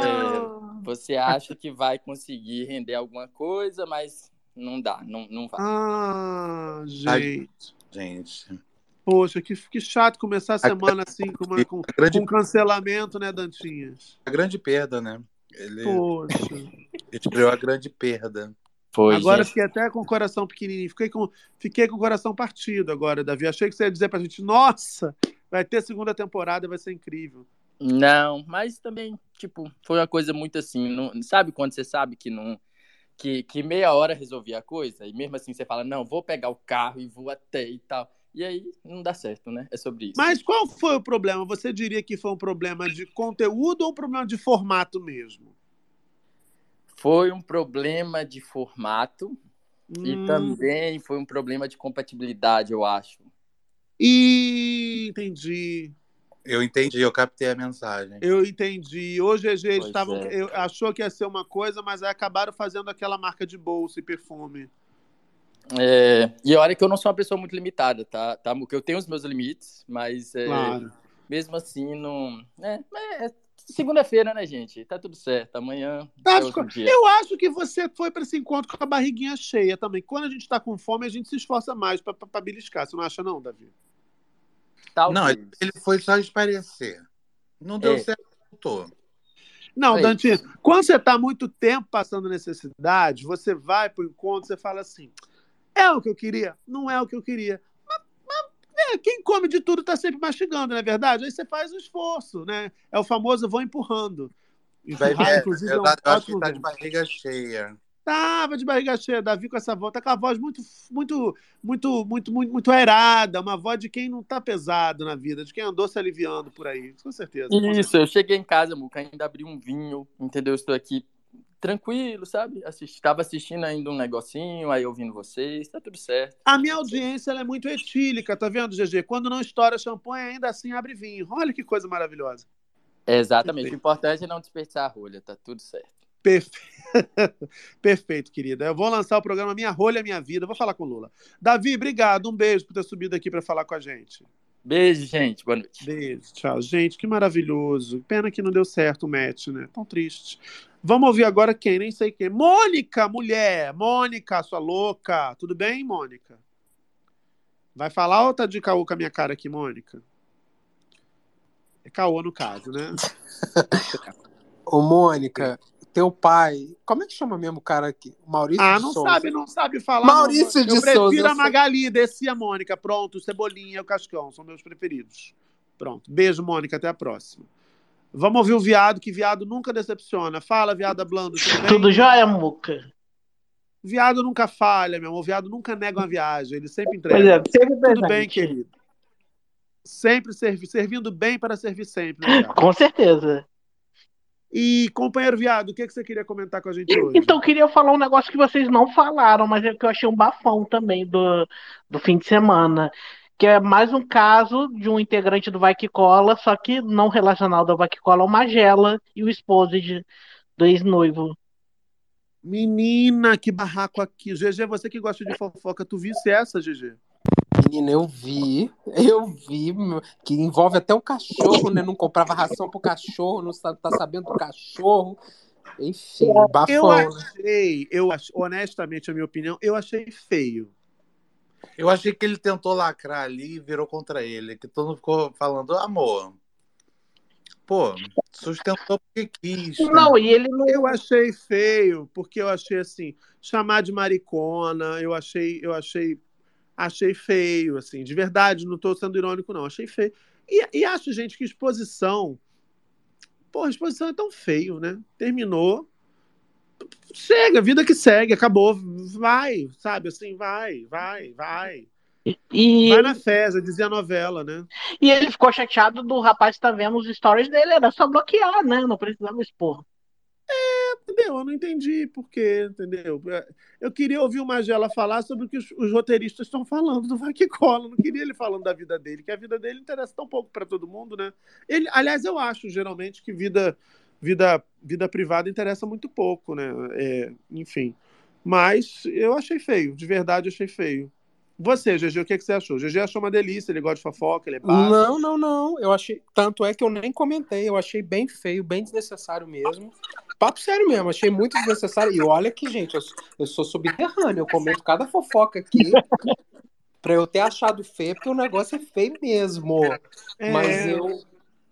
que, é, você acha que vai conseguir render alguma coisa, mas não dá, não, não vai. Ah, gente. Gente. Poxa, que, que chato começar a semana assim, com, uma- com, grande- com cancelamento, né, Dantinhas? A grande perda, né? Ele, Poxa. ele criou a grande perda. agora fiquei até com o coração pequenininho. Fiquei com, fiquei com o coração partido agora, Davi. Achei que você ia dizer pra gente: nossa, vai ter segunda temporada, vai ser incrível. Não, mas também, tipo, foi uma coisa muito assim, não, sabe quando você sabe que não que, que meia hora resolvia a coisa e mesmo assim você fala, não, vou pegar o carro e vou até e tal. E aí não dá certo, né? É sobre isso. Mas qual foi o problema? Você diria que foi um problema de conteúdo ou um problema de formato mesmo? Foi um problema de formato e Hum. também foi um problema de compatibilidade, eu acho. E entendi. Eu entendi, eu captei a mensagem. Eu entendi. Hoje eles Pois estavam. é. eu- achou que ia ser uma coisa, mas aí acabaram fazendo aquela marca de bolsa e perfume. É, e olha que eu não sou uma pessoa muito limitada, tá? tá? Porque eu tenho os meus limites, mas é, Claro. mesmo assim não. É, é segunda-feira, né, gente? Tá tudo certo. Amanhã Tá, é outro dia. eu acho que você foi para esse encontro com a barriguinha cheia também. Quando a gente está com fome, a gente se esforça mais para beliscar. Você não acha, não, Davi? Não, ele, ele foi só esparecer. Não deu É. certo, voltou. Não, É Dantinho, quando você está muito tempo passando necessidade, você vai para o encontro, você fala assim: é o que eu queria? Não é o que eu queria. Mas, mas, é, quem come de tudo está sempre mastigando, não é verdade? Aí você faz o esforço, né? É o famoso vou empurrando. Vai ver, inclusive, eu, é um eu acho que ótimo tá de barriga cheia. Tava de barriga cheia, Davi com essa voz, tá com a voz muito, muito, muito, muito, muito, muito aerada, uma voz de quem não tá pesado na vida, de quem andou se aliviando por aí, com certeza. com certeza. Isso, eu cheguei em casa, Muca, ainda abri um vinho, entendeu? Estou aqui tranquilo, sabe? Assisti, tava assistindo ainda um negocinho, aí ouvindo vocês, tá tudo certo. A minha audiência é muito etílica, tá vendo, GG? Quando não estoura champanhe, ainda assim abre vinho. Olha que coisa maravilhosa. Exatamente, o importante é não desperdiçar a rolha, tá tudo certo. Perfe- Perfeito, querida. Eu vou lançar o programa Minha Rolha, Minha Vida. Vou falar com o Lula. Davi, obrigado. Um beijo por ter subido aqui para falar com a gente. Beijo, gente. Boa noite. Beijo, tchau. Gente, que maravilhoso. Pena que não deu certo o match, né? Tão triste. Vamos ouvir agora quem? Nem sei quem. Mônica, mulher. Mônica, sua louca. Tudo bem, Mônica? Vai falar ou tá de caô com a minha cara aqui, Mônica? É caô no caso, né? Ô, Mônica, teu pai. Como é que chama mesmo o cara aqui? Maurício Ah, de não Souza. sabe, não sabe falar. Maurício não. de Eu prefiro Souza, a. Magali, desci a Mônica. Pronto, o Cebolinha e o Cascão são meus preferidos. Pronto. Beijo, Mônica. Até a próxima. Vamos ouvir o viado, que viado nunca decepciona. Fala, viada Blando. Tudo? Tudo jóia, Muca? Viado nunca falha, meu amor. Viado nunca nega uma viagem. Ele sempre entrega. Pois é, sempre Tudo presente. bem, querido. Sempre servi, servindo bem para servir sempre. Né? Com certeza. E, companheiro viado, o que, que você queria comentar com a gente hoje? Então, eu queria falar um negócio que vocês não falaram, mas é que eu achei um bafão também do, do fim de semana. Que é mais um caso de um integrante do Vai Que Cola, só que não relacionado ao Vai Que Cola, o Magela e o esposo de, do ex-noivo. Menina, que barraco aqui. GG, você que gosta de fofoca, tu visse essa, GG? Menina, eu vi, eu vi, que envolve até o cachorro, né? Não comprava ração pro cachorro, não tá sabendo do cachorro. Enfim, Eu bafão, né? achei, eu ach- honestamente, a minha opinião, eu achei feio. Eu achei que ele tentou lacrar ali e virou contra ele. Que todo mundo ficou falando, amor. Pô, sustentou porque quis. Não, e ele não. Eu achei feio, porque eu achei assim, chamar de maricona, eu achei, eu achei, achei feio, assim, de verdade, não tô sendo irônico, não, achei feio. E, e acho, gente, que exposição. Pô, exposição é tão feio, né? Terminou. Chega, vida que segue, acabou. Vai, sabe, assim, vai, vai, vai. E, Vai na feza, dizia a novela, né? e ele ficou chateado do rapaz que tá vendo os stories dele, era só bloquear, né? Não precisava expor. Entendeu? Eu não entendi por quê, entendeu? Eu queria ouvir o Magela falar sobre o que os, os roteiristas estão falando do Vai que Cola. Não queria ele falando da vida dele, que a vida dele interessa tão pouco para todo mundo, né? Ele, aliás, eu acho geralmente que vida, vida, vida privada interessa muito pouco, né? É, enfim. Mas eu achei feio, de verdade achei feio. Você, GG, o que, que você achou? GG achou uma delícia, ele gosta de fofoca, ele é baixo. Não, não, não. Eu achei. Tanto é que eu nem comentei. Eu achei bem feio, bem desnecessário mesmo. Papo sério mesmo, achei muito desnecessário. E olha que, gente, eu, eu sou subterrâneo, eu comento cada fofoca aqui pra eu ter achado feio, porque o negócio é feio mesmo. É. Mas eu,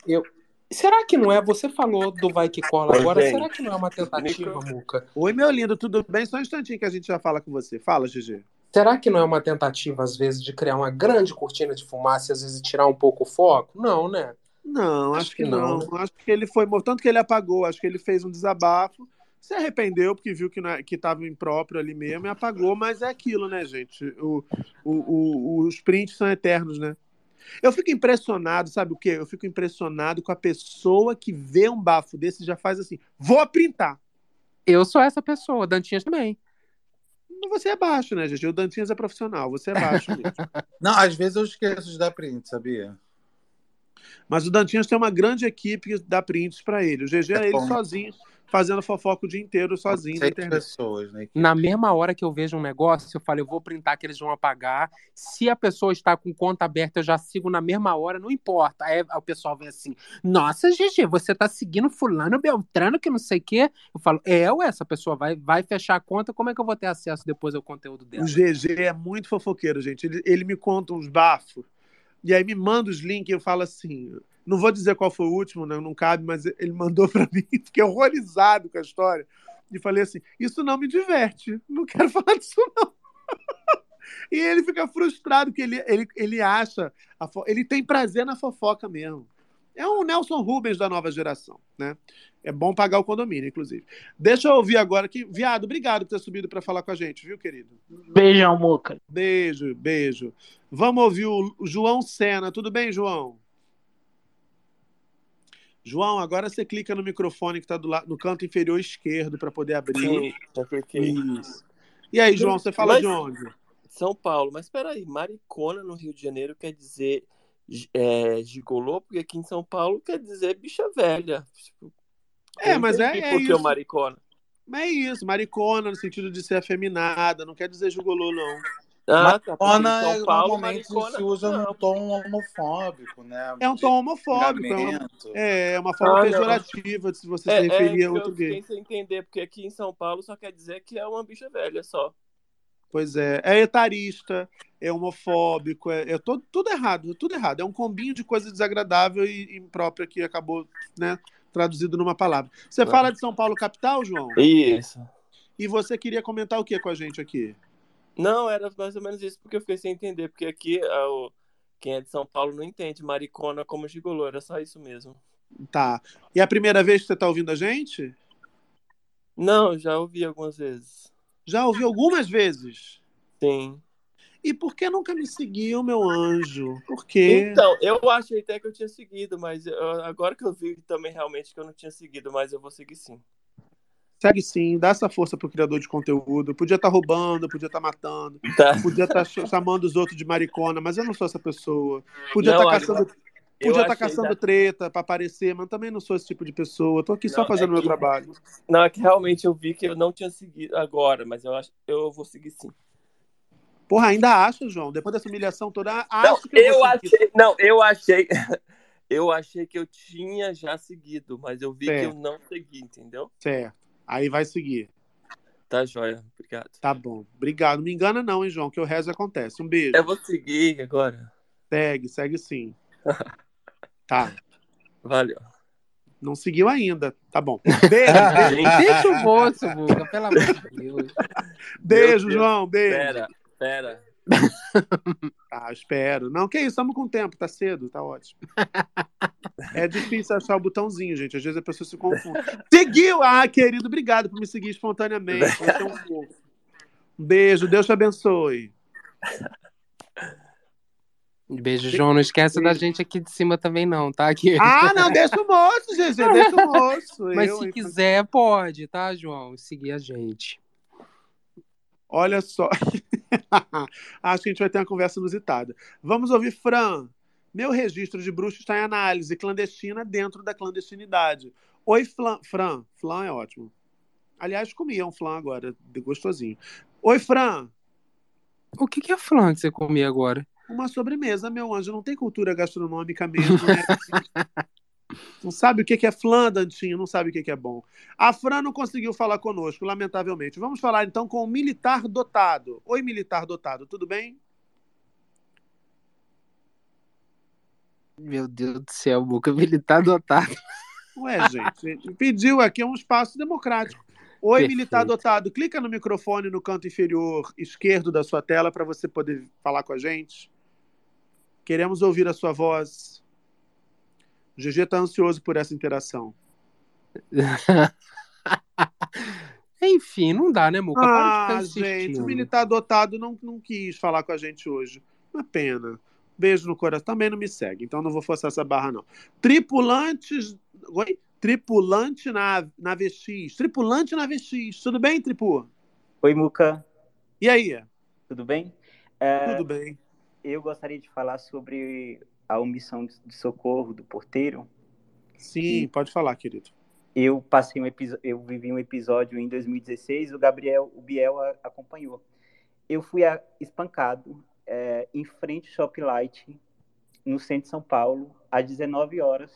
eu. Será que não é? Você falou do Vai Que Cola agora, será que não é uma tentativa, Muca? Oi, meu lindo, tudo bem? Só um instantinho que a gente já fala com você. Fala, GG. Será que não é uma tentativa, às vezes, de criar uma grande cortina de fumaça e às vezes tirar um pouco o foco? Não, né? Não, acho, Acho que que não. não, Acho que ele foi. Tanto que ele apagou, acho que ele fez um desabafo, se arrependeu, porque viu que não é- que estava impróprio ali mesmo e apagou, mas é aquilo, né, gente? O, o, o- os prints são eternos, né? Eu fico impressionado, sabe o quê? Eu fico impressionado com a pessoa que vê um bafo desse e já faz assim: vou printar. Eu sou essa pessoa, Dantinhas também. Você é baixo, né, gente? O Dantinhas é profissional, você é baixo mesmo. Não, às vezes eu esqueço de dar print, sabia? Mas o Dantinhas tem uma grande equipe que dá prints pra ele. O GG é ele bom. sozinho, fazendo fofoca o dia inteiro sozinho na internet. pessoas, né? Na mesma hora que eu vejo um negócio, eu falo, eu vou printar que eles vão apagar. Se a pessoa está com conta aberta, eu já sigo na mesma hora, não importa. Aí o pessoal vem assim, nossa, GG, você tá seguindo fulano, Beltrano, que não sei o quê. Eu falo, é, ué, essa pessoa vai, vai fechar a conta, como é que eu vou ter acesso depois ao conteúdo dela? O GG é muito fofoqueiro, gente. Ele, ele me conta uns bafos. E aí me manda os links e eu falo assim. Não vou dizer qual foi o último, né? não cabe, mas ele mandou pra mim, fiquei horrorizado com a história. E falei assim: Isso não me diverte, não quero falar disso, não. E ele fica frustrado, porque ele, ele, ele acha, fo- ele tem prazer na fofoca mesmo. É um Nelson Rubens da nova geração, né? É bom pagar o condomínio, inclusive. Deixa eu ouvir agora aqui. Viado, obrigado por ter subido para falar com a gente, viu, querido? Beijão, Muca. Beijo, beijo. Vamos ouvir o João Sena. Tudo bem, João? João, agora você clica no microfone que está no canto inferior esquerdo para poder abrir. Já cliquei. Isso. E aí, João, você fala Mas- de onde? São Paulo. Mas peraí, maricona no Rio de Janeiro quer dizer é, gigolô, porque aqui em São Paulo quer dizer bicha velha. Tipo, É, mas é- é isso. maricona. Mas é isso, maricona, no sentido de ser afeminada, não quer dizer jugolô, não. Ah, tá. Maricona São é, Paulo, normalmente maricona. se usa não. num tom homofóbico, né? É um tom homofóbico, é uma, xingamento. é uma forma Ah, pejorativa de se você É, se referir é, a outro eu gay. sem entender, porque aqui em São Paulo só quer dizer que é uma bicha velha só. Pois é, é etarista, é homofóbico, é, é todo, tudo errado, tudo errado. É um combinho de coisa desagradável e imprópria que acabou, né, traduzido numa palavra. Você fala de São Paulo capital, João? Isso. E você queria comentar o que com a gente aqui? Não, era mais ou menos isso, porque eu fiquei sem entender, porque aqui ah, o- quem é de São Paulo não entende maricona como gigolô, era só isso mesmo. Tá. E a primeira vez que você está ouvindo a gente? Não, já ouvi algumas vezes. Já ouvi algumas vezes. Sim. E por que nunca me seguiu, meu anjo? Por quê? Então, eu achei até que eu tinha seguido, mas eu- agora que eu vi também realmente que eu não tinha seguido, mas eu vou seguir sim. Segue sim, dá essa força pro criador de conteúdo. Podia estar roubando, podia estar matando, Tá. podia estar chamando os outros de maricona, mas eu não sou essa pessoa. Podia Não, estar agora- caçando, podia estar achei caçando da- treta pra aparecer, mas também não sou esse tipo de pessoa. Eu tô aqui só Não, fazendo é meu que- trabalho. Não, é que realmente eu vi que eu não tinha seguido agora, mas eu acho eu vou seguir sim. Porra, ainda acho, João, depois dessa humilhação toda, Não, acho que eu, eu achei. Não, eu achei. Eu achei que eu tinha já seguido, mas eu vi que eu Certo. não segui, entendeu? Certo. Aí vai seguir. Tá joia, obrigado. Tá bom. Obrigado. Não me engana não, hein, João, que o resto acontece. Um beijo. Eu vou seguir agora. Segue, segue sim. Tá. Valeu. Não seguiu ainda. Tá bom. Beijo. Deixa o moço, Buga, pelo amor de Deus. Beijo, Deus. João. Beijo. Pera, pera. Ah, espero. Não, que isso, estamos com tempo, tá cedo, tá ótimo. É difícil achar o botãozinho, gente. Às vezes a pessoa se confunde. Seguiu! Ah, querido, obrigado por me seguir espontaneamente. Um beijo, Deus te abençoe. Beijo, João. Não esquece da gente aqui de cima também, não, tá? Aqui. Ah, não, deixa o moço, GG, deixa o moço. Mas Eu, se hein? quiser, pode, tá, João? Seguir a gente. Olha só. Acho que a gente vai ter uma conversa inusitada. Vamos ouvir Fran. Meu registro de bruxo está em análise clandestina dentro da clandestinidade. Oi, Flan. Fran. Flan é ótimo. Aliás, comia um flan agora, gostosinho. Oi, Fran. O que, que é flan que você comia agora? Uma sobremesa, meu anjo. Não tem cultura gastronômica mesmo, né? Não sabe o que é flan, Dantinho, não sabe o que que é bom. A Fran não conseguiu falar conosco, lamentavelmente. Vamos falar então com o militar dotado. Oi, militar dotado, tudo bem? Meu Deus do céu, Boca militar dotado. Ué, gente, pediu aqui um espaço democrático. Oi, Perfeito. militar dotado, clica no microfone no canto inferior esquerdo da sua tela para você poder falar com a gente. Queremos ouvir a sua voz. O GG está ansioso por essa interação. Enfim, não dá, né, Muca? Ah, gente, o militar dotado não, não quis falar com a gente hoje. Uma pena. Beijo no coração. Também não me segue, então não vou forçar essa barra, não. Tripulantes. Oi? Tripulante na, na VX. Tripulante na VX. Tudo bem, Tripu? Oi, Muca. E aí? Tudo bem? É, Tudo bem. Eu gostaria de falar sobre a omissão de socorro do porteiro. Sim, pode falar, querido. Eu passei um episódio, eu vivi um episódio em 2016, o Gabriel, o Biel a- acompanhou. Eu fui a- espancado é, em frente ao Shop Light, no centro de São Paulo, às 19 horas.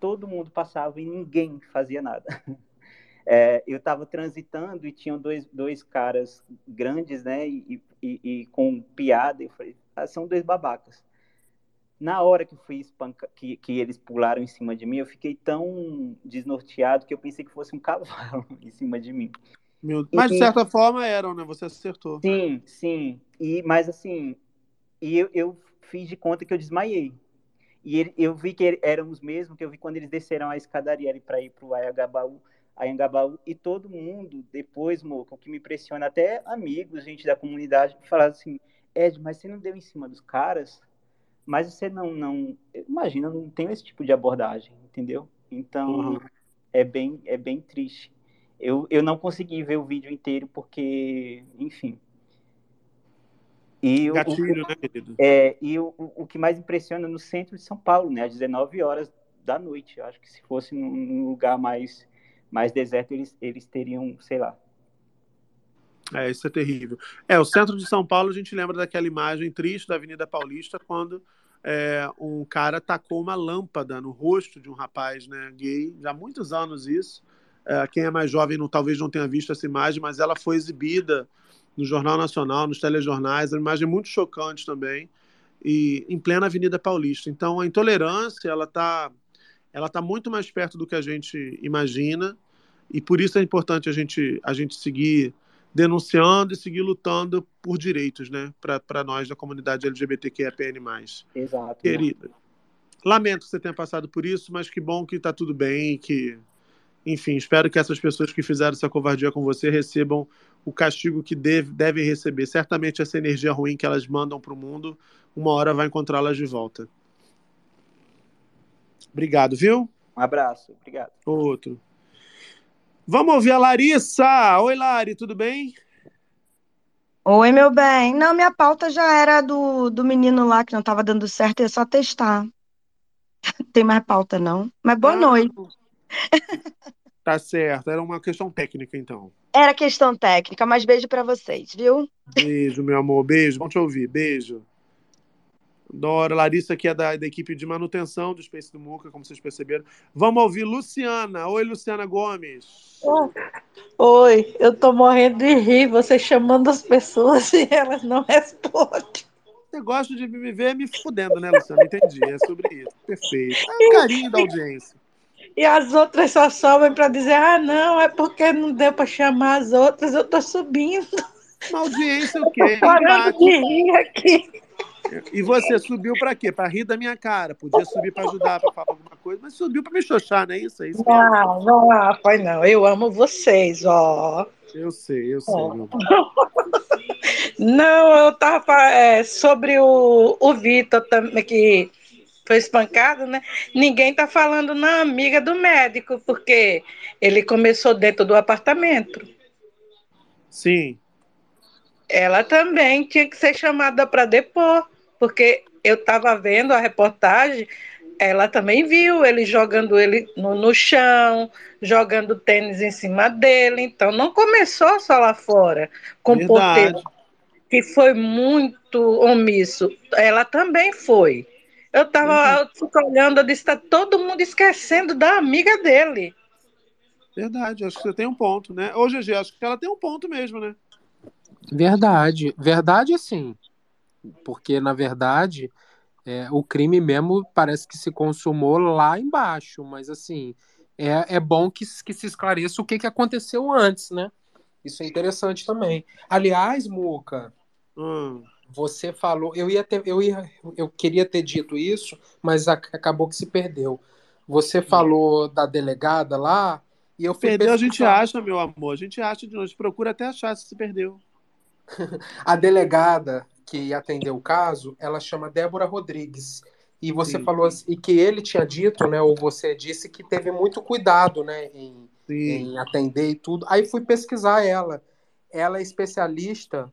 Todo mundo passava e ninguém fazia nada. É, eu estava transitando e tinham dois, dois caras grandes, né, e, e, e com piada. Eu falei, ah, são dois babacas. Na hora que fui espanca, que, que eles pularam em cima de mim, eu fiquei tão desnorteado que eu pensei que fosse um cavalo em cima de mim. Meu- Mas de certa forma eram, né? Você acertou. Sim, sim. E, mas assim, e eu, eu fiz de conta que eu desmaiei. E ele- eu vi que eram os mesmos que eu vi quando eles desceram a escadaria para ir para o Ayagabaú, Ayangabaú, e todo mundo, depois, Moca, o que me impressiona, até amigos, gente da comunidade, falaram assim, Ed, mas você não deu em cima dos caras? Mas você não, não, imagina, eu não tenho esse tipo de abordagem, entendeu? Então, Uhum. é bem, é bem triste. Eu, eu não consegui ver o vídeo inteiro porque, enfim. E o- Gatilho, o, né, querido? É, e o, o que mais impressiona no centro de São Paulo, né, às 19 horas da noite. Eu acho que se fosse num, num lugar mais, mais deserto, eles, eles teriam, sei lá. É, isso é terrível. É, o centro de São Paulo, a gente lembra daquela imagem triste da Avenida Paulista, quando é, um cara tacou uma lâmpada no rosto de um rapaz né, gay, já há muitos anos isso. É, quem é mais jovem não, talvez não tenha visto essa imagem, mas ela foi exibida no Jornal Nacional, nos telejornais, é uma imagem muito chocante também, e em plena Avenida Paulista. Então, a intolerância, ela está ela tá muito mais perto do que a gente imagina, e por isso é importante a gente, a gente seguir denunciando e seguir lutando por direitos, né, para nós da comunidade LGBTQIAPN+. Exato. Querida, lamento que você tenha passado por isso, mas que bom que está tudo bem, que, enfim, espero que essas pessoas que fizeram essa covardia com você recebam o castigo que deve, devem receber. Certamente essa energia ruim que elas mandam para o mundo, uma hora vai encontrá-las de volta. Obrigado, viu? Um abraço, obrigado. Outro. Vamos ouvir a Larissa. Oi, Lari, tudo bem? Oi, meu bem. Não, minha pauta já era do, do menino lá que não estava dando certo, é só testar. Tem mais pauta, não. Mas boa Ah, noite. Tá certo. Era uma questão técnica, então. Era questão técnica, mas beijo pra vocês, viu? Beijo, meu amor. Beijo. Vamos te ouvir. Beijo. Dora, Larissa, que é da, da equipe de manutenção do Space do Muca, como vocês perceberam. Vamos ouvir Luciana. Oi, Luciana Gomes. Oi, eu tô morrendo de rir, você chamando as pessoas e elas não respondem. Você gosta de me ver me fudendo, né, Luciana? Entendi. É sobre isso. Perfeito. É o carinho da audiência. E as outras só sobem para dizer: ah, não, é porque não deu para chamar as outras, eu tô subindo. Uma audiência o quê? Parando de rir aqui. E você subiu pra quê? Pra rir da minha cara. Podia subir pra ajudar, pra falar alguma coisa, mas subiu pra me xoxar, não é isso? É isso Não, não, foi não. Eu amo vocês, ó. Eu sei, eu sei. Amor. Não, eu tava é, sobre o, o Vitor também, que foi espancado, né? Ninguém tá falando na amiga do médico, porque ele começou dentro do apartamento. Sim. Ela também tinha que ser chamada para depor, porque eu estava vendo a reportagem, ela também viu ele jogando ele no, no chão, jogando tênis em cima dele. Então não começou só lá fora, com o porteiro, que foi muito omisso. Ela também foi. Eu estava eu fico olhando, eu disse, está todo mundo esquecendo da amiga dele. Verdade, acho que você tem um ponto, né? Ô, GG, acho que ela tem um ponto mesmo, né? Verdade. Verdade, sim. Porque, na verdade, é, o crime mesmo parece que se consumou lá embaixo. Mas, assim, é, é bom que, que se esclareça o que, que aconteceu antes, né? Isso é interessante também. Aliás, Muca, Hum. você falou. Eu, ia ter, eu, ia, eu queria ter dito isso, mas ac- acabou que se perdeu. Você falou da delegada lá, e eu Perdeu, a gente acha, meu amor. A gente acha de. A gente procura até achar se se perdeu. A delegada que atendeu o caso, ela chama Débora Rodrigues. E você Sim. falou assim, e que ele tinha dito, né, ou você disse que teve muito cuidado, né, em, em atender e tudo. Aí fui pesquisar ela. Ela é especialista.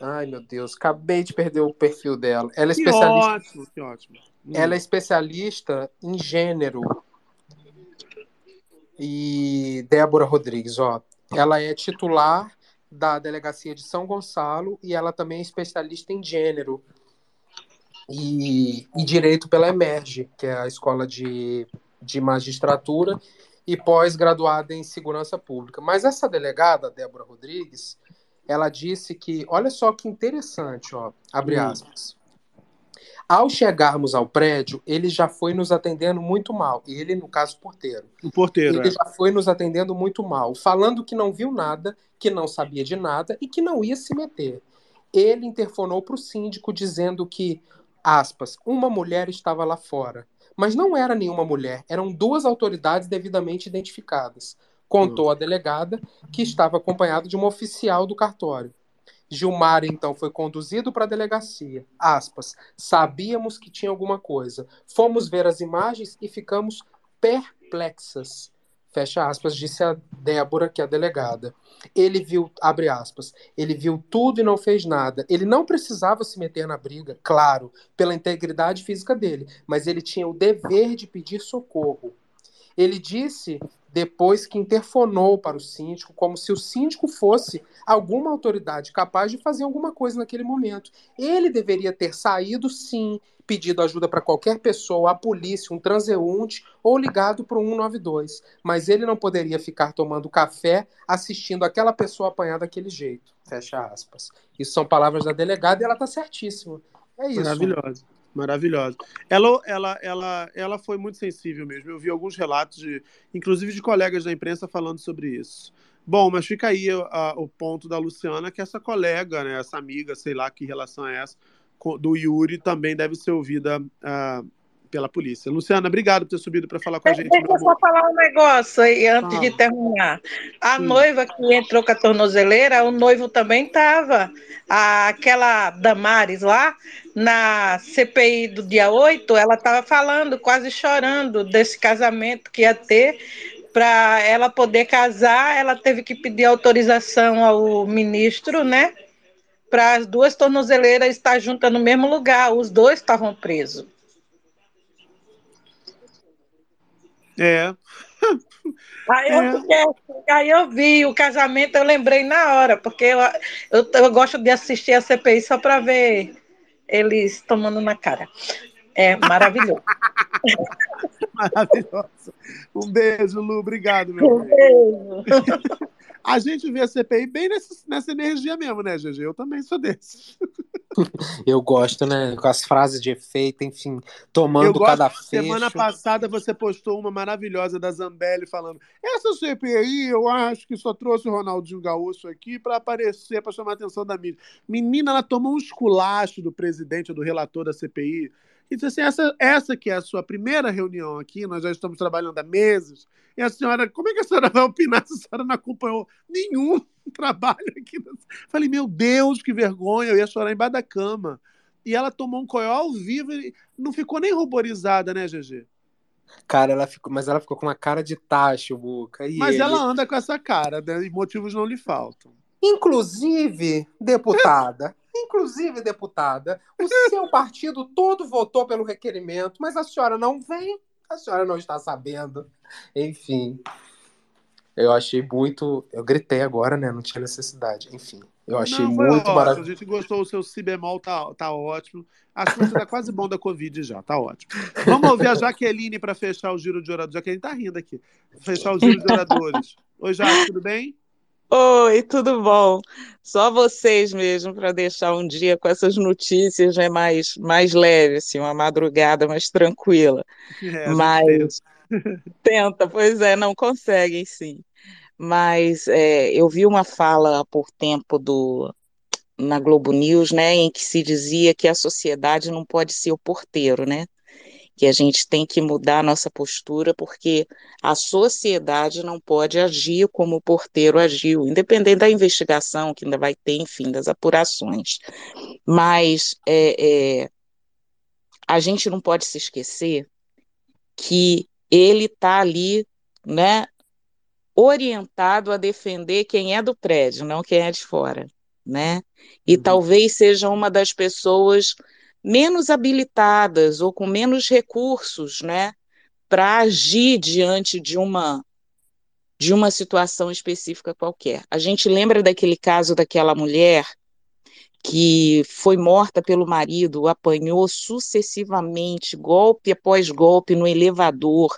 Ai, meu Deus, acabei de perder o perfil dela. Ela é Que especialista. ótimo, que ótimo. Hum. Ela é especialista em gênero. E Débora Rodrigues, ó, ela é titular da delegacia de São Gonçalo e ela também é especialista em gênero e, e direito pela Emerge, que é a escola de, de magistratura e pós-graduada em segurança pública. Mas essa delegada, Débora Rodrigues, ela disse que, olha só que interessante, ó, abre Hum. aspas. Ao chegarmos ao prédio, ele já foi nos atendendo muito mal. Ele, no caso, porteiro. O porteiro, Ele é. já foi nos atendendo muito mal, falando que não viu nada, que não sabia de nada e que não ia se meter. Ele interfonou para o síndico dizendo que, aspas, uma mulher estava lá fora. Mas não era nenhuma mulher, eram duas autoridades devidamente identificadas. Contou a delegada que estava acompanhado de uma oficial do cartório. Gilmar então foi conduzido para a delegacia. Aspas, sabíamos que tinha alguma coisa. Fomos ver as imagens e ficamos perplexas. Fecha aspas, disse a Débora, que é a delegada. Ele viu, abre aspas, ele viu tudo e não fez nada. Ele não precisava se meter na briga, claro, pela integridade física dele, mas ele tinha o dever de pedir socorro. Ele disse depois que interfonou para o síndico, como se o síndico fosse alguma autoridade capaz de fazer alguma coisa naquele momento. Ele deveria ter saído, sim, pedido ajuda para qualquer pessoa, a polícia, um transeunte ou ligado para o 192. Mas ele não poderia ficar tomando café assistindo aquela pessoa apanhar daquele jeito. Fecha aspas. Isso são palavras da delegada e ela está certíssima. É isso. Maravilhosa. Maravilhosa. Ela, ela, ela, ela foi muito sensível mesmo. Eu vi alguns relatos, de, inclusive de colegas da imprensa, falando sobre isso. Bom, mas fica aí a- o ponto da Luciana, que essa colega, né, essa amiga, sei lá que relação é essa, do Yuri, também deve ser ouvida ah, pela polícia. Luciana, obrigado por ter subido para falar com a gente. Deixa eu só falar um negócio aí antes Fala. de terminar. A Sim. noiva que entrou com a tornozeleira, o noivo também estava. Aquela Damares lá, na CPI do dia 8, ela estava falando, quase chorando desse casamento que ia ter. Para ela poder casar, ela teve que pedir autorização ao ministro, né? Para as duas tornozeleiras estar juntas no mesmo lugar. Os dois estavam presos. É, Aí eu, fiquei assim, aí eu vi o casamento, eu lembrei na hora, porque eu, eu, eu gosto de assistir a CPI só para ver eles tomando na cara. É maravilhoso. Maravilhosa. Um beijo, Lu. Obrigado, meu Um bem. A gente vê a CPI bem nessa, nessa energia mesmo, né, GG? Eu também sou desse. Eu gosto, né? Com as frases de efeito, enfim, tomando gosto, cada semana fecho. passada você postou uma maravilhosa da Zambelli falando: essa CPI eu acho que só trouxe o Ronaldinho Gaúcho aqui para aparecer, para chamar a atenção da mídia. Menina, ela tomou um esculacho do presidente, do relator da CPI, e disse assim: essa, essa que é a sua primeira reunião aqui, nós já estamos trabalhando há meses, e a senhora, como é que a senhora vai opinar se a senhora não acompanhou nenhum trabalho aqui? Falei, meu Deus, que vergonha, eu ia chorar embaixo da cama. E ela tomou um coió ao vivo e não ficou nem ruborizada, né, GG? Cara, ela ficou, mas ela ficou com uma cara de tacho, Buca. E Mas ele... ela anda com essa cara, né? e motivos não lhe faltam. Inclusive, deputada, inclusive, deputada, o seu partido todo votou pelo requerimento, mas a senhora não vem, a senhora não está sabendo. Enfim, eu achei muito. Eu gritei agora, né? Não tinha necessidade. Enfim, eu achei não, muito ótimo. A maravilhoso. gente gostou, o seu si bemol tá, tá ótimo. Acho que você tá quase bom da Covid já, tá ótimo. Vamos ouvir a Jaqueline para fechar o giro de oradores. Jaqueline tá rindo aqui. Fechar o giro de oradores. Oi, Jaque, tudo bem? Oi, tudo bom? Só vocês mesmo para deixar um dia com essas notícias né, mais, mais leve, assim, uma madrugada mais tranquila. É, Mas tenta, pois é, não conseguem, sim. Mas é, eu vi uma fala pouco tempo do, na Globo News, né, em que se dizia que a sociedade não pode ser o porteiro, né? Que a gente tem que mudar a nossa postura, porque a sociedade não pode agir como o porteiro agiu, independente da investigação que ainda vai ter, enfim, das apurações. Mas é, é, a gente não pode se esquecer que ele está ali, né, orientado a defender quem é do prédio, não quem é de fora, né? E talvez seja uma das pessoas menos habilitadas ou com menos recursos, né, para agir diante de uma de uma situação específica qualquer. A gente lembra daquele caso daquela mulher que foi morta pelo marido, apanhou sucessivamente, golpe após golpe no elevador,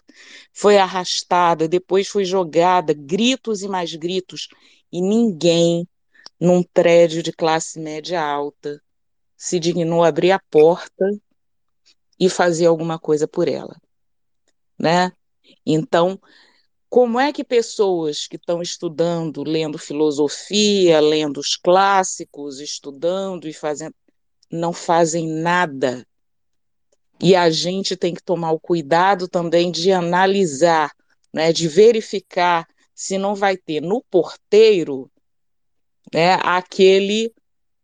foi arrastada, depois foi jogada, gritos e mais gritos, e ninguém num prédio de classe média alta se dignou abrir a porta e fazer alguma coisa por ela, né? Então, como é que pessoas que estão estudando, lendo filosofia, lendo os clássicos, estudando e fazendo, não fazem nada? E a gente tem que tomar o cuidado também de analisar, né, de verificar se não vai ter no porteiro, né, aquele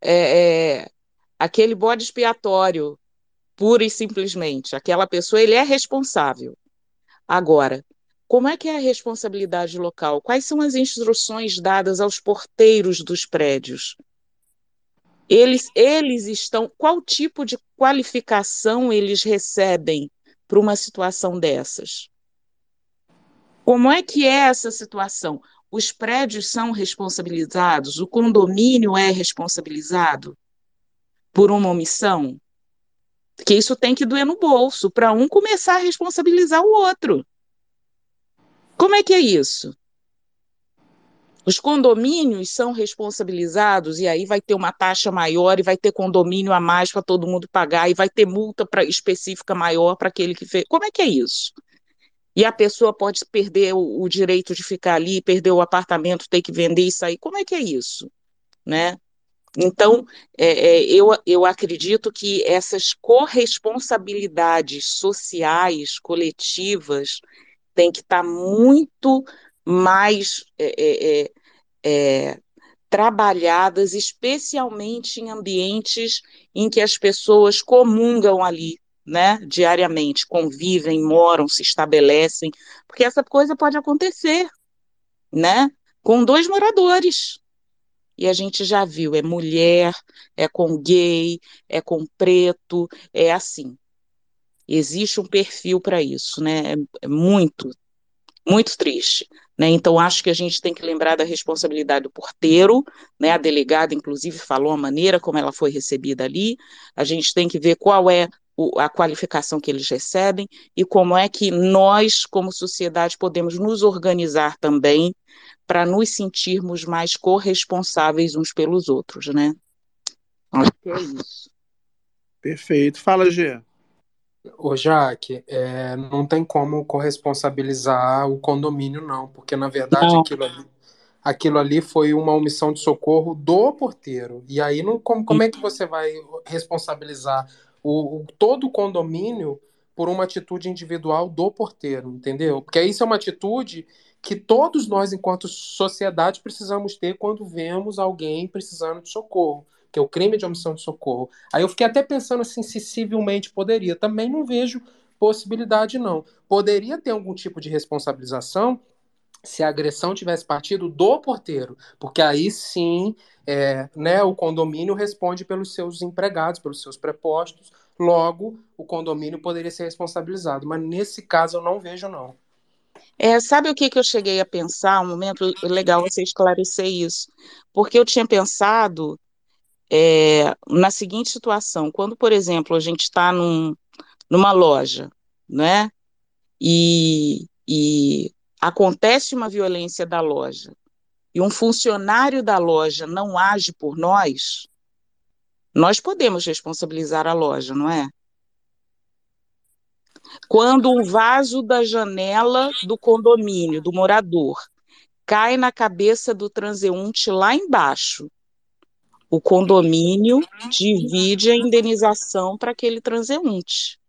é, é, aquele bode expiatório, pura e simplesmente. Aquela pessoa, ele é responsável. Agora, como é que é a responsabilidade local? Quais são as instruções dadas aos porteiros dos prédios? Eles, eles estão. Qual tipo de qualificação eles recebem para uma situação dessas? Como é que é essa situação? Os prédios são responsabilizados? O condomínio é responsabilizado por uma omissão? Porque isso tem que doer no bolso para um começar a responsabilizar o outro. Como é que é isso? Os condomínios são responsabilizados e aí vai ter uma taxa maior e vai ter condomínio a mais para todo mundo pagar e vai ter multa pra, específica maior para aquele que fez. Como é que é isso? E a pessoa pode perder o, o direito de ficar ali, perder o apartamento, ter que vender e sair. Como é que é isso? Né? Então, é, é, eu, eu acredito que essas corresponsabilidades sociais, coletivas, têm que estar muito mais é, é, é, trabalhadas, especialmente em ambientes em que as pessoas comungam ali, né, diariamente, convivem, moram, se estabelecem, porque essa coisa pode acontecer, né, com dois moradores. E a gente já viu, é mulher, é com gay, é com preto, é assim. Existe um perfil para isso, né? É, é muito. muito triste. Né? Então, acho que a gente tem que lembrar da responsabilidade do porteiro, né? a delegada, inclusive, falou a maneira como ela foi recebida ali, a gente tem que ver qual é o, a qualificação que eles recebem e como é que nós, como sociedade, podemos nos organizar também para nos sentirmos mais corresponsáveis uns pelos outros, né? Acho que é isso. Perfeito. Fala, Gê. Ô, Jaque, é, não tem como corresponsabilizar o condomínio, não, porque na verdade Não. aquilo ali, aquilo ali foi uma omissão de socorro do porteiro. E aí, não, como, como é que você vai responsabilizar o, o- todo o condomínio por uma atitude individual do porteiro, entendeu? Porque isso é uma atitude que todos nós, enquanto sociedade, precisamos ter quando vemos alguém precisando de socorro, que é o crime de omissão de socorro. Aí eu fiquei até pensando assim, se civilmente poderia. Também não vejo possibilidade, não. Poderia ter algum tipo de responsabilização se a agressão tivesse partido do porteiro, porque aí sim é, né, o condomínio responde pelos seus empregados, pelos seus prepostos, logo o condomínio poderia ser responsabilizado. Mas nesse caso eu não vejo, não. É, sabe o que, que eu cheguei a pensar? Um momento legal você esclarecer isso, porque eu tinha pensado é, na seguinte situação: quando, por exemplo, a gente está num, numa loja, né, e, e acontece uma violência da loja, e um funcionário da loja não age por nós, nós podemos responsabilizar a loja, não é? Quando um vaso da janela do condomínio, do morador, cai na cabeça do transeunte lá embaixo, o condomínio divide a indenização para aquele transeunte.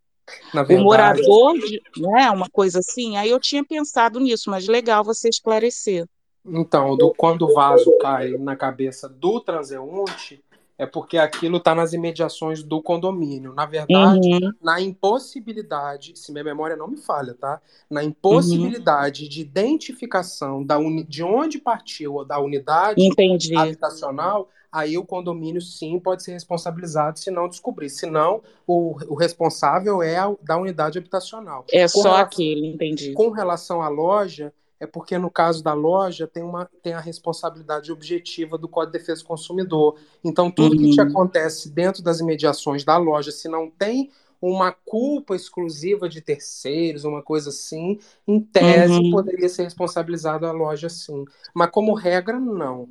O morador, né, uma coisa assim, aí eu tinha pensado nisso, mas legal você esclarecer. Então, do, quando o vaso cai na cabeça do transeunte, é porque aquilo está nas imediações do condomínio. Na verdade, Uhum. na impossibilidade, se minha memória não me falha, tá? Na impossibilidade de identificação da uni, de onde partiu da unidade Entendi. habitacional, aí o condomínio sim pode ser responsabilizado se não descobrir. Senão, o, o responsável é a, da unidade habitacional. É Com só aquele, entendi. com relação à loja, é porque no caso da loja tem, uma, tem a responsabilidade objetiva do Código de Defesa do Consumidor. Então, tudo que te Uhum. acontece dentro das imediações da loja, se não tem uma culpa exclusiva de terceiros, uma coisa assim, em tese Uhum. poderia ser responsabilizado a loja sim. Mas como regra, não.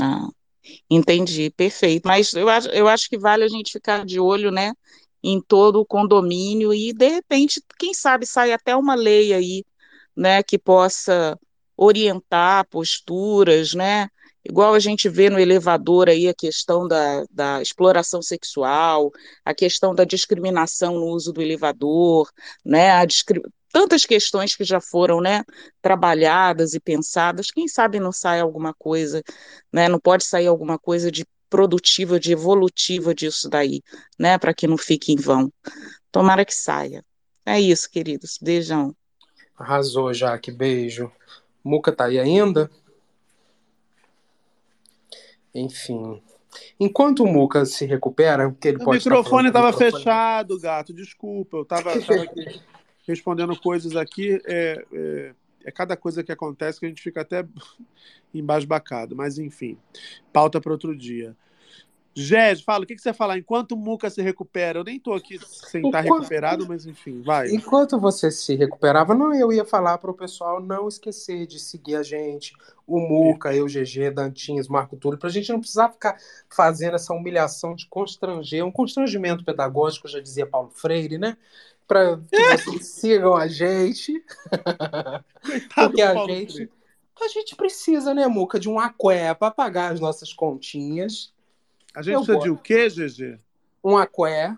Ah, entendi, perfeito. Mas eu acho, eu acho que vale a gente ficar de olho, né, em todo o condomínio e, de repente, quem sabe sai até uma lei aí, né, que possa orientar posturas, né? Igual a gente vê no elevador aí a questão da, da exploração sexual, a questão da discriminação no uso do elevador, né? A tantas questões que já foram, né, trabalhadas e pensadas, quem sabe não sai alguma coisa, né? Não pode sair alguma coisa de produtiva, de evolutiva disso daí, né? Para que não fique em vão. Tomara que saia. É isso, queridos. Beijão. Arrasou, Jaque. Beijo. Muca tá aí ainda? Enfim. Enquanto o Muca se recupera, porque ele O pode estar microfone estava o microfone- fechado, gato. Desculpa, eu estava aqui respondendo coisas aqui. É, é, é cada coisa que acontece que a gente fica até embasbacado. Mas, enfim, pauta para outro dia. Gés, fala, o que, que você vai falar? Enquanto o Muca se recupera, eu nem estou aqui sem estar Enquanto- recuperado, mas enfim, vai. Enquanto você se recuperava, não, eu ia falar para o pessoal não esquecer de seguir a gente, o Muca, eu, GG, Dantinhos, Marco Túlio, para a gente não precisar ficar fazendo essa humilhação de constranger, um constrangimento pedagógico, já dizia Paulo Freire, né? Para que vocês sigam a gente. Porque a Paulo gente, Freire. a gente precisa, né, Muca, de um aqué para pagar as nossas continhas. A gente Eu precisa de o quê, GG? Um aqué.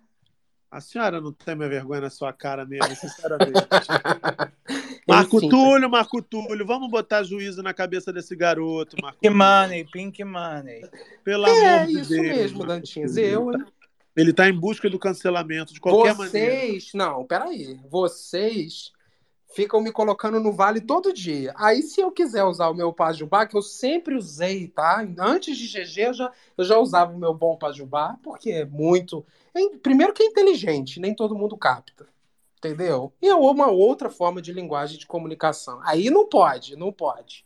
A senhora não tem minha vergonha na sua cara mesmo, sinceramente. Marco Enfim. Túlio, Marco Túlio, vamos botar juízo na cabeça desse garoto, Marco Pink Túlio. Money, Pink Money. Pelo É amor de isso Deus. mesmo, Marco Dantinhas. Túlio. Eu, hein? Ele está em busca do cancelamento de qualquer maneira. Vocês, não, peraí. Vocês ficam me colocando no vale todo dia. Aí, se eu quiser usar o meu Pajubá, que eu sempre usei, tá? Antes de GG, eu já, eu já usava o meu bom Pajubá, porque é muito. é- primeiro que é inteligente, nem todo mundo capta. entendeu? E é uma outra forma de linguagem de comunicação. Aí não pode, não pode.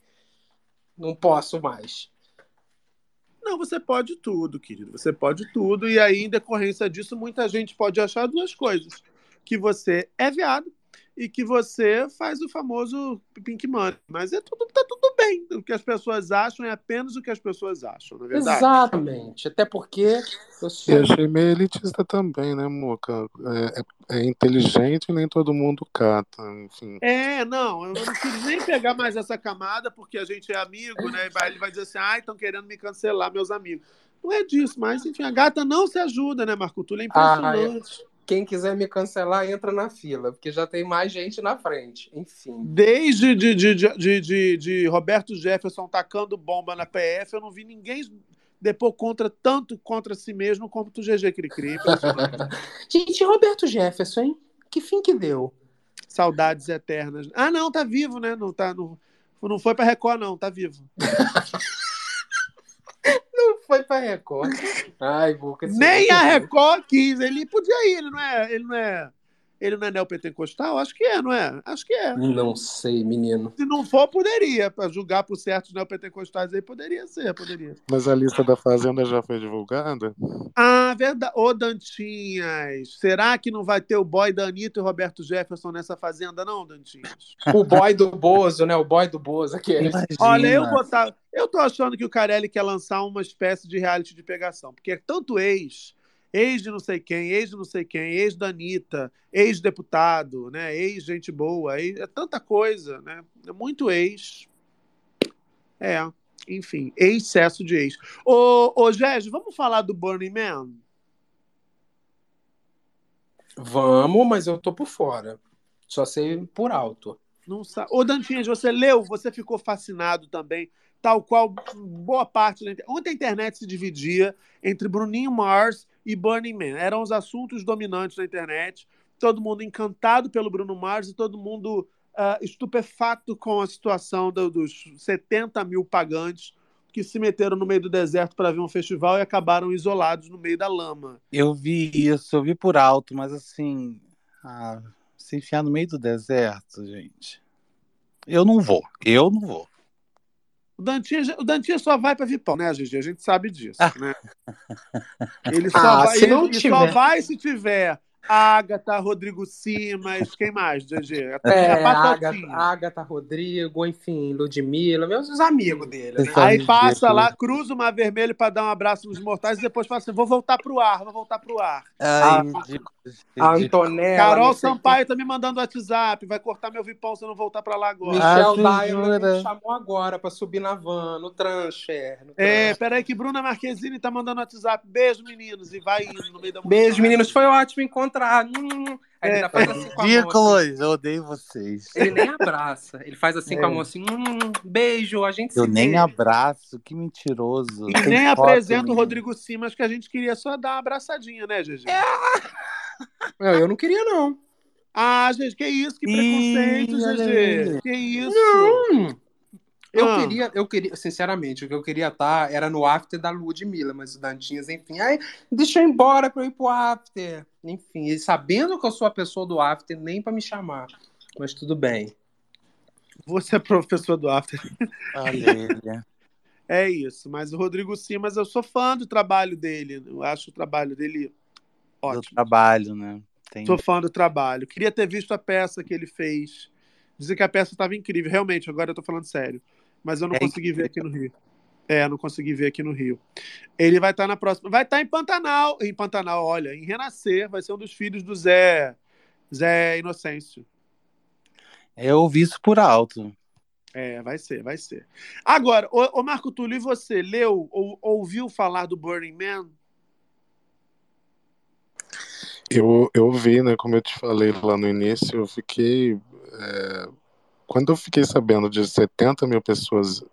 Não posso mais. Não, você pode tudo, querido. Você pode tudo. E aí, em decorrência disso, muita gente pode achar duas coisas: que você é viado e que você faz o famoso pink money. Mas é tudo, tá tudo bem. O que as pessoas acham é apenas o que as pessoas acham, não é verdade? Exatamente. Até porque eu E sou. achei meio elitista também, né, Muca? É, é- é inteligente e nem todo mundo cata, enfim. É, não, eu não quis nem pegar mais essa camada, porque a gente é amigo, né? Ele vai dizer assim, ai, estão querendo me cancelar, meus amigos. Não é disso, mas enfim, a gata não se ajuda, né, Marco Túlio? É Ah, é. impressionante. Quem quiser me cancelar, entra na fila, porque já tem mais gente na frente. Enfim. Desde de, de, de, de, de- Roberto Jefferson tacando bomba na PF, eu não vi ninguém depor contra tanto contra si mesmo como o GG Cricri. Gente, Roberto Jefferson, hein? Que fim que deu? Saudades eternas. Ah, não, tá vivo, né? Não, tá, não, não foi pra Record, não, tá vivo. Foi pra Record. Ai, Boca. Nem a Record quis. Ele podia ir, ele não é. Ele não é. Ele não é neopentecostal? Acho que é, não é? Acho que é. Não sei, menino. Se não for, poderia. Para julgar por certos neopentecostais aí, poderia ser, poderia. Mas a lista da Fazenda já foi divulgada? Ah, verdade. Ô, Dantinhas, será que não vai ter o boy da Anitta e o Roberto Jefferson nessa fazenda, não, Dantinhas? O boy do Bozo, né? O boy do Bozo, aquele. Olha, eu botar. Eu tô achando que o Carelli quer lançar uma espécie de reality de pegação, porque é tanto ex, ex de não sei quem, ex de não sei quem, ex da Anitta, ex-deputado, né? Ex gente boa, ex- é tanta coisa, né? É muito ex. É, enfim, excesso de ex. Ô, ô Gégio, vamos falar do Burning Man? Vamos, mas eu tô por fora. Só sei por alto. Não sa... Ô, Dantinhas, você leu, você ficou fascinado também, tal qual boa parte da internet. Ontem a internet se dividia entre Bruninho Mars e Burning Man. Eram os assuntos dominantes na internet. Todo mundo encantado pelo Bruno Mars e todo mundo ah, estupefato com a situação do- dos 70 mil pagantes que se meteram no meio do deserto para ver um festival e acabaram isolados no meio da lama. Eu vi isso, eu vi por alto, mas assim, ah, se enfiar no meio do deserto, gente. Eu não vou, eu não vou. O Dantinha, o Dantinha só vai para Vipão, né, Gigi? A gente sabe disso, né? Ele só, Ah, vai, se ele- não ele só tiver. vai se tiver Agatha, Rodrigo Simas, quem mais, GG? É, a Agatha, Patotinha. Agatha Rodrigo, enfim, Ludmilla, meus os amigos dele, né? Aí passa lá, cruza o Mar Vermelho para dar um abraço nos mortais e depois fala assim: vou voltar pro ar, vou voltar pro ar. Ai, A Antonella. Carol Sampaio tá me mandando WhatsApp, vai cortar meu vipão se eu não voltar pra lá agora. Michel Ah, Diamond jura? me chamou agora pra subir na van, no transfer. no É, peraí que Bruna Marquezine tá mandando WhatsApp. Beijo, meninos. E vai indo no meio da Beijo, meninos. Foi ótimo encontrar. Hum. Aí ele ainda faz assim com a mão. assim. Ridículos, eu odeio vocês. Ele nem abraça. Ele faz assim É. com a mão assim. Hum, beijo, a gente Eu se nem vê. abraço, que mentiroso. E nem foto apresenta o. Rodrigo Simas, que a gente queria só dar uma abraçadinha, né, GG? Não, eu não queria, não. Ah, gente, que isso? Que preconceito, GG. Que isso? Não. Eu Ah. queria, eu queria, sinceramente, o que eu queria estar era no after da Ludmilla, mas o Dantinhas, enfim, ai, deixa eu ir embora pra eu ir pro after. Enfim, ele sabendo que eu sou a pessoa do after, nem pra me chamar. Mas tudo bem. Você é professor do After. Ele. É isso. Mas o Rodrigo Simas, eu sou fã do trabalho dele. Eu acho o trabalho dele Do ótimo. trabalho, né? Tem... Sou fã do trabalho. Queria ter visto a peça que ele fez. Dizem que a peça estava incrível. Realmente, agora eu tô falando sério. Mas eu não É consegui ver aqui no Rio. É, não consegui ver aqui no Rio. Ele vai estar na próxima. Vai estar em Pantanal. Em Pantanal, olha, em Renascer. Vai ser um dos filhos do Zé. Zé Inocêncio. Eu vi isso por alto. É, vai ser, vai ser. Agora, ô, ô Marco Túlio, e você leu ou ouviu falar do Burning Man? Eu, eu vi, né? Como eu te falei lá no início, eu fiquei. é, Quando eu fiquei sabendo de 70 mil pessoas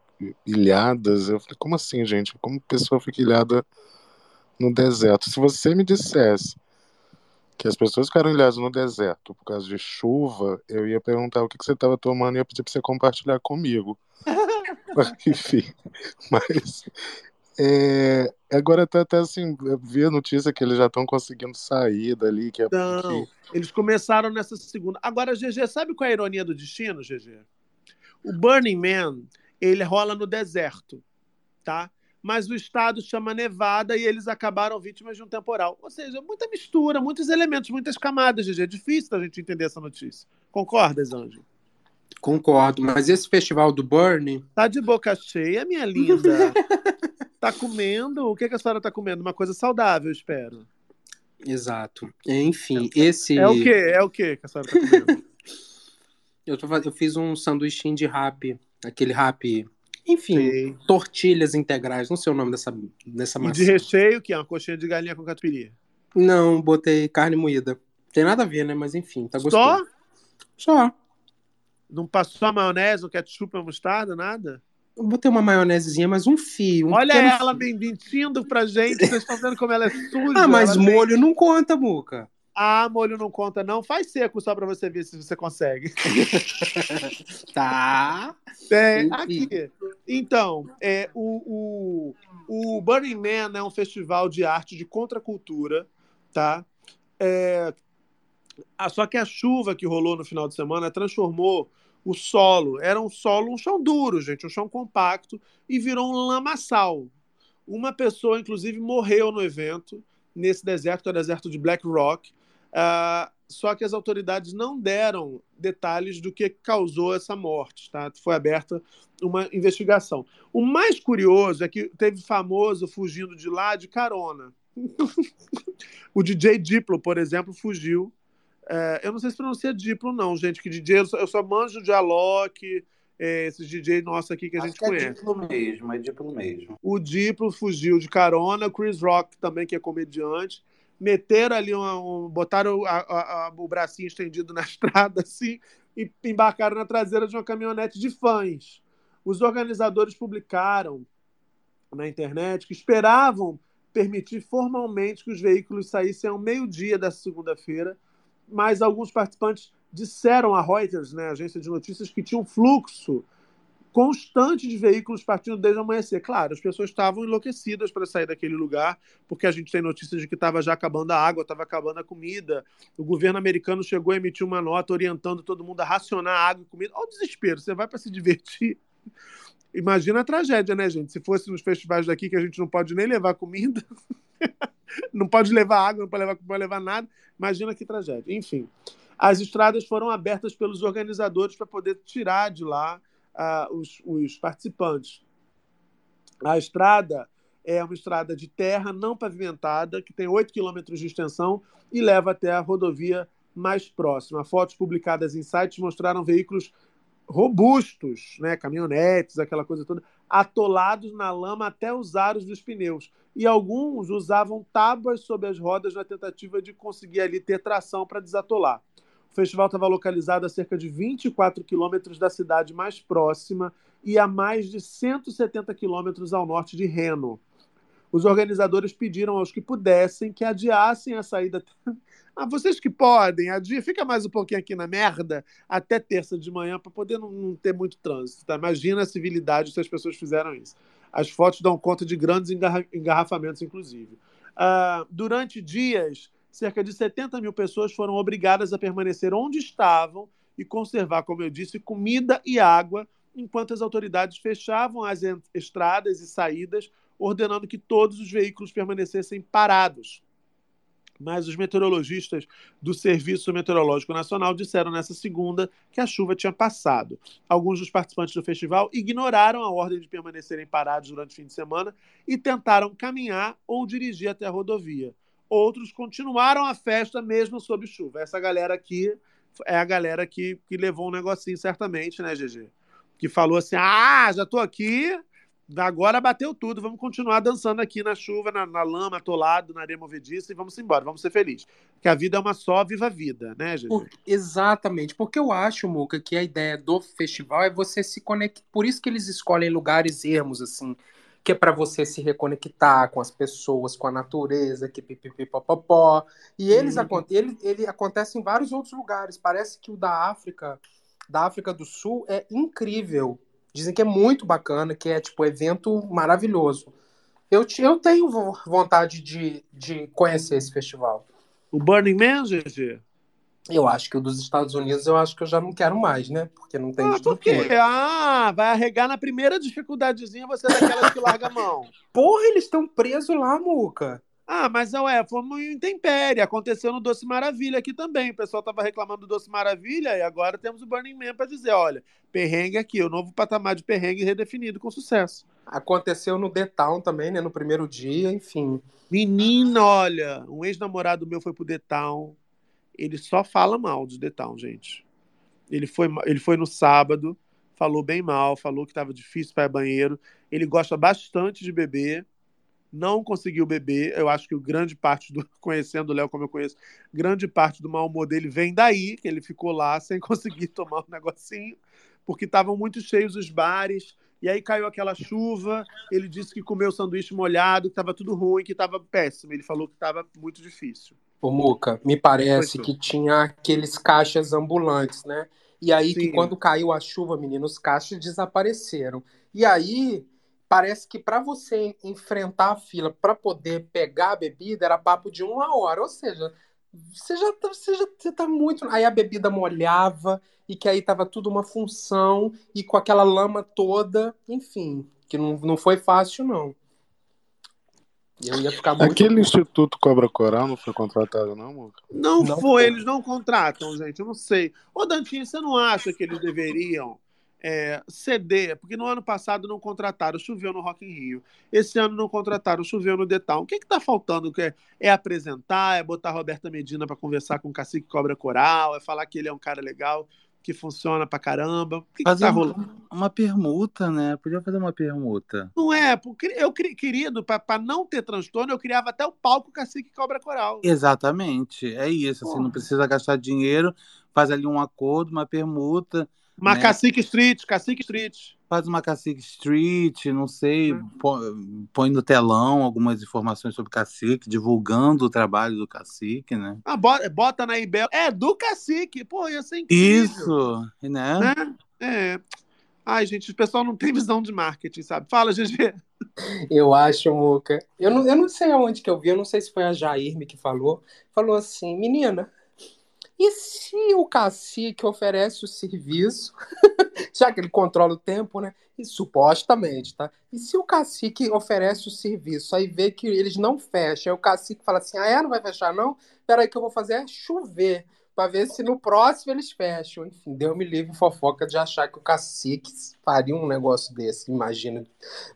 ilhadas, eu falei, como assim, gente? Como pessoa fica ilhada no deserto? Se você me dissesse que as pessoas ficaram ilhadas no deserto por causa de chuva, eu ia perguntar o que que você estava tomando e ia pedir para você compartilhar comigo. Enfim, mas É, agora até, até assim, eu vi a notícia que eles já estão conseguindo sair dali, que é Não, que- eles começaram nessa segunda. Agora, GG, sabe qual é a ironia do destino, GG? O Burning Man, ele rola no deserto, tá? Mas o estado chama Nevada e eles acabaram vítimas de um temporal. Ou seja, muita mistura, muitos elementos, muitas camadas, GG. É difícil da gente entender essa notícia. Concordas, Anjo? Concordo, mas esse festival do Burn. Tá de boca cheia, minha linda. tá comendo? O que, que a senhora tá comendo? Uma coisa saudável, espero. Exato. Enfim, esse. É o quê? É o quê que a senhora tá comendo? Eu, tô, eu fiz um sanduichinho de rap, aquele rap. Enfim, tortilhas integrais, não sei o nome dessa, dessa E massa. de recheio, que é uma coxinha de galinha com catupiry. Não, botei carne moída. Tem nada a ver, né? Mas enfim, tá Só? gostoso. Só? Não passou a maionese, o ketchup, a mostarda, nada? Botei uma maionesezinha, mas um fio. Um Olha pequeno ela fio. mentindo pra gente. Vocês estão vendo como ela é suja. Ah, mas tem- molho não conta, Muca. Ah, molho não conta, não. Faz seco só pra você ver se você consegue. tá. É, Enfim. aqui. Então, é, o, o, o Burning Man é um festival de arte de contracultura, tá? É, só que a chuva que rolou no final de semana transformou o solo. Era um solo, um chão duro, gente, um chão compacto, e virou um lamaçal. Uma pessoa, inclusive, morreu no evento, nesse deserto, é o deserto de Black Rock. Ah, só que as autoridades não deram detalhes do que causou essa morte. Tá? Foi aberta uma investigação. O mais curioso é que teve famoso fugindo de lá de carona. o DJ Diplo, por exemplo, fugiu. É, eu não sei se pronuncia Diplo, não, gente, que DJ, eu só, eu só manjo de Alok, é, esses DJ nossos aqui que a Acho gente que é conhece. Diplo mesmo, é Diplo mesmo. O Diplo fugiu de carona, Chris Rock também, que é comediante. Meteram ali, uma, um, botaram a- a- a- o bracinho estendido na estrada, assim, e embarcaram na traseira de uma caminhonete de fãs. Os organizadores publicaram na internet que esperavam permitir formalmente que os veículos saíssem ao meio-dia da segunda-feira, mas alguns participantes disseram à Reuters, né, agência de notícias, que tinha um fluxo constante de veículos partindo desde o amanhecer. Claro, as pessoas estavam enlouquecidas para sair daquele lugar, porque a gente tem notícias de que estava já acabando a água, estava acabando a comida. O governo americano chegou a emitir uma nota orientando todo mundo a racionar água e comida. Olha o desespero, você vai para se divertir. Imagina a tragédia, né, gente? Se fosse nos festivais daqui que a gente não pode nem levar comida, não pode levar água, não pode levar, não pode levar nada, imagina que tragédia. Enfim, as estradas foram abertas pelos organizadores para poder tirar de lá ah, os, os participantes. A estrada é uma estrada de terra não pavimentada, que tem 8 quilômetros de extensão e leva até a rodovia mais próxima. Fotos publicadas em sites mostraram veículos robustos, né, caminhonetes, aquela coisa toda, atolados na lama até os aros dos pneus. E alguns usavam tábuas sobre as rodas na tentativa de conseguir ali ter tração para desatolar. O festival estava localizado a cerca de 24 quilômetros da cidade mais próxima e a mais de 170 quilômetros ao norte de Reno. Os organizadores pediram aos que pudessem que adiassem a saída. Ah, vocês que podem, adia, fica mais um pouquinho aqui na merda até terça de manhã para poder não, não ter muito trânsito. Tá? Imagina a civilidade se as pessoas fizeram isso. As fotos dão conta de grandes engarra- engarrafamentos, inclusive. Ah, durante dias, cerca de 70 mil pessoas foram obrigadas a permanecer onde estavam e conservar, como eu disse, comida e água, enquanto as autoridades fechavam as estradas e saídas, ordenando que todos os veículos permanecessem parados. Mas os meteorologistas do Serviço Meteorológico Nacional disseram nessa segunda que a chuva tinha passado. Alguns dos participantes do festival ignoraram a ordem de permanecerem parados durante o fim de semana e tentaram caminhar ou dirigir até a rodovia. Outros continuaram a festa mesmo sob chuva. Essa galera aqui é a galera que, que levou um negocinho, certamente, né, GG? Que falou assim: ah, já tô aqui, agora bateu tudo, vamos continuar dançando aqui na chuva, na, na lama, atolado, na areia movediça e vamos embora, vamos ser felizes. Que a vida é uma só, viva a vida, né, GG? Por- exatamente, porque eu acho, Muca, que a ideia do festival é você se conectar. Por isso que eles escolhem lugares ermos, assim, que é para você se reconectar com as pessoas, com a natureza, que pipipipopopó. E eles acon- ele, ele acontece em vários outros lugares. Parece que o da África, da África do Sul, é incrível. Dizem que é muito bacana, que é tipo evento maravilhoso. Eu, eu tenho vo- vontade de, de conhecer esse festival. O Burning Man, GG? Eu acho que o dos Estados Unidos eu acho que eu já não quero mais, né? Porque não tem Ah, por quê? Ah, vai arregar na primeira dificuldadezinha, você é daquelas que larga a mão. Porra, eles estão presos lá, Muca. Ah, mas ué, fomos em intempérie. Aconteceu no Doce Maravilha aqui também. O pessoal tava reclamando do Doce Maravilha e agora temos o Burning Man para dizer, olha, perrengue aqui, o novo patamar de perrengue redefinido com sucesso. Aconteceu no The Town também, né? No primeiro dia, enfim. Menina, olha, um ex-namorado meu foi pro The Town. Ele só fala mal do The Town, gente. Ele foi, ele foi no sábado, falou bem mal, falou que estava difícil para ir ao banheiro. Ele gosta bastante de beber, não conseguiu beber. Eu acho que grande parte do conhecendo o Léo como eu conheço, grande parte do mau humor dele vem daí, que ele ficou lá sem conseguir tomar um negocinho, porque estavam muito cheios os bares. E aí caiu aquela chuva. Ele disse que comeu sanduíche molhado, que estava tudo ruim, que estava péssimo. Ele falou que estava muito difícil. Ô, Muca, me parece que tinha aqueles caixas ambulantes, né? E aí que quando caiu a chuva, menino, os caixas desapareceram. E aí parece que para você enfrentar a fila para poder pegar a bebida era papo de uma hora. Ou seja, você já tá, você já você tá muito. Aí a bebida molhava e que aí tava tudo uma função e com aquela lama toda, enfim, que não, não foi fácil, não. Eu ia ficar muito. Aquele Instituto Cobra Coral não foi contratado, não, Muca? Não, Não foi, foi. eles não contratam, gente, eu não sei. Ô, Dantinho, você não acha que eles deveriam é, ceder? Porque no ano passado não contrataram, choveu no Rock in Rio. Esse ano não contrataram, choveu no Town. O que que tá faltando? É, é apresentar, é botar Roberta Medina para conversar com o Cacique Cobra Coral, é falar que ele é um cara legal, que funciona pra caramba. O que, que Fazer tá uma, rolando? uma permuta, né? Podia fazer uma permuta. Não é, porque eu, querido, para não ter transtorno, eu criava até o palco Cacique Cobra Coral. Exatamente, é isso. Assim, não precisa gastar dinheiro, faz ali um acordo, uma permuta, Uma né? Cacique Street, Cacique Street. Faz uma Cacique Street, não sei, pô- põe no telão algumas informações sobre Cacique, divulgando o trabalho do Cacique, né? Ah, bota, bota na Ibel. É do cacique. Pô, ia ser incrível. Isso, né? Né? É. Ai, gente, o pessoal não tem visão de marketing, sabe? Fala, GG. Eu acho, Muca. Eu não, eu não sei aonde que eu vi, eu não sei se foi a Jairme que falou. Falou assim, menina, e se o cacique oferece o serviço, já que ele controla o tempo, né? E supostamente, tá? E se o cacique oferece o serviço, aí vê que eles não fecham, aí o cacique fala assim: ah, é? Não vai fechar, não? Peraí, que eu vou fazer é chover. Pra ver se no próximo eles fecham. Enfim, deu me livre fofoca de achar que o cacique faria um negócio desse, imagina.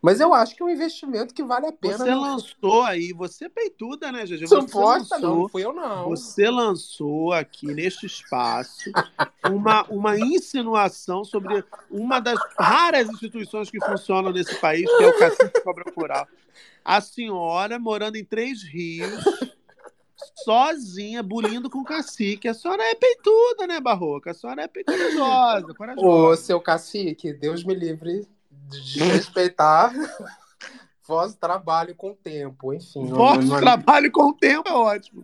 Mas eu acho que é um investimento que vale a pena. Você né? lançou aí, você é peituda, né, GG? Você Suposta, lançou, não, não fui eu, não. Você lançou aqui neste espaço uma, uma insinuação sobre uma das raras instituições que funcionam nesse país, que é o Cacique Cobra Coral. A senhora morando em Três Rios, sozinha, bulindo com o cacique. A senhora é peituda, né, Barroca? A senhora é corajosa, corajosa. Ô, seu cacique, Deus me livre de respeitar vosso trabalho com o tempo, enfim. Vosso não- trabalho com o tempo é ótimo.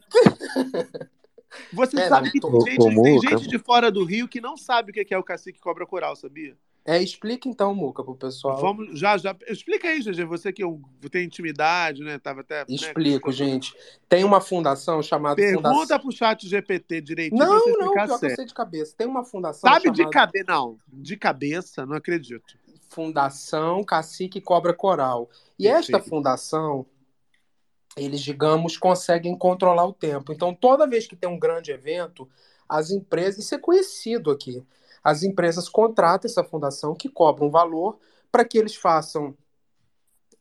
Você É, sabe que tem, gente, tem Muca. gente de fora do Rio que não sabe o que é o cacique cobra coral, sabia? É, explica então, Muca, pro pessoal. Vamos, já, já. Explica aí, GG, você que é tem intimidade, né? Tava até. né, Explico, gente. Tem uma fundação chamada Pergunta Fundação... pro chat GPT direitinho Não, você não, pior que eu sei de cabeça. Tem uma fundação Sabe de chamada cabeça? Não, de cabeça, não acredito. Fundação Cacique Cobra Coral. E esta fundação, eles, digamos, conseguem controlar o tempo. Então, toda vez que tem um grande evento, as empresas, isso é conhecido aqui, as empresas contratam essa fundação que cobra um valor para que eles façam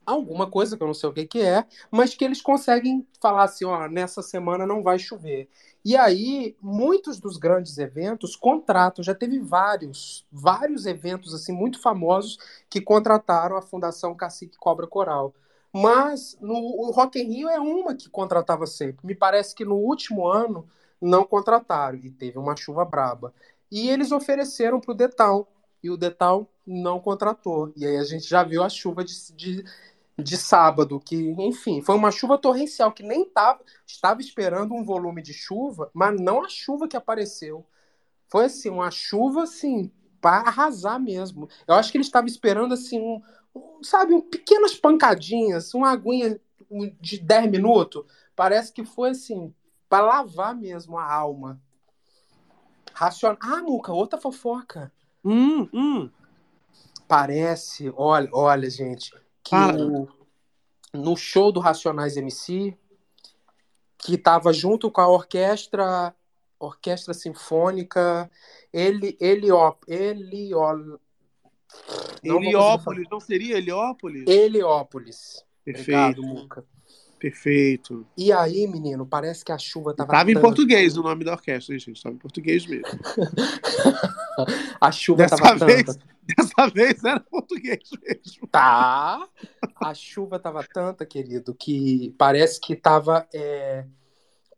alguma coisa que eu não sei o que, que é, mas que eles conseguem falar assim, ó, nessa semana não vai chover. E aí, muitos dos grandes eventos contratam, já teve vários, vários eventos assim muito famosos que contrataram a Fundação Cacique Cobra Coral. Mas no o Rock in Rio é uma que contratava sempre. Me parece que no último ano não contrataram e teve uma chuva braba. E eles ofereceram para o Detal e o Detal não contratou. E aí a gente já viu a chuva de, de, de sábado, que, enfim, foi uma chuva torrencial que nem tava, estava esperando um volume de chuva, mas não a chuva que apareceu. Foi assim, uma chuva assim, para arrasar mesmo. Eu acho que ele estava esperando assim um, um, sabe, um, pequenas pancadinhas, uma aguinha de 10 minutos, parece que foi assim, para lavar mesmo a alma. Racion... Ah, Muca, outra fofoca. Hum, hum. Parece, olha, olha, gente, que o, no show do Racionais MC, que tava junto com a orquestra, orquestra sinfônica, ele, Heliop, Heliol, não Heliópolis, não seria Heliópolis? Heliópolis. Perfeito. Obrigado, Muca. Perfeito. E aí, menino, parece que a chuva tava Tava em tanto- português o nome da orquestra, hein, gente? Tava em português mesmo. A chuva Dessa tava vez, tanta. dessa vez era português mesmo. Tá. A chuva tava tanta, querido, que parece que tava é,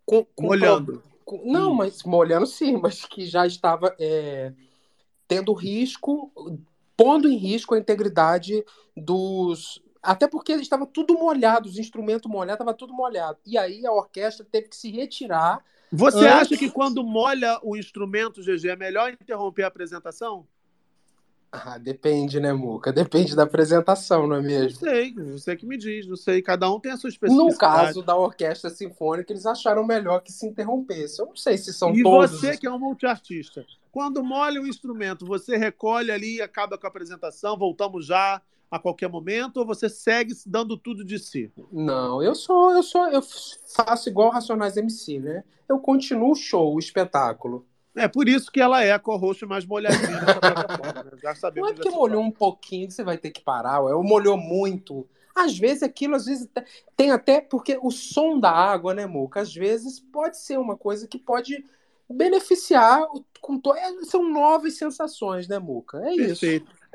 com, com Molhando. com- não, mas molhando sim, mas que já estava é, tendo risco, pondo em risco a integridade dos. Até porque estava tudo molhado, os instrumentos molhados, estava tudo molhado. E aí a orquestra teve que se retirar. Você antes- acha que quando molha o instrumento, GG, é melhor interromper a apresentação? Ah, depende, né, Muca? Depende da apresentação, não é Não mesmo? sei, você que me diz, não sei. Cada um tem a sua especificidade. No caso da orquestra sinfônica, eles acharam melhor que se interrompesse. Eu não sei se são e todos. você que é um multiartista, quando molha o instrumento, você recolhe ali e acaba com a apresentação, voltamos já a qualquer momento, ou você segue dando tudo de si? Não, eu sou, eu sou, eu faço igual Racionais MC, né? Eu continuo o show, o espetáculo. É por isso que ela é a co-host mais molhadinha dessa plataforma. Né? Já sabemos Não é porque molhou um pouquinho que você vai ter que parar, ou molhou muito. Às vezes aquilo, às vezes te- tem até porque o som da água, né, Muca? Às vezes pode ser uma coisa que pode beneficiar com to... é, são novas sensações, né, Muca? É isso.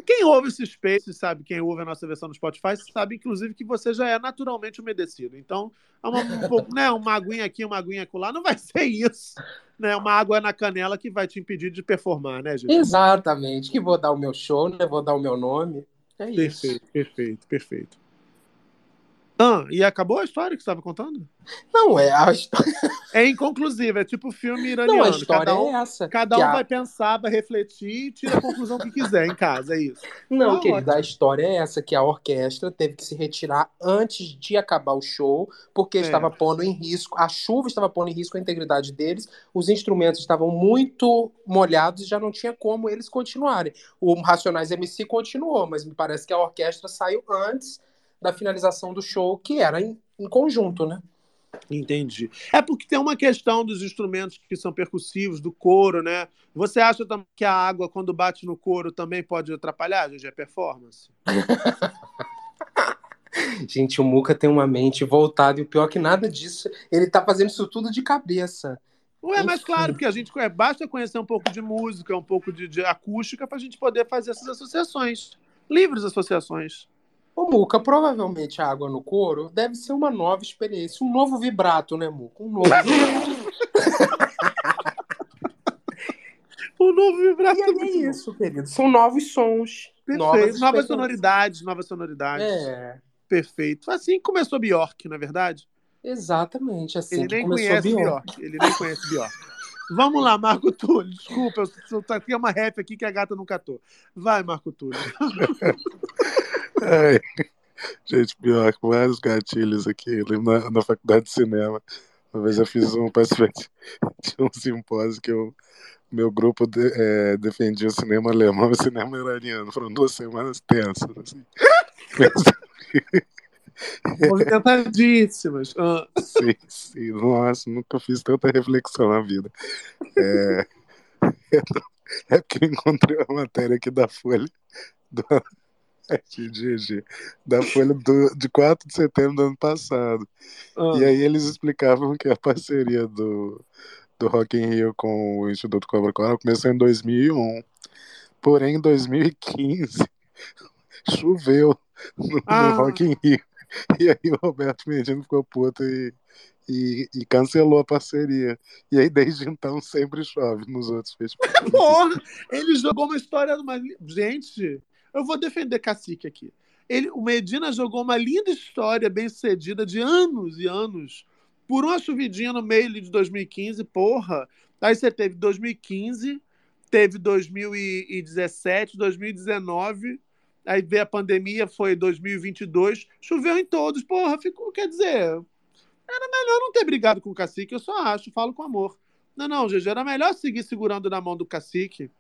Perfeito. Quem ouve esse Space, sabe, quem ouve a nossa versão no Spotify, sabe, inclusive, que você já é naturalmente umedecido. Então, é uma, um pouco, né, uma aguinha aqui, uma aguinha acolá, não vai ser isso. Né? Uma água na canela que vai te impedir de performar, né, gente? Exatamente. Que vou dar o meu show, né? Vou dar o meu nome. É isso. Perfeito, perfeito, perfeito. Ah, e acabou a história que você estava contando? Não, é a história. É inconclusiva, é tipo filme iraniano. Não, a história cada um, é essa. Cada um a- vai pensar, vai refletir e tira a conclusão que quiser em casa, é isso. Não, Ah, querido, a história é essa, que a orquestra teve que se retirar antes de acabar o show, porque É. estava pondo em risco, a chuva estava pondo em risco a integridade deles, os instrumentos estavam muito molhados e já não tinha como eles continuarem. O Racionais MC continuou, mas me parece que a orquestra saiu antes da finalização do show, que era em, em conjunto, né? Entendi. É porque tem uma questão dos instrumentos que são percussivos, do couro, né? Você acha também que a água, quando bate no couro, também pode atrapalhar, GG, a performance? Gente, o Muca tem uma mente voltada, e o pior é que nada disso, ele tá fazendo isso tudo de cabeça. Ué, mas claro, porque a gente conhece, basta conhecer um pouco de música, um pouco de, de acústica, para a gente poder fazer essas associações. Livres associações. Ô, Muca, provavelmente a água no couro deve ser uma nova experiência, um novo vibrato, né, Muca? Um novo O novo vibrato E é isso, querido. São novos sons. Perfeito. Novas, Novas, sonoridades, novas sonoridades. É. Perfeito. Assim começou Bjork, na é verdade? Exatamente, assim Ele nem começou conhece Bjork. Bjork. Ele nem conhece Bjork. Vamos lá, Marco Túlio. Desculpa, eu, eu, eu, tem uma rap aqui que a gata não catou. Vai, Marco Túlio. Ai, gente, pior que vários gatilhos aqui. Eu lembro na, na faculdade de cinema. Uma vez eu fiz um participante de um simpósio que eu, meu grupo de- eh, defendia o cinema alemão e o cinema iraniano. Foram duas semanas tensas. Assim. Movimentadíssimas. Ah, Sim, sim. Nossa, nunca fiz tanta reflexão na vida. É, é porque eu encontrei uma matéria aqui da Folha, do, da Folha do, de 4 de setembro do ano passado. Ah. E aí eles explicavam que a parceria do, do Rock in Rio com o Instituto Cobra Coral começou em 2001. Porém, em 2015, choveu no, no Ah. Rock in Rio. E aí o Roberto Medina ficou puto e, e, e cancelou a parceria. E aí, desde então, sempre chove nos outros festivais. Porra! Ele jogou uma história. Uma... Gente, eu vou defender Cacique aqui. Ele, o Medina jogou uma linda história bem sucedida de anos e anos por uma chuvidinha no meio de 2015, porra. Aí você teve 2015, teve 2017, 2019, Aí veio a pandemia, foi 2022, choveu em todos. Porra, ficou, quer dizer, era melhor não ter brigado com o cacique, eu só acho, falo com amor. Não, não, GG, era melhor seguir segurando na mão do cacique.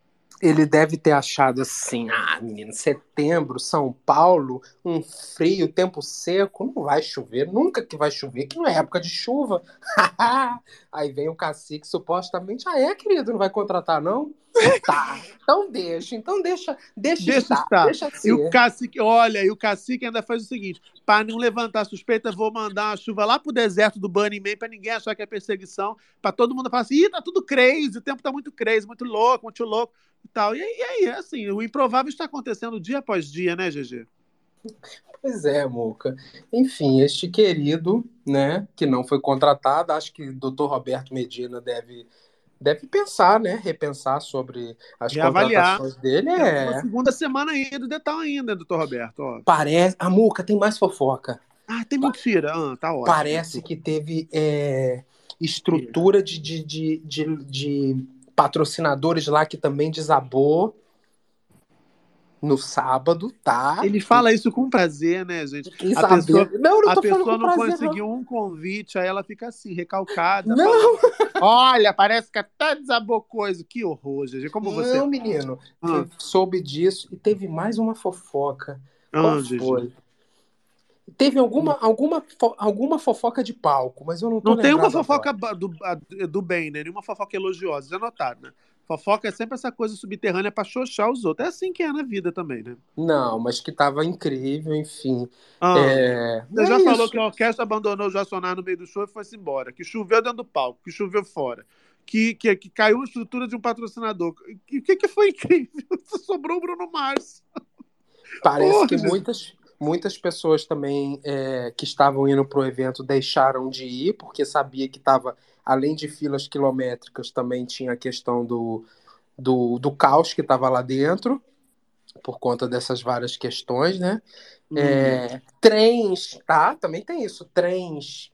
Ele deve ter achado assim, ah, menino, setembro, São Paulo, um frio, tempo seco, não vai chover, nunca que vai chover, que não é época de chuva. Aí vem o cacique, supostamente, ah, é, querido, não vai contratar, não? Tá, então deixa, então deixa, deixa, Deixa estar, estar. deixa E o cacique, olha, e o cacique ainda faz o seguinte: para não levantar suspeita, vou mandar uma chuva lá pro deserto do Burning Man para ninguém achar que é perseguição, para todo mundo falar assim: ih, tá tudo crazy, o tempo tá muito crazy, muito louco, muito louco e tal. E aí, aí, assim, o improvável está acontecendo dia após dia, né, GG? Pois é, Muca. Enfim, este querido, né, que não foi contratado, acho que o doutor Roberto Medina deve, deve pensar, né, repensar sobre as Reavaliar. contratações dele. Temos É, uma segunda semana aí do detalhe ainda, doutor Roberto. Ó. parece. A Muca tem mais fofoca. Ah, tem mentira. Ah, tá ótimo. Parece que teve é, estrutura de, de, de, de, de patrocinadores lá que também desabou no sábado, tá? Ele fala isso com prazer, né, gente? Fiquei A pessoa, Não, não a pessoa não prazer, conseguiu um convite, aí ela fica assim, recalcada. Não. falando, Olha, parece que até desabou coisa. Que horror, GG. Como você. Não, menino. Ah. Soube disso e teve mais uma fofoca. Ah, Qual foi? Teve alguma, alguma, alguma fofoca de palco, mas eu não tô Não tem uma fofoca agora. do, do bem, né? Nenhuma fofoca elogiosa, já notaram, né? Fofoca é sempre essa coisa subterrânea pra xoxar os outros. É assim que é na vida também, né? Não, mas que tava incrível, enfim. Ah, É, Você já é falou isso. que a orquestra abandonou o Jacionar no meio do show e foi-se embora. Que choveu dentro do palco, que choveu fora. Que, que, que caiu a estrutura de um patrocinador. O que, que foi incrível? Sobrou o Bruno Mars. Parece Porra, que muitas, muitas pessoas também é, que estavam indo pro evento deixaram de ir, porque sabia que estava, além de filas quilométricas, também tinha a questão do, do, do caos que estava lá dentro, por conta dessas várias questões, né? Hum. É, trens, tá? Também tem isso, trens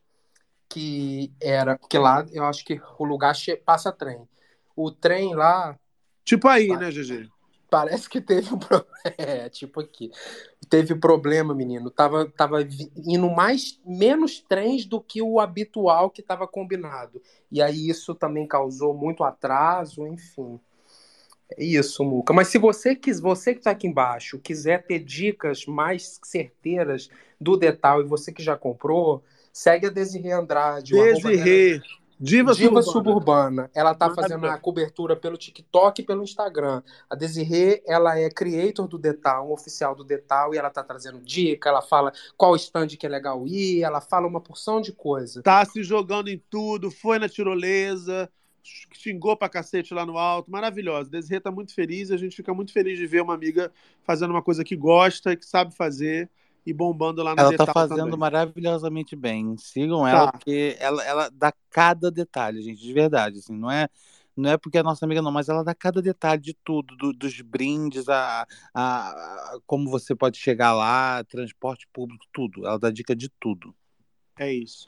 que era, que lá eu acho que o lugar passa trem. O trem lá Tipo aí, né, GG? Parece que teve um problema. É, tipo aqui. Teve problema, menino. Tava, tava indo mais, menos trens do que o habitual que estava combinado. E aí isso também causou muito atraso, enfim. É isso, Muca. Mas se você quis, você que está aqui embaixo, quiser ter dicas mais certeiras do Detal e você que já comprou, segue a Desirê Andrade. Desirê. Diva, Diva Suburbana. Suburbana. Ela tá fazendo a cobertura pelo TikTok e pelo Instagram. A Desirê, ela é creator do Detal, um oficial do Detal, e ela tá trazendo dica, ela fala qual stand que é legal ir, ela fala uma porção de coisa. Tá se jogando em tudo, foi na tirolesa, xingou pra cacete lá no alto, maravilhosa. Desirê tá muito feliz a gente fica muito feliz de ver uma amiga fazendo uma coisa que gosta, que sabe fazer e bombando lá no Ela tá fazendo também. maravilhosamente bem. Sigam ela, Tá. porque ela, ela dá cada detalhe, gente, de verdade. Assim, não é, não é porque é nossa amiga, não, mas ela dá cada detalhe de tudo, do- dos brindes, a, a, a- como você pode chegar lá, transporte público, tudo. Ela dá dica de tudo. É isso.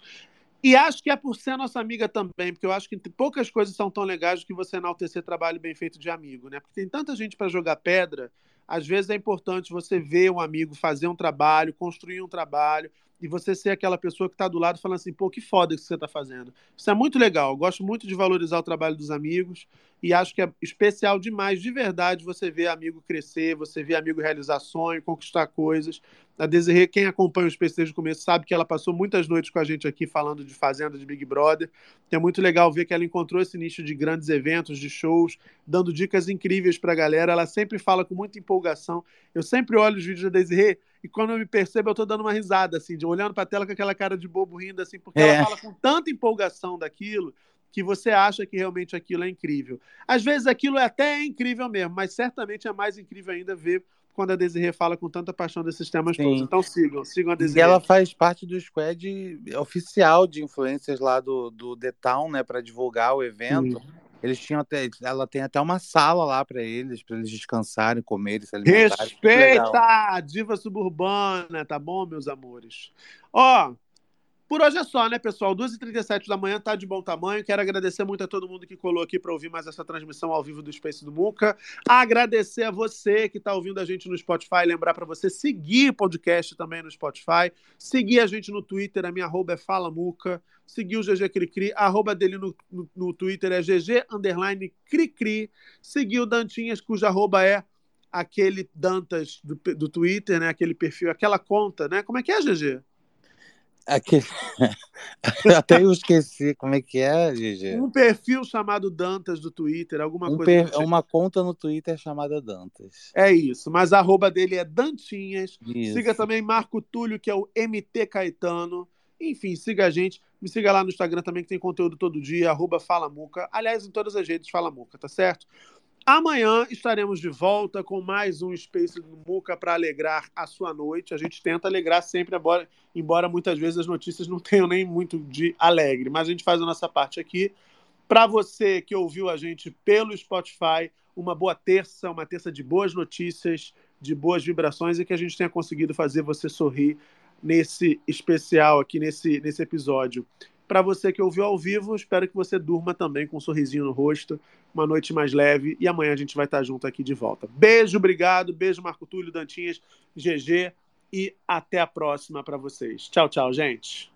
E acho que é por ser nossa amiga também, porque eu acho que poucas coisas são tão legais do que você enaltecer trabalho bem feito de amigo, né? Porque tem tanta gente para jogar pedra, às vezes é importante você ver um amigo fazer um trabalho, construir um trabalho, e você ser aquela pessoa que está do lado falando assim, pô, que foda que você está fazendo. Isso é muito legal. Eu gosto muito de valorizar o trabalho dos amigos e acho que é especial demais, de verdade, você ver amigo crescer, você ver amigo realizar sonho, conquistar coisas. A Desirê, quem acompanha o Space desde o começo, sabe que ela passou muitas noites com a gente aqui falando de Fazenda, de Big Brother. É muito legal ver que ela encontrou esse nicho de grandes eventos, de shows, dando dicas incríveis pra galera. Ela sempre fala com muita empolgação. Eu sempre olho os vídeos da Desirê e quando eu me percebo, eu tô dando uma risada, assim, de olhando pra tela com aquela cara de bobo rindo, assim, porque É. ela fala com tanta empolgação daquilo que você acha que realmente aquilo é incrível. Às vezes aquilo é até incrível mesmo, mas certamente é mais incrível ainda ver quando a Desirê fala com tanta paixão desses temas Sim. todos. Então sigam, sigam a E Desirê. ela faz parte do squad oficial de influencers lá do, do The Town, né, para divulgar o evento. Sim. Eles tinham até, ela tem até uma sala lá para eles, para eles descansarem, comerem, se alimentarem. Respeita a diva suburbana, tá bom, meus amores? Ó, Por hoje é só, né, pessoal? 2h37 da manhã tá de bom tamanho. Quero agradecer muito a todo mundo que colou aqui para ouvir mais essa transmissão ao vivo do Space do Muca. Agradecer a você que está ouvindo a gente no Spotify. Lembrar para você seguir o podcast também no Spotify. Seguir a gente no Twitter. A minha arroba é Fala Muca. Seguir o GG Cricri. A arroba dele no, no, no Twitter é GG underline Cricri. Seguir o Dantinhas, cuja arroba é aquele Dantas do, do Twitter, né? Aquele perfil, aquela conta, né? Como é que é, GG? Aquele... Até eu esqueci como é que é, Gigi. Um perfil chamado Dantas do Twitter, alguma Um coisa. per-. Uma conta no Twitter chamada Dantas. É isso, mas a arroba dele é Dantinhas. Isso. Siga também Marco Túlio, que é o MT Caetano. Enfim, siga a gente. Me siga lá no Instagram também, que tem conteúdo todo dia, arroba Falamuca. Aliás, em todas as redes Falamuca, tá certo? Amanhã estaremos de volta com mais um Space do Muca para alegrar a sua noite. A gente tenta alegrar sempre, embora, embora muitas vezes as notícias não tenham nem muito de alegre, mas a gente faz a nossa parte aqui. Para você que ouviu a gente pelo Spotify, uma boa terça, uma terça de boas notícias, de boas vibrações e que a gente tenha conseguido fazer você sorrir nesse especial aqui, nesse, nesse episódio. Para você que ouviu ao vivo, espero que você durma também com um sorrisinho no rosto, uma noite mais leve e amanhã a gente vai estar junto aqui de volta. Beijo, obrigado, beijo Marco Túlio, Dantinhas, GG e até a próxima para vocês. Tchau, tchau, gente.